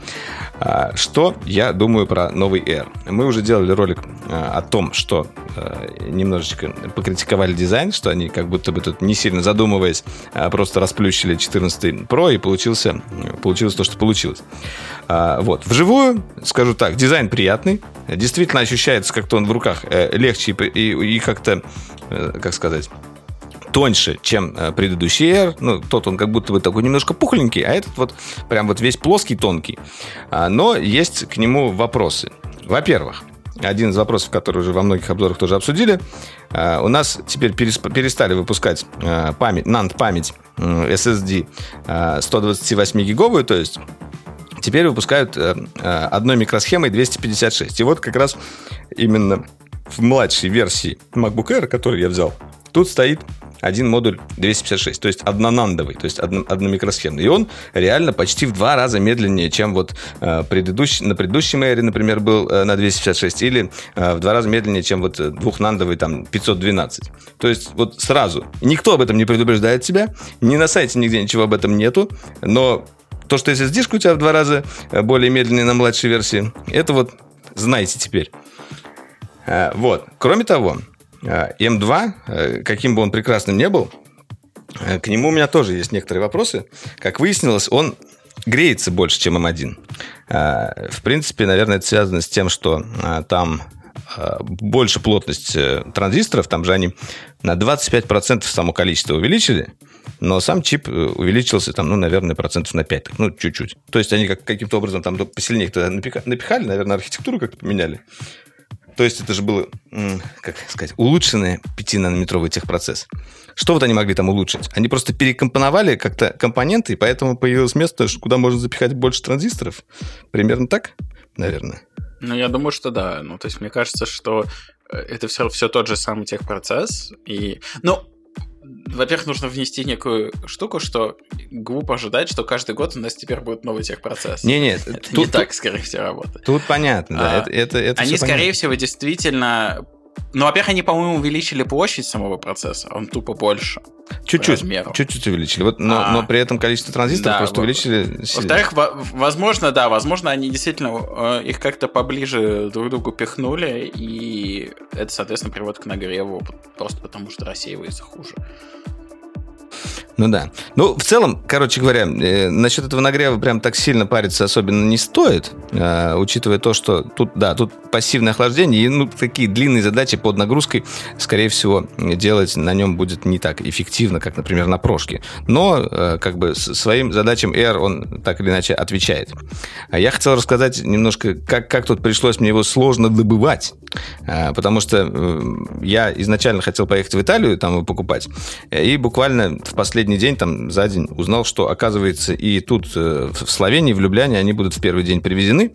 А, Что я думаю про новый Air? Мы уже делали ролик э, о том, что э, немножечко покритиковали дизайн, что они как будто бы тут не сильно задумываясь, а просто расплющили 14 Pro, и получился, получилось то, что получилось. А, Вот. Вживую, скажу так, дизайн приятный. Действительно ощущается, как-то он в руках э, легче и, и- и как-то, э, как сказать, тоньше, чем э, предыдущий Air. Ну, тот он как будто бы такой немножко пухленький, а этот вот прям вот весь плоский, тонкий. А, Но есть к нему вопросы. Во-первых, один из вопросов, который уже во многих обзорах тоже обсудили. а, У нас теперь перес- перестали выпускать а, память, NAND-память м, SSD а, 128-гиговую, то есть теперь выпускают э, э, одной микросхемой 256. И вот как раз именно в младшей версии MacBook Air, который я взял, тут стоит один модуль 256, то есть однонандовый, то есть одно, одномикросхемный. И он реально почти в два раза медленнее, чем вот э, предыдущий, на предыдущем Air, например, был на 256, или в два раза медленнее, чем вот двухнандовый там 512. То есть вот сразу. Никто об этом не предупреждает тебя, ни на сайте нигде ничего об этом нету, но то, что SSD-шка у тебя в два раза э, более медленная на младшей версии, это вот знаете теперь. Э, Вот. Кроме того, э, M2, э, каким бы он прекрасным не был, к нему у меня тоже есть некоторые вопросы. Как выяснилось, он греется больше, чем M1. Э, В принципе, наверное, это связано с тем, что там больше плотность транзисторов, там же они на 25% само количество увеличили, но сам чип э, увеличился там, ну, наверное, процентов на 5, ну, чуть-чуть. То есть они как, каким-то образом там посильнее туда напихали, наверное, архитектуру как-то поменяли. То есть это же было, как сказать, улучшенный 5-нанометровый техпроцесс. Что вот они могли там улучшить? Они просто перекомпоновали как-то компоненты, и поэтому появилось место, куда можно запихать больше транзисторов. Примерно так, наверное. Ну, я думаю, что да. Ну, то есть, мне кажется, что э, это все, все тот же самый техпроцесс. И, ну, во-первых, нужно внести некую штуку, что глупо ожидать, что каждый год у нас теперь будет новый техпроцесс. Не-не, это тут, не так, скорее всего, работает. тут понятно, да. А, это, это, это Они, скорее понятно. всего, действительно... Ну, во-первых, они, по-моему, увеличили площадь самого процесса. Он тупо больше. Чуть-чуть, чуть-чуть увеличили. Вот, но, А. но при этом количество транзисторов Да, просто увеличили. Во-вторых, во- возможно, да, возможно, они действительно э, их как-то поближе друг к другу пихнули, и это, соответственно, приводит к нагреву, просто потому что рассеивается хуже. Ну да. Ну, в целом, короче говоря, э, насчет этого нагрева прям так сильно париться особенно не стоит, э, учитывая то, что тут, да, тут пассивное охлаждение, и ну, такие длинные задачи под нагрузкой, скорее всего, делать на нем будет не так эффективно, как, например, на прошке. Но, э, как бы, своим задачам Air он так или иначе отвечает. А я хотел рассказать немножко, как, как тут пришлось мне его сложно добывать. А, Потому что э, я изначально хотел поехать в Италию, там его покупать. э, И буквально в последний день, там, за день, узнал, что, оказывается, и тут, э, в Словении, в Любляне, они будут в первый день привезены.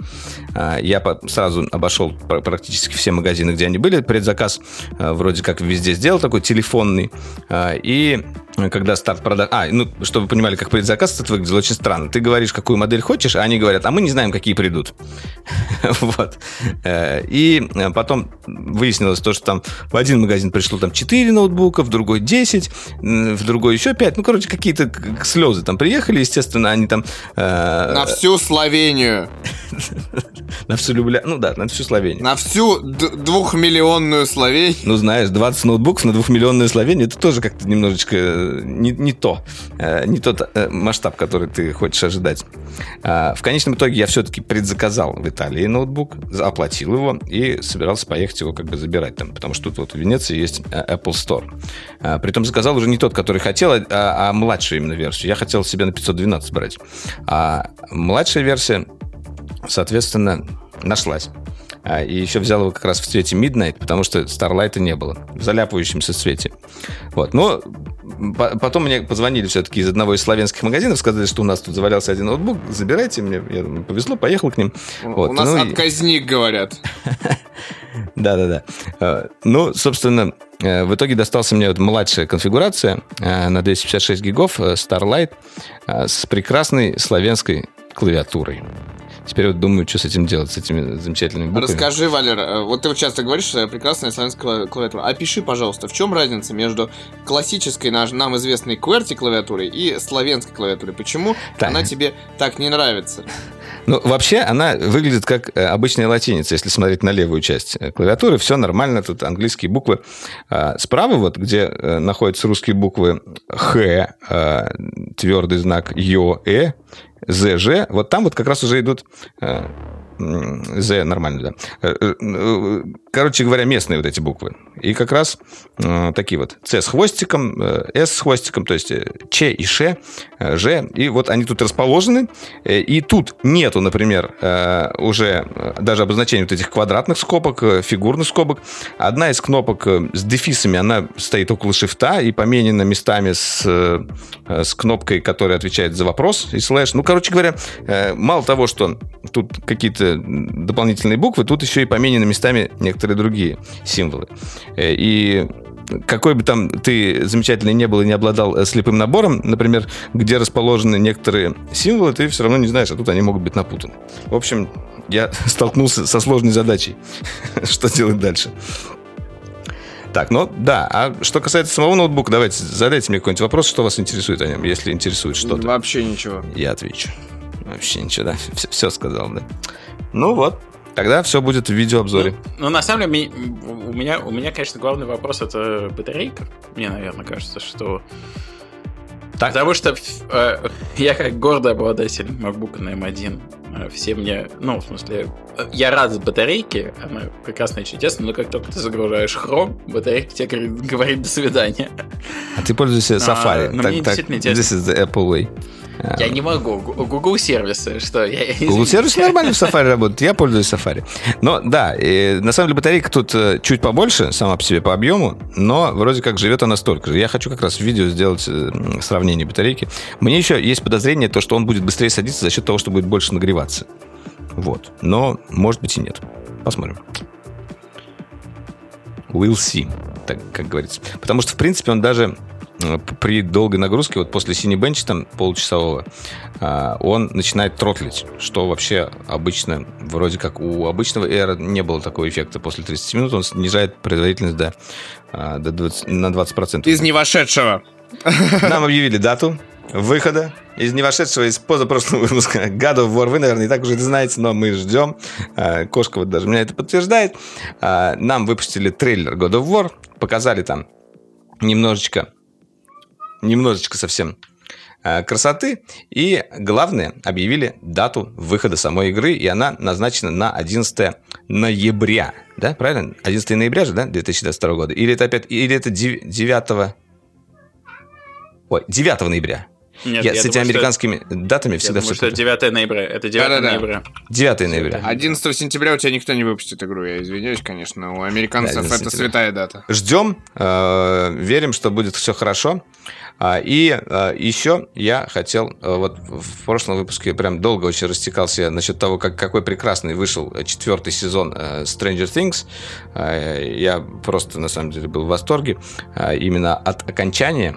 А, Я сразу обошел пр- практически все магазины, где они были. Предзаказ э, вроде как везде сделал, такой телефонный. А, И когда старт продаж... А, ну, чтобы вы понимали, как предзаказ это выглядел очень странно. Ты говоришь, какую модель хочешь, а они говорят, а мы не знаем, какие придут. Вот. Э, И э, потом выяснилось то, что там в один магазин пришло там 4 ноутбука, в другой 10, м, в другой еще 5. Ну, короче, какие-то слезы там приехали, естественно, они там... э, На всю Словению. На всю Любля... Ну да, на всю Словению. На всю двухмиллионную Словению. Ну, знаешь, 20 ноутбуков на двухмиллионную Словению, это тоже как-то немножечко э, не, не то. Э, не тот э, масштаб, который ты хочешь ожидать. А, в конечном итоге я все-таки предзаказал в Италии ноутбук, оплатил его и собирался поехать его как бы забирать там, потому что тут вот в Венеции есть Apple Store. А, притом заказал уже не тот, который хотел, а, а младшую именно версию. Я хотел себе на 512 брать. А младшая версия, соответственно, нашлась. А, и еще взял его как раз в цвете Midnight, потому что Starlight не было. В заляпывающемся цвете. Вот. Но потом мне позвонили все-таки из одного из славянских магазинов, сказали, что у нас тут завалялся один ноутбук, забирайте мне. Я думаю, повезло, поехал к ним. Вот. У нас ну, отказник, и... говорят. Да-да-да. А, ну, собственно, э, в итоге достался мне вот младшая конфигурация э, на 256 гигов э, Starlight с прекрасной славянской клавиатурой. Теперь вот думаю, что с этим делать, с этими замечательными буквами. Расскажи, Валер, э, вот ты вот часто говоришь, что прекрасная славянская клавиатура. Опиши, пожалуйста, в чем разница между классической нам известной QWERTY клавиатурой и славянской клавиатурой? Почему так. она тебе так не нравится? Ну, вообще, она выглядит как э, обычная латиница, если смотреть на левую часть э, клавиатуры. Все нормально, тут английские буквы. А справа, вот, где находятся русские буквы Х, твердый знак Ё, Э, ЗЖ, вот там вот как раз уже идут э, З нормально, да. Э, э, короче говоря, местные вот эти буквы. И как раз такие вот. С с хвостиком, С с хвостиком, то есть Ч и Ш, Ж. И вот они тут расположены. И тут нету, например, уже даже обозначения вот этих квадратных скобок, фигурных скобок. Одна из кнопок с дефисами, она стоит около шифта и поменена местами с, с кнопкой, которая отвечает за вопрос и слэш. Ну, короче говоря, мало того, что тут какие-то какие-то дополнительные буквы, тут еще и поменены местами некоторые другие символы. Э, и какой бы там ты замечательный не был и не обладал э, слепым набором, например, где расположены некоторые символы, ты все равно не знаешь, а тут они могут быть напутаны. В общем, я столкнулся со сложной задачей. Что делать дальше? Так, ну да. А что касается самого ноутбука, давайте задайте мне какой-нибудь вопрос, что вас интересует о нем, если интересует что-то. Вообще ничего. Я отвечу. Вообще ничего, да. Все, все сказал, да. Ну вот, тогда все будет в видеообзоре. Ну, ну на самом деле, у меня, у меня, конечно, главный вопрос это батарейка. Мне, наверное, кажется, что... Так. Потому что э, я как гордый обладатель MacBook на M1, э, все мне, ну, в смысле, я рад с батарейки, она прекрасная и чудесная, но как только ты загружаешь Chrome, батарейка тебе говорит, говорит до свидания. А ты пользуешься Safari. А, так, мне так, действительно this is the Apple way. Я не могу. Google сервисы, что? Я, Google сервисы нормально в Safari работают. Я пользуюсь Safari. Но да, и, на самом деле батарейка тут э, чуть побольше, сама по себе по объему, но вроде как живет она столько же. Я хочу как раз в видео сделать э, сравнение батарейки. Мне еще есть подозрение, то, что он будет быстрее садиться за счет того, что будет больше нагреваться. Вот. Но, может быть, и нет. Посмотрим. We'll see, так как говорится. Потому что, в принципе, он даже при долгой нагрузке, вот после синебенча там получасового, а, он начинает тротлить, что вообще обычно, вроде как у обычного Air не было такого эффекта. После 30 минут он снижает производительность до, а, до 20, на 20%. Из невошедшего. Нам объявили дату выхода из невошедшего из позапрошлого выпуска God of War. Вы, наверное, и так уже это знаете, но мы ждем. Кошка вот даже меня это подтверждает. Нам выпустили трейлер God of War, показали там немножечко немножечко совсем э, красоты. И главное, объявили дату выхода самой игры, и она назначена на 11 ноября. Да, правильно? 11 ноября же, да, 2022 года? Или это опять, или это 9... Ой, 9 ноября. Нет, я, я с этими американскими что... датами всегда я думаю, все что 9 ноября. Это 9 да, да, ноября. 9 ноября. 11 сентября у тебя никто не выпустит игру, я извиняюсь, конечно. У американцев да, это святая дата. Ждем, э, верим, что будет все хорошо. А, и а, еще я хотел, а, вот в прошлом выпуске прям долго очень растекался насчет того, как, какой прекрасный вышел четвертый сезон Stranger Things. Я просто, на самом деле, был в восторге именно от окончания.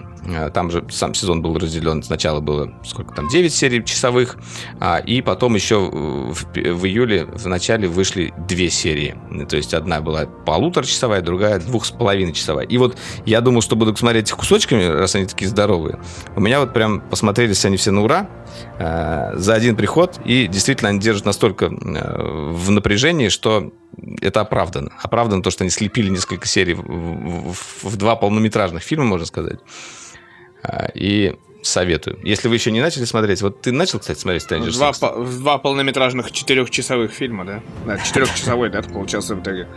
Там же сам сезон был разделен сначала было, сколько там, 9 серий часовых, а, и потом еще в, в июле в начале вышли две серии. То есть одна была полуторачасовая, другая двух с половиной часовая. И вот я думал, что буду смотреть их кусочками, раз они такие здоровые. У меня вот прям посмотрелись они все на ура э, за один приход, и действительно они держат настолько э, в напряжении, что это оправдано. Оправдано то, что они слепили несколько серий в, в, в два полнометражных фильма, можно сказать. А, и советую. Если вы еще не начали смотреть, вот ты начал, кстати, смотреть Stranger Два, Things? по- два полнометражных четырехчасовых фильма, да? Да, четырехчасовой, да, получался в итоге.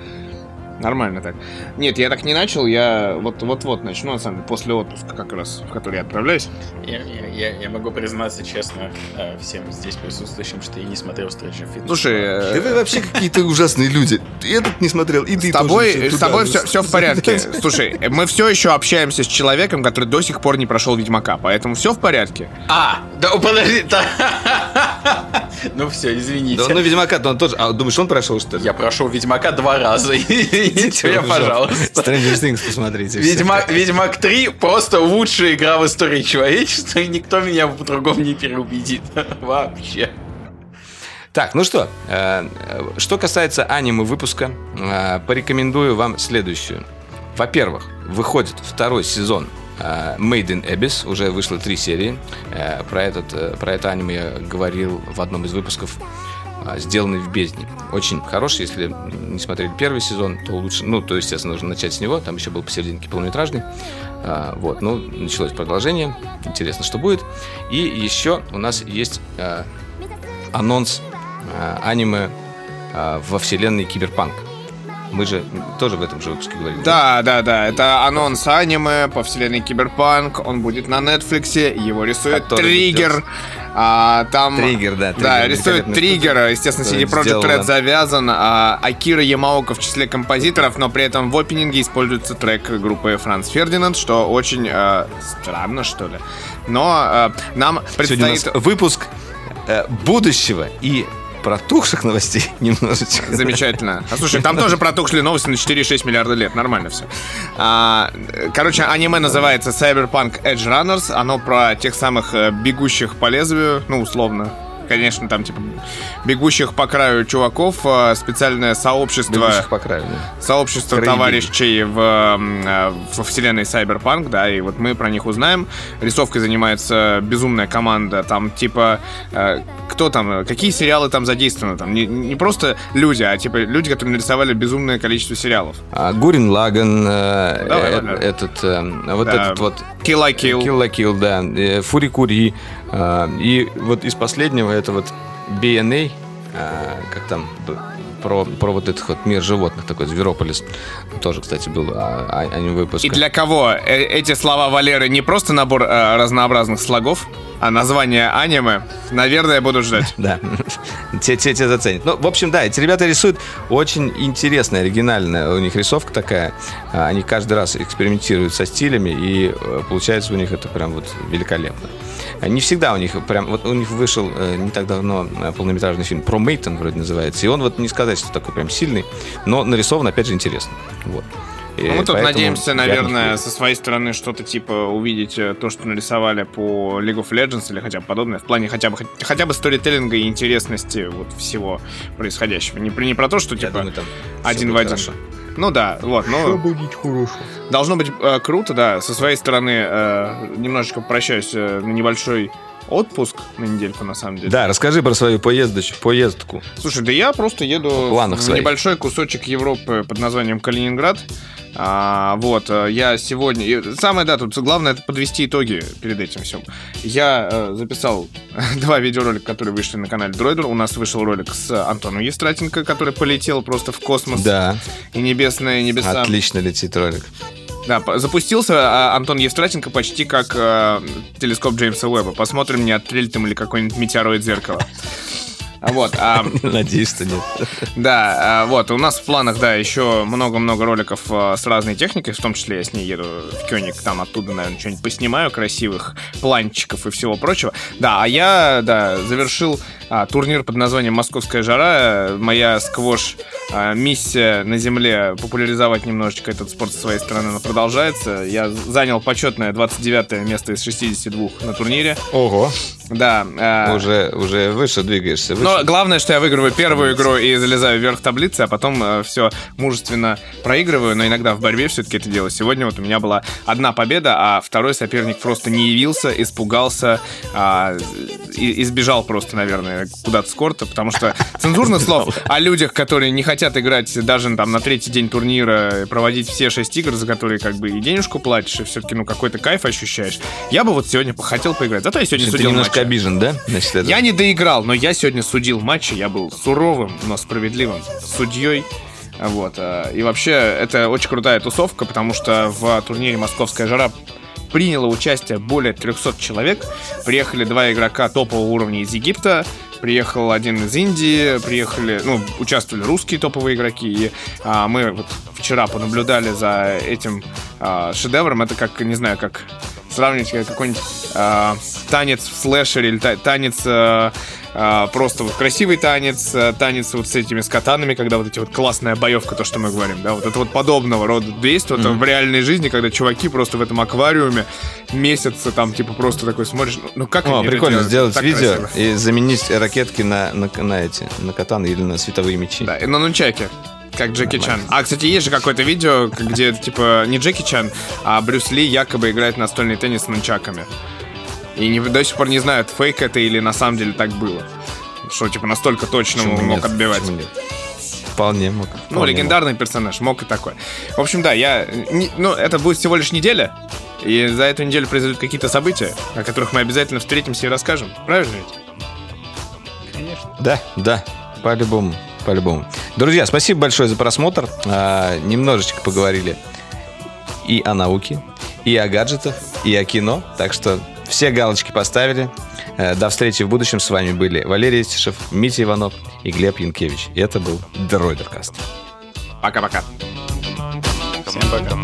Нормально так. Нет, я так не начал, я вот- вот-вот начну, на самом деле, после отпуска как раз, в который я отправляюсь. Я, я- я- я могу признаться честно э, всем здесь присутствующим, что я не смотрел Stranger Things. Слушай, э, Да вы вообще какие-то ужасные люди. Ты этот не смотрел, и ты С тобой, тоже с тобой все, все в порядке. Слушай, мы все еще общаемся с человеком, который до сих пор не прошел Ведьмака, поэтому все в порядке. А, да подожди, да. Ну все, извините. Да, ну, Ведьмака, то он тоже... А, думаешь, он прошел, что ли? Я прошел Ведьмака два раза. Извините меня, пожалуйста. Stranger Things посмотрите. Ведьмак, Ведьмак 3 просто лучшая игра в истории человечества, и никто меня в другом не переубедит. Вообще. Так, ну что, э, э, что касается аниме выпуска, э, порекомендую вам следующую. Во-первых, выходит второй сезон э, Made in Abyss, уже вышло три серии. Э, Про, этот, э, про это аниме я говорил в одном из выпусков сделанный в бездне. Очень хороший, если не смотрели первый сезон, то лучше, ну, то, естественно, нужно начать с него, там еще был посерединке полнометражный. А, Вот, ну, началось продолжение, интересно, что будет. И еще у нас есть э, анонс э, аниме э, во вселенной Киберпанк. Мы же тоже в этом же выпуске говорили. Да, да, да, это анонс аниме по вселенной Киберпанк, он будет на Netflix, его рисует Который Триггер. А, там, Триггер, да, Да, Триггер, рисует великолепная Триггер, студия, естественно, CD Projekt Red завязан, а Акира Ямаока в числе композиторов, но при этом в опенинге используется трек группы Franz Ferdinand, что очень э, странно, что ли. Но э, нам Сегодня у предстоит... нас выпуск э, будущего и протухших новостей немножечко. Замечательно. А слушай, там тоже протухшие новости на 4,6 миллиарда лет. Нормально все. А, короче, аниме называется Cyberpunk Edge Runners. Оно про тех самых э, бегущих по лезвию, ну, условно. Конечно, там, типа, бегущих по краю чуваков, э, специальное сообщество Бегущих по краю. да. сообщество Краи товарищей в, м, э, во вселенной Cyberpunk, да, и вот мы про них узнаем. Рисовкой занимается безумная команда, там типа, э, кто там, какие сериалы там задействованы, там не, не просто люди, а типа люди, которые нарисовали безумное количество сериалов. А, Гурин Лаган, э, Давай, э, этот, э, вот Да. этот вот Kill I Kill. Kill la Kill, да, э, Фури Кури, и вот из последнего это вот BNA, э, как там про, про вот этот вот мир животных такой Зверополис. Тоже, кстати, был а, а- аниме выпуск. И для кого? Э, эти слова Валеры не просто набор э, разнообразных слогов, а название аниме, наверное, буду ждать. Да, те, те, те заценят. Ну, в общем, да, эти ребята рисуют очень интересная, оригинальная у них рисовка такая. А, Они каждый раз экспериментируют со стилями, и э, получается у них это прям вот великолепно. Не всегда у них прям... Вот у них вышел э, не так давно э, полнометражный фильм про Мейтон вроде называется, и он вот не сказать, что такой прям сильный, но нарисован, опять же, интересно. Вот. И Ну, мы тут поэтому надеемся, наверное, со своей стороны что-то типа увидеть э, то, что нарисовали по League of Legends или хотя бы подобное, в плане хотя бы хотя бы сторителлинга и интересности вот всего происходящего. Не, про- не про то, что типа думаю, там один в один. хорошо. Ну да, вот, но должно быть э, круто, да. Со своей стороны э, немножечко прощаюсь э, на небольшой отпуск на недельку, на самом деле. Да, расскажи про свою поездочку, поездку. Слушай, да я просто еду планах в своих. небольшой кусочек Европы под названием Калининград. А, вот, э, я сегодня... Самое, да, тут главное это подвести итоги перед этим всем. Я э, записал два видеоролика, которые вышли на канале Дроидер. У нас вышел ролик с Антоном Евстратенко, который полетел просто в космос Да, и небесные небеса. отлично летит ролик. Да, запустился а, Антон Евстратенко почти как э, телескоп Джеймса Уэбба. Посмотрим, не отстрелит им или какой-нибудь метеороид зеркало. А Вот, а, Надеюсь, что нет. Да, а, вот, у нас в планах, да, еще много-много роликов а, с разной техникой, в том числе я с ней еду в Кёник, там оттуда, наверное, что-нибудь поснимаю красивых, планчиков и всего прочего. Да, а я, да, завершил а, турнир под названием «Московская жара». Моя сквош а, миссия на земле популяризовать немножечко этот спорт со своей стороны она продолжается. Я занял почетное 29 место из 62 на турнире. Ого. Да. а, Уже, уже выше двигаешься. выше. но главное, что я выигрываю первую игру и залезаю вверх таблицы, а потом все мужественно проигрываю, но иногда в борьбе все-таки это делаю. Сегодня вот у меня была одна победа, а второй соперник просто не явился, испугался, а, и, избежал просто, наверное, куда-то с корта, потому что цензурных слов о людях, которые не хотят играть даже там на третий день турнира, проводить все шесть игр, за которые как бы и денежку платишь, и все-таки ну какой-то кайф ощущаешь. Я бы вот сегодня хотел поиграть. Зато я сегодня Ты судил немножко матчи. обижен, да? Значит, это... Я не доиграл, но я сегодня судил матчи, я был суровым, но справедливым судьей. Вот. э, И вообще, это очень крутая тусовка, потому что в турнире «Московская жара» приняло участие более 300 человек. Приехали два игрока топового уровня из Египта, приехал один из Индии, приехали, ну, участвовали русские топовые игроки, и а, мы вот вчера понаблюдали за этим а, шедевром. Это как, не знаю, как сравнить как какой-нибудь а, танец в слэшере или та- танец а, а, просто вот красивый танец, а, танец вот с этими скатанами, когда вот эти вот классная боевка, то, что мы говорим, да, вот это вот подобного рода действия вот в реальной жизни, когда чуваки просто в этом аквариуме месяцы там, типа, просто такой смотришь, ну, ну как О, прикольно сделать Так видео красиво. и заменить ракетки на, на, на эти, на катаны или на световые мечи. Да, и на нунчаке. Как Джеки Чан. А, кстати, есть же какое-то видео, где, типа, не Джеки Чан, а Брюс Ли якобы играет настольный теннис с нунчаками. И не, до сих пор не знают, фейк это или на самом деле так было. Что, типа, настолько точно Почему мог нет? отбивать. Почему нет? Вполне мог. Ну, вполне легендарный персонаж, мог и такой. В общем, да, я... не- ну, это будет всего лишь неделя, и за эту неделю произойдут какие-то события, о которых мы обязательно встретимся и расскажем. Правильно ведь? мог. Да, да, по-любому, по-любому. Друзья, спасибо большое за просмотр. А, немножечко поговорили и о науке, и о гаджетах, и о кино. Так что все галочки поставили. Э, До встречи в будущем. С вами были Валерий Стишев, Митя Иванов и Глеб Янкевич. И это был Дройдеркаст. Пока-пока. Всем пока.